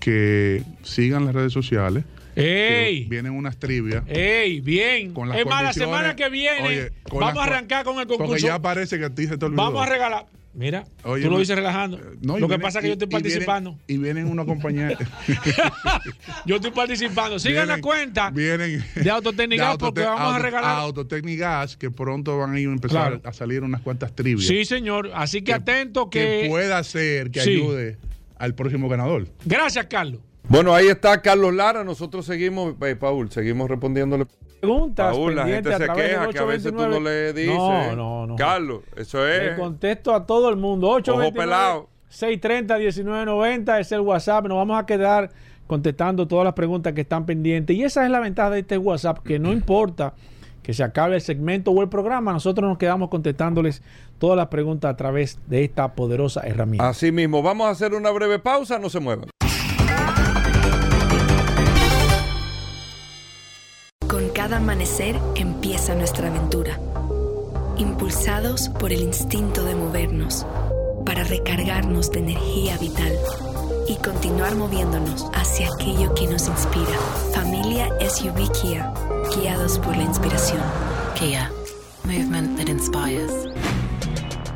Speaker 47: que sigan las redes sociales.
Speaker 15: ¡Ey!
Speaker 47: Vienen unas trivias.
Speaker 15: ¡Ey! Bien.
Speaker 47: Con las
Speaker 15: es más, la semana que viene
Speaker 47: Oye,
Speaker 15: vamos a arrancar con el
Speaker 47: Porque
Speaker 15: concurso.
Speaker 47: ya parece que a ti se te olvidó.
Speaker 15: Vamos a regalar. Mira,
Speaker 47: Oye,
Speaker 15: tú lo
Speaker 47: no-
Speaker 15: dices relajando.
Speaker 47: No, y
Speaker 15: lo que pasa es que yo estoy
Speaker 47: y- y vienen-
Speaker 15: participando.
Speaker 47: Y vienen una compañía. [laughs]
Speaker 15: Yo estoy participando. Sigan la cuenta
Speaker 47: vienen
Speaker 15: de Autotecnigas porque vamos a regalar.
Speaker 47: Autotecnigas, que pronto van a ir a empezar
Speaker 15: Claro.
Speaker 47: a salir unas cuantas trivias.
Speaker 15: Sí, señor. Así que, atento que.
Speaker 47: que pueda ser que
Speaker 15: Sí.
Speaker 47: ayude al próximo ganador.
Speaker 15: Gracias, Carlos.
Speaker 14: Bueno, ahí está Carlos Lara. Nosotros seguimos, eh, Paul, seguimos respondiéndole.
Speaker 15: Preguntas
Speaker 14: Paul, la gente se queja que a veces tú no
Speaker 15: 829.
Speaker 14: le dices.
Speaker 15: No, no, no.
Speaker 14: Carlos, eso
Speaker 15: Le
Speaker 14: es.
Speaker 15: contesto a todo el mundo. 829
Speaker 14: pelado.
Speaker 15: 630 1990 es el WhatsApp. Nos vamos a quedar contestando todas las preguntas que están pendientes. Y esa es la ventaja de este WhatsApp, que no importa que se acabe el segmento o el programa, nosotros nos quedamos contestándoles todas las preguntas a través de esta poderosa herramienta.
Speaker 14: Así mismo, vamos a hacer una breve pausa, no se muevan.
Speaker 21: Cada amanecer empieza nuestra aventura. Impulsados por el instinto de movernos, para recargarnos de energía vital y continuar moviéndonos hacia aquello que nos inspira. Familia SUV Kia, guiados por la inspiración.
Speaker 22: Kia, movement that inspires.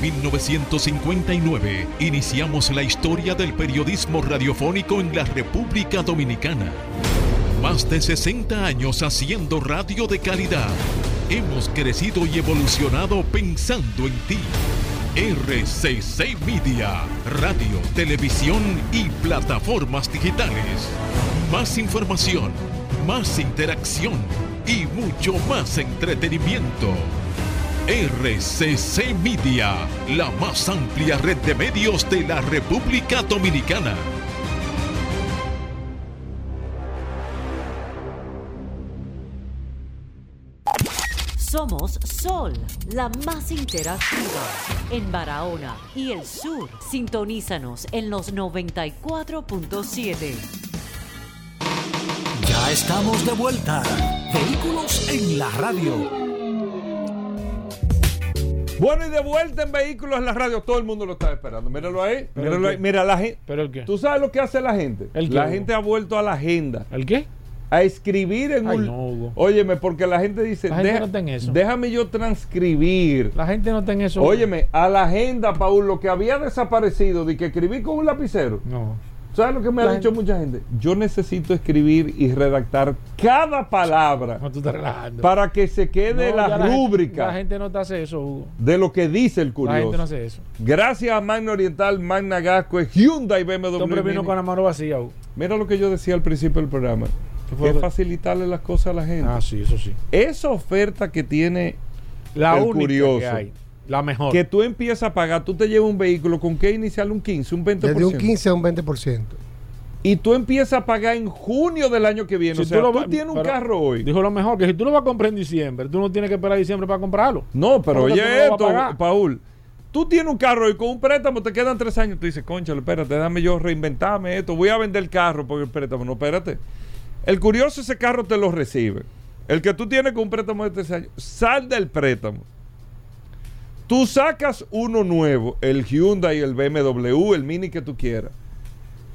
Speaker 3: 1959 iniciamos la historia del periodismo radiofónico en la República Dominicana. Más de 60 años haciendo radio de calidad. Hemos crecido y evolucionado pensando en ti. RCC Media, radio, televisión y plataformas digitales. Más información, más interacción y mucho más entretenimiento. RCC Media, la más amplia red de medios de la República Dominicana.
Speaker 50: Somos Sol, la más interactiva. En Barahona y el sur, sintonízanos en los 94.7.
Speaker 25: Ya estamos de vuelta. Vehículos en la radio.
Speaker 14: Bueno, y de vuelta en vehículos en la radio, todo el mundo lo está esperando. Míralo ahí,
Speaker 15: ¿Pero
Speaker 14: míralo ahí. Mira, la gente.
Speaker 15: ¿Pero el qué?
Speaker 14: ¿Tú sabes lo que hace la gente?
Speaker 15: ¿El qué,
Speaker 14: la
Speaker 15: Hugo?
Speaker 14: gente ha vuelto a la agenda.
Speaker 15: ¿El qué?
Speaker 14: A escribir en
Speaker 15: Ay,
Speaker 14: un.
Speaker 15: no, Hugo.
Speaker 14: Óyeme, porque la gente dice.
Speaker 15: La gente
Speaker 14: "Deja-
Speaker 15: no está en eso".
Speaker 14: Déjame yo transcribir.
Speaker 15: La gente no está en eso.
Speaker 14: Óyeme, a la agenda, Paul, lo que había desaparecido de que escribí con un lapicero.
Speaker 15: No.
Speaker 14: ¿Sabes lo que me ha
Speaker 15: La
Speaker 14: dicho mucha gente? Yo necesito escribir y redactar cada palabra
Speaker 15: No, tú estás relajando.
Speaker 14: para que se quede
Speaker 15: No,
Speaker 14: la rúbrica
Speaker 15: La gente no te hace eso, Hugo.
Speaker 14: de lo que dice el
Speaker 15: La
Speaker 14: curioso.
Speaker 15: gente no hace eso.
Speaker 14: Gracias a Magna Oriental, Magna Gasco, Hyundai, BMW.
Speaker 15: Este hombre vino con la mano vacía, Hugo.
Speaker 14: Mira lo que yo decía al principio del programa.
Speaker 15: ¿Qué fue
Speaker 14: Es
Speaker 15: que-
Speaker 14: facilitarle las cosas a la gente.
Speaker 15: Ah, sí, eso sí.
Speaker 14: Esa oferta que tiene
Speaker 15: La
Speaker 14: el
Speaker 15: única
Speaker 14: curioso,
Speaker 15: que hay. La mejor.
Speaker 14: que tú empiezas a pagar, tú te llevas un vehículo, ¿con qué inicial? Un 15, un 20%.
Speaker 51: Desde un 15 a un 20%.
Speaker 14: Y tú empiezas a pagar en junio del año que viene.
Speaker 15: Si
Speaker 14: o sea,
Speaker 15: lo
Speaker 14: tú, tienes un carro hoy.
Speaker 15: Dijo lo mejor, que si tú lo vas a comprar en diciembre, tú no tienes que esperar a diciembre para comprarlo.
Speaker 14: No, pero
Speaker 15: tú
Speaker 14: oye esto. Paul. Tú tienes un carro y con un préstamo te quedan tres años. Tú dices, concha, espérate, déjame yo reinventarme esto. Voy a vender el carro porque el préstamo. No, espérate. El curioso, ese carro te lo recibe. El que tú tienes con un préstamo de tres años, sal del préstamo. Tú sacas uno nuevo, el Hyundai, el BMW, el Mini que tú quieras.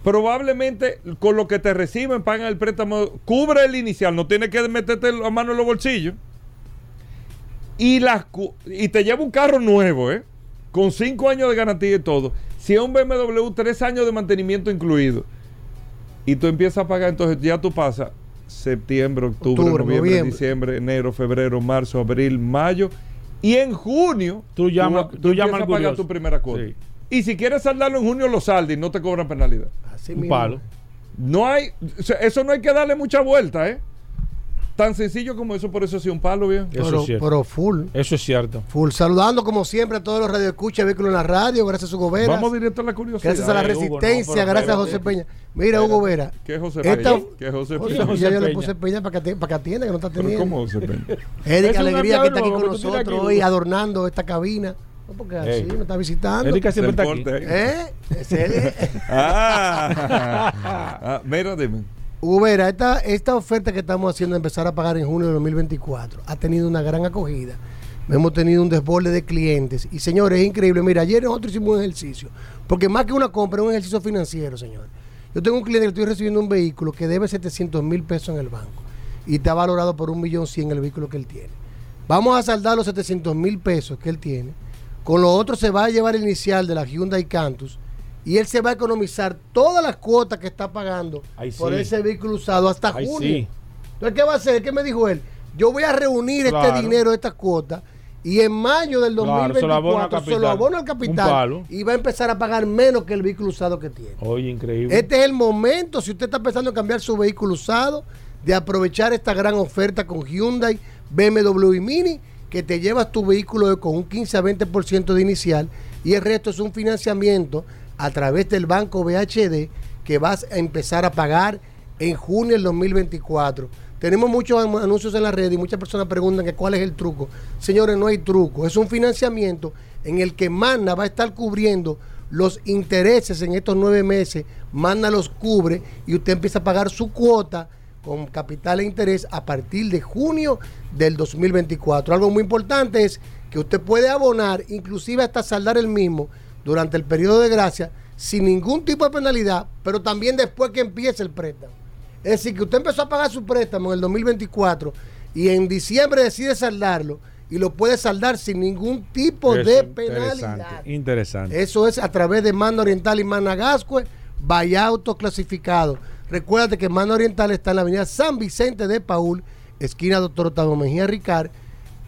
Speaker 14: Probablemente con lo que te reciben, pagan el préstamo, cubre el inicial, no tienes que meterte la mano en los bolsillos. Y, las, y te lleva un carro nuevo, ¿eh? Con cinco años de garantía y todo. Si es un BMW, tres años de mantenimiento incluido. Y tú empiezas a pagar, entonces ya tú pasas septiembre, octubre,
Speaker 51: Octubre,
Speaker 14: noviembre,
Speaker 51: noviembre.
Speaker 14: diciembre, enero, febrero, marzo, abril, mayo. Y en junio
Speaker 15: Tú llamas-
Speaker 14: tú,
Speaker 15: tú llamas
Speaker 14: empiezas
Speaker 15: al
Speaker 14: a pagar tu primera cuota.
Speaker 15: Sí.
Speaker 14: Y si quieres saldarlo en junio, lo saldas y no te cobran penalidad.
Speaker 51: Así
Speaker 15: Un
Speaker 51: mismo.
Speaker 15: palo.
Speaker 14: No hay, eso no hay que darle mucha vuelta, ¿eh? Tan sencillo como eso, por eso ha sido un palo, bien.
Speaker 15: Eso
Speaker 51: Pero,
Speaker 15: es cierto.
Speaker 51: pero full.
Speaker 15: Eso es cierto.
Speaker 51: Full. Saludando como siempre a todos los radioescuchas, vehículos en la radio, gracias a Hugo Vera.
Speaker 14: Vamos directo a la curiosidad.
Speaker 51: Gracias a la
Speaker 15: Eh, Hugo, no,
Speaker 51: resistencia, gracias a. José Peña. Mira, Hugo Vera.
Speaker 14: ¿Qué es José
Speaker 51: Esta-
Speaker 14: Peña? ¿Qué es José Peña?
Speaker 51: ya yo le
Speaker 15: Peña.
Speaker 51: puse Peña para que, para que atienda, que no está teniendo.
Speaker 14: ¿Cómo José Peña?
Speaker 51: Erika Alegría que está aquí con nosotros
Speaker 15: aquí,
Speaker 51: hoy adornando esta cabina. No, porque así me está visitando.
Speaker 15: Erika siempre está aquí.
Speaker 14: ¿eh?
Speaker 51: ¿Eh? Es- [laughs]
Speaker 14: Ah, [laughs] ah, mira, dime.
Speaker 51: Esta, esta oferta que estamos haciendo de empezar a pagar en junio de 2024 ha tenido una gran acogida. Hemos tenido un desborde de clientes. Y señores, es increíble. Mira, ayer nosotros hicimos un ejercicio. Porque más que una compra, es un ejercicio financiero, señores. Yo tengo un cliente que estoy recibiendo un vehículo que debe 700 mil pesos en el banco. Y está valorado por un millón cien el vehículo que él tiene. Vamos a saldar los 700 mil pesos que él tiene. Con lo otro se va a llevar el inicial de la Hyundai Cantus. Y él se va a economizar todas las cuotas que está pagando
Speaker 15: Ay,
Speaker 51: por ese vehículo usado hasta
Speaker 15: Ay,
Speaker 51: junio.
Speaker 15: sí.
Speaker 51: Entonces, ¿qué va a hacer? ¿Qué me dijo él? Yo voy a reunir
Speaker 15: Claro.
Speaker 51: este dinero, estas cuotas, Y en mayo del
Speaker 15: Claro, se lo abona al
Speaker 51: 2024 se lo
Speaker 15: capital.
Speaker 51: abona al capital y va a empezar a pagar menos que el vehículo usado que tiene.
Speaker 15: Oye, increíble.
Speaker 51: Este es el momento, si usted está pensando en cambiar su vehículo usado, de aprovechar esta gran oferta con Hyundai, BMW y Mini, que te llevas tu vehículo con un 15 a 20% de inicial y el resto es un financiamiento a través del banco BHD que vas a empezar a pagar en junio del 2024. Tenemos muchos an- anuncios en la red y muchas personas preguntan que cuál es el truco. Señores, no hay truco. Es un financiamiento en el que Magna va a estar cubriendo los intereses en estos nueve meses. Magna los cubre y usted empieza a pagar su cuota con capital e interés a partir de junio del 2024. Algo muy importante es que usted puede abonar, inclusive hasta saldar el mismo durante el periodo de gracia sin ningún tipo de penalidad, pero también después que empiece el préstamo. Es decir, que usted empezó a pagar su préstamo en el 2024 y en diciembre decide saldarlo y lo puede saldar sin ningún tipo
Speaker 15: Eso,
Speaker 51: de penalidad.
Speaker 15: Interesante.
Speaker 51: Eso es a través de Mano Oriental y Managascue, vaya autoclasificado. Recuérdate que Mano Oriental está en la avenida San Vicente de Paul, esquina Doctor Octavio Mejía Ricard,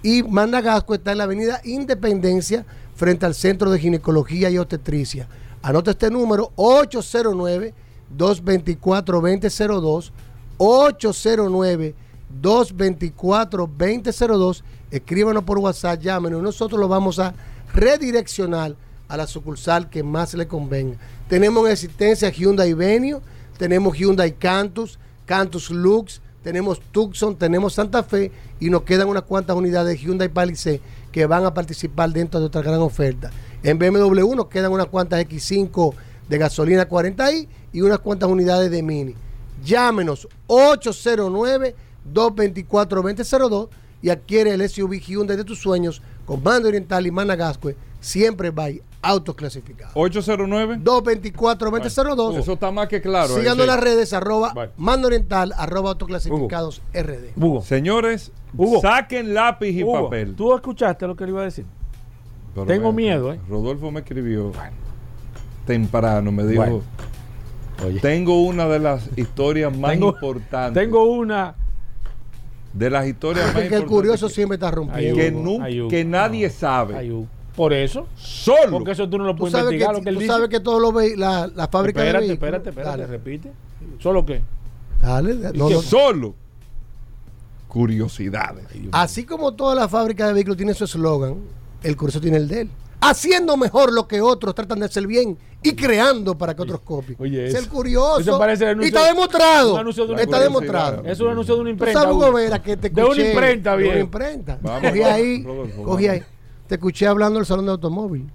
Speaker 51: y Managascue está en la avenida Independencia, frente al Centro de Ginecología y Obstetricia. Anota este número 809-224-2002, 809-224-2002. Escríbanos por WhatsApp, llámenos. Nosotros lo vamos a redireccionar a la sucursal que más le convenga. Tenemos en existencia Hyundai Venue, tenemos Hyundai Cantus, Cantus Lux, tenemos Tucson, tenemos Santa Fe y nos quedan unas cuantas unidades de Hyundai Palisade que van a participar dentro de otra gran oferta. En BMW nos quedan unas cuantas X5 de gasolina 40i y unas cuantas unidades de Mini. Llámenos 809-224-2002 y adquiere el SUV Hyundai de tus sueños con mando oriental y Managascue, siempre by autos clasificados.
Speaker 14: 809
Speaker 51: 224-2002.
Speaker 14: Eso está más que claro.
Speaker 51: Síganos
Speaker 14: eh,
Speaker 51: en las redes, arroba
Speaker 14: Bye.
Speaker 51: mando oriental, arroba autoclasificados RD.
Speaker 14: Señores,
Speaker 15: Hugo.
Speaker 14: saquen lápiz y
Speaker 15: Hugo,
Speaker 14: papel.
Speaker 15: ¿Tú escuchaste lo que le iba a decir?
Speaker 14: Pero
Speaker 15: Tengo miedo, ¿eh?
Speaker 14: Rodolfo me escribió temprano, me dijo,
Speaker 15: Bueno.
Speaker 14: tengo una de las historias más
Speaker 15: Tengo-
Speaker 14: importantes.
Speaker 15: Tengo una.
Speaker 14: de las historias más
Speaker 51: Porque el
Speaker 14: importantes
Speaker 51: curioso siempre está rompiendo.
Speaker 14: que,
Speaker 15: Hugo.
Speaker 14: que nadie sabe.
Speaker 15: Por eso.
Speaker 14: Solo.
Speaker 15: Porque eso tú no lo puedes investigar
Speaker 51: que,
Speaker 15: lo que él
Speaker 51: tú
Speaker 15: dice.
Speaker 51: sabes que todos los la, la fábrica
Speaker 15: espérate,
Speaker 51: de vehículos.
Speaker 15: espérate, espérate,
Speaker 51: Dale,
Speaker 15: repite. ¿Solo qué?
Speaker 51: dale, no, no.
Speaker 14: Solo. Curiosidades.
Speaker 51: Así como todas las fábricas de vehículos tienen su eslogan, el curioso tiene el de él. Haciendo mejor lo que otros tratan de hacer bien y creando para que otros copien.
Speaker 15: Oye,
Speaker 51: el curioso.
Speaker 15: eso parece el
Speaker 51: y
Speaker 15: anuncio-
Speaker 51: está demostrado.
Speaker 15: un anuncio de una
Speaker 51: está demostrado.
Speaker 15: Es un anuncio de una imprenta.
Speaker 51: Tú sabes, Vera, que te
Speaker 15: De una
Speaker 51: escuché-
Speaker 15: imprenta,
Speaker 51: de
Speaker 15: bien.
Speaker 51: una imprenta.
Speaker 14: Vamos,
Speaker 51: cogí ahí,
Speaker 14: Rodolfo,
Speaker 51: cogí
Speaker 14: vamos.
Speaker 51: ahí. Te escuché hablando del salón de automóvil.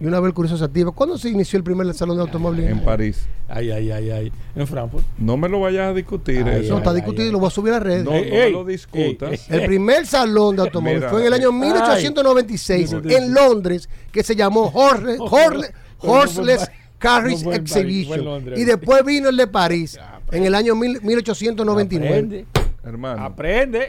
Speaker 51: Y una vez el curioso se activa. ¿Cuándo se inició el primer salón de automóvil?
Speaker 14: En París.
Speaker 15: Ay, ay, ay, ay. En Frankfurt.
Speaker 14: No me lo vayas a discutir.
Speaker 15: Ay,
Speaker 14: eso.
Speaker 51: No, está discutido
Speaker 15: ay.
Speaker 51: y lo voy a subir a redes.
Speaker 14: No, no
Speaker 15: Ey,
Speaker 14: me
Speaker 15: ey,
Speaker 14: lo discutas.
Speaker 15: ey,
Speaker 51: El primer salón de automóvil
Speaker 14: Mira,
Speaker 51: fue en el año
Speaker 15: ay.
Speaker 51: 1896
Speaker 15: Mira.
Speaker 51: en Londres, que se llamó Horle- Horle-
Speaker 15: Pero no fue
Speaker 51: Horseless. Carriage
Speaker 15: No
Speaker 51: Exhibition.
Speaker 15: Londres.
Speaker 51: y después vino el de París en el año mil- 1899.
Speaker 15: Aprende.
Speaker 14: Hermano.
Speaker 15: Aprende.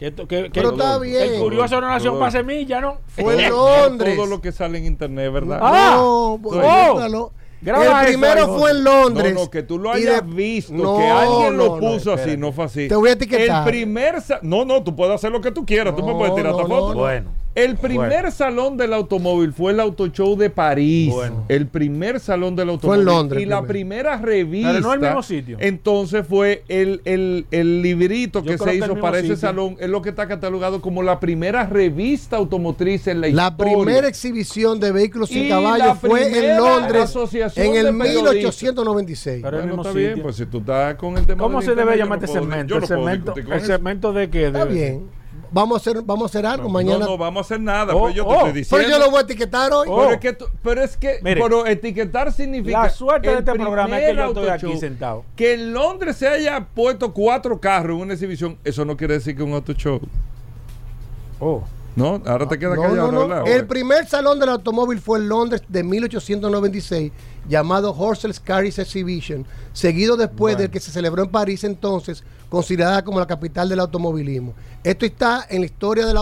Speaker 15: Que, esto- que, que
Speaker 51: Pero está
Speaker 15: el
Speaker 51: bien.
Speaker 15: curioso no nació para semilla, ¿no?
Speaker 51: Fue en Londres.
Speaker 14: Todo lo que sale en internet, ¿verdad?
Speaker 15: Ah.
Speaker 51: no,
Speaker 15: oh,
Speaker 51: búscalo.
Speaker 15: graba
Speaker 51: el primero fue en Londres.
Speaker 14: No, no, que tú lo hayas
Speaker 51: de-
Speaker 14: visto,
Speaker 51: No,
Speaker 14: que alguien
Speaker 51: no,
Speaker 14: lo
Speaker 51: no,
Speaker 14: puso así, no fue así.
Speaker 51: Te voy a etiquetar.
Speaker 14: El primer... sa- No, no, tú puedes hacer lo que tú quieras, tú me puedes tirar
Speaker 51: no,
Speaker 14: esta
Speaker 51: no,
Speaker 14: foto.
Speaker 51: no.
Speaker 15: Bueno.
Speaker 14: El primer salón del automóvil fue el Auto Show de París.
Speaker 15: Bueno.
Speaker 14: El primer salón del
Speaker 51: Fue
Speaker 14: automóvil.
Speaker 51: en Londres
Speaker 14: Y la primera revista.
Speaker 15: Pero no el mismo sitio.
Speaker 14: Entonces fue el, el, el librito
Speaker 15: Yo
Speaker 14: que se
Speaker 15: que
Speaker 14: hizo
Speaker 15: el mismo
Speaker 14: para ese salón. Es lo que está catalogado como la primera revista automotriz en la,
Speaker 51: La
Speaker 14: historia.
Speaker 51: primera exhibición de vehículos sin
Speaker 14: Y
Speaker 51: caballo
Speaker 14: la
Speaker 51: fue en Londres
Speaker 14: asociación
Speaker 51: en el
Speaker 14: periodistas.
Speaker 51: 1896.
Speaker 15: Pero el
Speaker 14: Bueno,
Speaker 15: mismo
Speaker 14: está bien, pues si tú estás con el tema
Speaker 15: ¿Cómo se debe llamar este segmento? El segmento, el segmento de qué?
Speaker 51: Está bien. Vamos a hacer, vamos a hacer algo mañana.
Speaker 14: No, no vamos a hacer nada,
Speaker 15: Oh,
Speaker 14: pero yo te
Speaker 15: oh,
Speaker 14: estoy diciendo.
Speaker 51: pero yo lo voy a etiquetar hoy.
Speaker 15: Oh.
Speaker 14: Pero es que, tú- pero es que
Speaker 15: Mire,
Speaker 14: pero etiquetar significa.
Speaker 15: La suerte de este programa es que
Speaker 14: primer
Speaker 15: yo estoy aquí sentado.
Speaker 14: Que en Londres se haya puesto cuatro carros en una exhibición, eso no quiere decir que un auto show.
Speaker 15: Oh.
Speaker 14: No, ahora te queda
Speaker 51: No,
Speaker 14: callado,
Speaker 51: no, no.
Speaker 14: ¿verdad?
Speaker 51: El primer salón del automóvil fue en Londres de 1896, llamado Horseless Carriage Exhibition, seguido después
Speaker 15: Bueno.
Speaker 51: del que se celebró en París entonces considerada como la capital del automovilismo. Esto está en la historia del,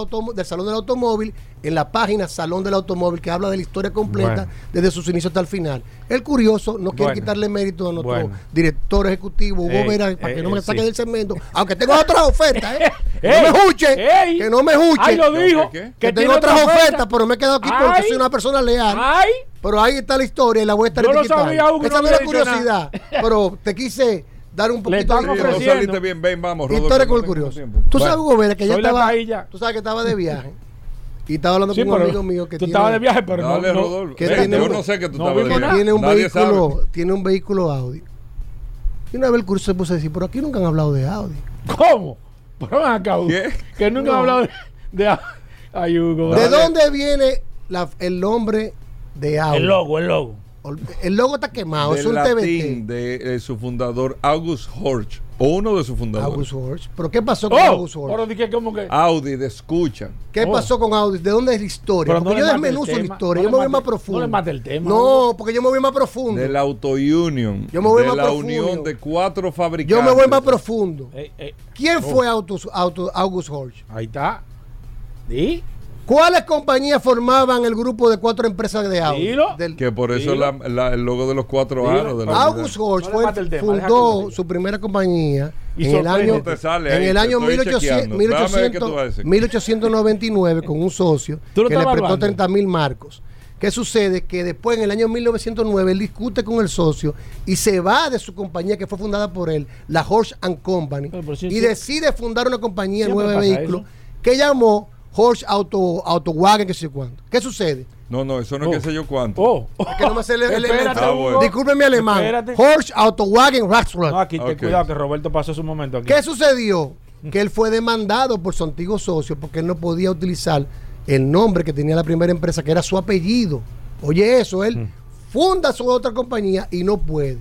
Speaker 51: Salón del Automóvil, en la página Salón del Automóvil, que habla de la historia completa
Speaker 15: Bueno.
Speaker 51: desde sus inicios hasta el final. El curioso no quiere
Speaker 15: Bueno.
Speaker 51: quitarle mérito a nuestro
Speaker 15: Bueno.
Speaker 51: director ejecutivo, Hugo
Speaker 15: Ey,
Speaker 51: Vera, para
Speaker 15: ey,
Speaker 51: que no me
Speaker 15: ey,
Speaker 51: saque
Speaker 15: sí.
Speaker 51: del segmento, aunque tengo otras ofertas, ¿eh? [laughs] no me
Speaker 15: ey.
Speaker 51: que no me escuche.
Speaker 15: Ay, lo dijo.
Speaker 51: Que,
Speaker 15: Que
Speaker 51: tengo otras
Speaker 15: otra oferta.
Speaker 51: ofertas, pero me he quedado aquí porque soy una persona leal.
Speaker 15: Ay.
Speaker 51: Pero ahí está la historia y la voy a estar
Speaker 15: Yo lo
Speaker 51: etiquetando.
Speaker 15: sabía, Hugo,
Speaker 51: Esa
Speaker 15: no dicho
Speaker 51: curiosidad, pero te quise dar un poquito de
Speaker 14: no saliste bien, ven, vamos, Rodolfo,
Speaker 51: Historia con el
Speaker 14: tengo
Speaker 51: curioso.
Speaker 14: tiempo.
Speaker 51: Tú sabes, Hugo Vera, que ya estaba, tú sabes que estaba de viaje. Y estaba hablando
Speaker 15: Sí,
Speaker 51: con un amigo mío que
Speaker 15: tú
Speaker 51: tiene,
Speaker 15: estabas de viaje, pero no-
Speaker 14: Dale,
Speaker 15: no-
Speaker 14: Rodolfo.
Speaker 51: que
Speaker 14: Ven,
Speaker 51: tiene
Speaker 14: yo
Speaker 51: un-
Speaker 14: no sé que tú
Speaker 15: no
Speaker 14: estabas de viaje.
Speaker 51: tiene un
Speaker 14: Nadie
Speaker 51: vehículo,
Speaker 14: sabe.
Speaker 51: tiene un vehículo Audi. Y una vez el curso se puso a decir, pero aquí nunca han hablado de Audi.
Speaker 15: ¿Cómo? Pero acá, Hugo. Que nunca
Speaker 51: No.
Speaker 15: he hablado de. de Ay, Hugo.
Speaker 51: ¿De dónde viene la- el nombre de Audi?
Speaker 15: El logo, el logo.
Speaker 51: El logo está quemado, es un
Speaker 14: latín
Speaker 51: TBT.
Speaker 14: de eh, su fundador August Horch, o uno de sus fundadores.
Speaker 51: August Horch. ¿Pero qué pasó con
Speaker 15: Oh,
Speaker 51: August Horch?
Speaker 15: pero dije como que.
Speaker 14: Audi de escuchan.
Speaker 51: ¿Qué
Speaker 15: Oh.
Speaker 51: pasó con Audi? ¿De dónde es la historia?
Speaker 15: Pero no
Speaker 51: porque
Speaker 15: le
Speaker 51: yo
Speaker 15: mate el
Speaker 51: desmenuzo la
Speaker 15: tema,
Speaker 51: historia,
Speaker 15: no
Speaker 51: yo
Speaker 15: le
Speaker 51: me voy
Speaker 15: mate-
Speaker 51: más profundo.
Speaker 15: no le mate el tema,
Speaker 51: No, porque yo me voy más profundo.
Speaker 14: Del Auto Union.
Speaker 51: Yo me voy
Speaker 14: de
Speaker 51: más
Speaker 14: la
Speaker 51: profundo.
Speaker 14: unión de cuatro fabricantes.
Speaker 51: Yo me voy más profundo.
Speaker 15: Eh, eh,
Speaker 51: ¿Quién
Speaker 15: oh.
Speaker 51: fue Autos- Auto- August Horch?
Speaker 15: Ahí está. ¿Y?
Speaker 51: ¿Cuáles compañías formaban el grupo de cuatro empresas de Audi?
Speaker 15: Dilo.
Speaker 51: Del-
Speaker 14: Que por eso la- la- el logo de los cuatro aros. De la
Speaker 51: August Horch
Speaker 15: No tema,
Speaker 51: fundó su primera compañía
Speaker 15: Y
Speaker 51: en el año,
Speaker 14: Te sale
Speaker 51: en el año
Speaker 14: estoy
Speaker 51: 1800,
Speaker 14: chequeando. Déjame ver qué tú
Speaker 51: 1800,
Speaker 14: vas a decir.
Speaker 51: 1899 con un socio [laughs]
Speaker 15: ¿Tú lo
Speaker 51: que le prestó
Speaker 15: evaluando?
Speaker 51: 30 mil marcos. ¿Qué sucede? Que después en el año 1909 él discute con el socio y se va de su compañía que fue fundada por él, la Horsch and Company, y decide fundar una compañía nueva de vehículos
Speaker 15: eso.
Speaker 51: que llamó Horsch Auto, Autowagen, que sé yo cuánto. ¿Qué sucede?
Speaker 14: No, no, eso no es
Speaker 15: Oh.
Speaker 14: que sé yo cuánto.
Speaker 15: Oh.
Speaker 51: Es que no me sé el.
Speaker 14: Ah, bueno.
Speaker 51: Disculpe mi alemán.
Speaker 15: Espérate.
Speaker 51: Horsch Autowagen Rastler.
Speaker 15: No, aquí ten cuidado que Roberto pasó su momento aquí.
Speaker 51: ¿Qué sucedió? Que él fue demandado por su antiguo socio porque él no podía utilizar el nombre que tenía la primera empresa, que era su apellido. Oye, eso, él funda su otra compañía y no puede.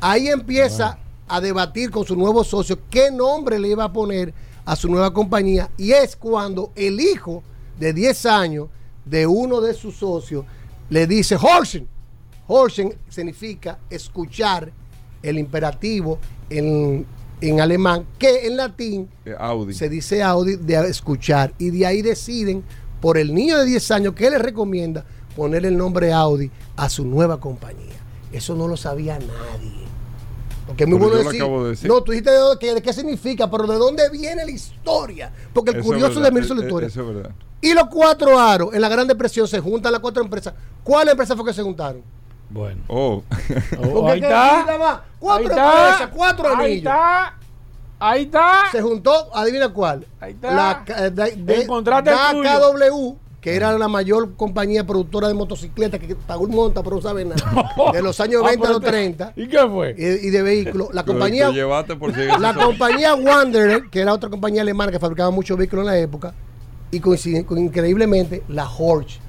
Speaker 51: Ahí empieza a debatir con su nuevo socio qué nombre le iba a poner a su nueva compañía. Y es cuando el hijo de 10 años de uno de sus socios le dice, Horschen. Horschen significa escuchar el imperativo en, en alemán, que en latín
Speaker 14: Audi.
Speaker 51: se dice Audi de escuchar. Y de ahí deciden, por el niño de 10 años, que les recomienda poner el nombre Audi a su nueva compañía. Eso no lo sabía nadie. Porque es muy
Speaker 14: Pero
Speaker 51: bueno decir,
Speaker 14: acabo de decir.
Speaker 51: No, tú dijiste de, que- de qué significa, pero de dónde viene la historia. Porque el
Speaker 14: Eso es
Speaker 51: curioso
Speaker 14: verdad,
Speaker 51: de Mirso
Speaker 14: eh,
Speaker 51: la
Speaker 14: eh,
Speaker 51: historia.
Speaker 14: Eso es verdad.
Speaker 51: Y los cuatro aros en la Gran Depresión se juntan las cuatro empresas. ¿Cuál empresa fue que se juntaron?
Speaker 15: Bueno.
Speaker 14: Oh. [laughs]
Speaker 15: Oh, ahí
Speaker 51: que
Speaker 15: está.
Speaker 51: Cuatro
Speaker 15: Ahí está.
Speaker 51: empresas, cuatro
Speaker 15: Ahí
Speaker 51: anillos.
Speaker 15: está. Ahí está.
Speaker 51: Se juntó, adivina cuál.
Speaker 15: Ahí está.
Speaker 51: La ca- de, de-
Speaker 15: el.
Speaker 51: KW, que era la mayor compañía productora de motocicletas que Paul monta, pero no sabe nada. [laughs] De los años
Speaker 15: Ah,
Speaker 51: 20 a
Speaker 15: pero
Speaker 51: los
Speaker 15: te-
Speaker 51: 30.
Speaker 15: ¿Y qué fue?
Speaker 51: Y, y de vehículos. La compañía,
Speaker 14: te llevaste por si
Speaker 51: la compañía Wanderer, que era otra compañía alemana que fabricaba muchos vehículos en la época, y coinciden, con- increíblemente, la Horch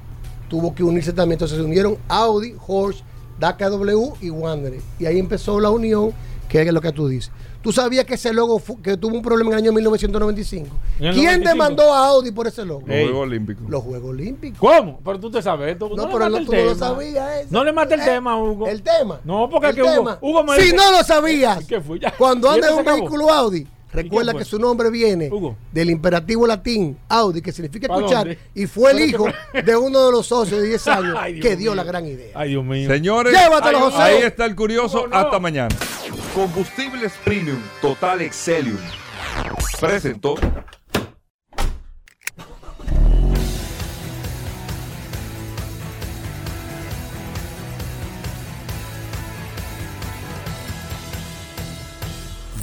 Speaker 51: tuvo que unirse también. Entonces se unieron Audi, Horch, DKW y Wanderer. Y ahí empezó la unión, que es lo que tú dices. ¿Tú sabías que ese logo fu- que tuvo un problema en el año 1995?
Speaker 15: ¿En el
Speaker 51: ¿Quién
Speaker 15: 95?
Speaker 51: demandó a Audi por ese logo?
Speaker 14: Los Juegos Olímpicos.
Speaker 51: Los Juegos Olímpicos.
Speaker 15: ¿Cómo? Pero tú te sabes esto.
Speaker 51: No,
Speaker 15: le
Speaker 51: pero no,
Speaker 15: el
Speaker 51: tú no lo sabías eso.
Speaker 15: No le mate el
Speaker 51: Eh,
Speaker 15: tema, Hugo.
Speaker 51: El tema.
Speaker 15: No, porque
Speaker 51: El
Speaker 15: es que Hugo,
Speaker 51: tema.
Speaker 15: Hugo me
Speaker 51: si
Speaker 15: dice-
Speaker 51: no lo sabías, [laughs]
Speaker 15: ¿Qué fue? Ya.
Speaker 51: cuando
Speaker 15: ¿Y
Speaker 51: andas
Speaker 15: esto
Speaker 51: en un
Speaker 15: acabó?
Speaker 51: vehículo Audi, recuerda que su nombre viene
Speaker 15: Hugo.
Speaker 51: del imperativo latín Audi, que significa
Speaker 15: ¿Pa'
Speaker 51: escuchar,
Speaker 15: dónde?
Speaker 51: y fue el hijo de uno de los socios de 10 [laughs] años
Speaker 15: Ay,
Speaker 51: que dio
Speaker 15: mío.
Speaker 51: la gran idea.
Speaker 15: Ay, Dios mío.
Speaker 14: Señores,
Speaker 51: Llévatelo,
Speaker 14: ahí-
Speaker 51: José.
Speaker 14: ahí está el curioso. Hasta mañana.
Speaker 52: Combustibles Premium Total Excelium. Presentó.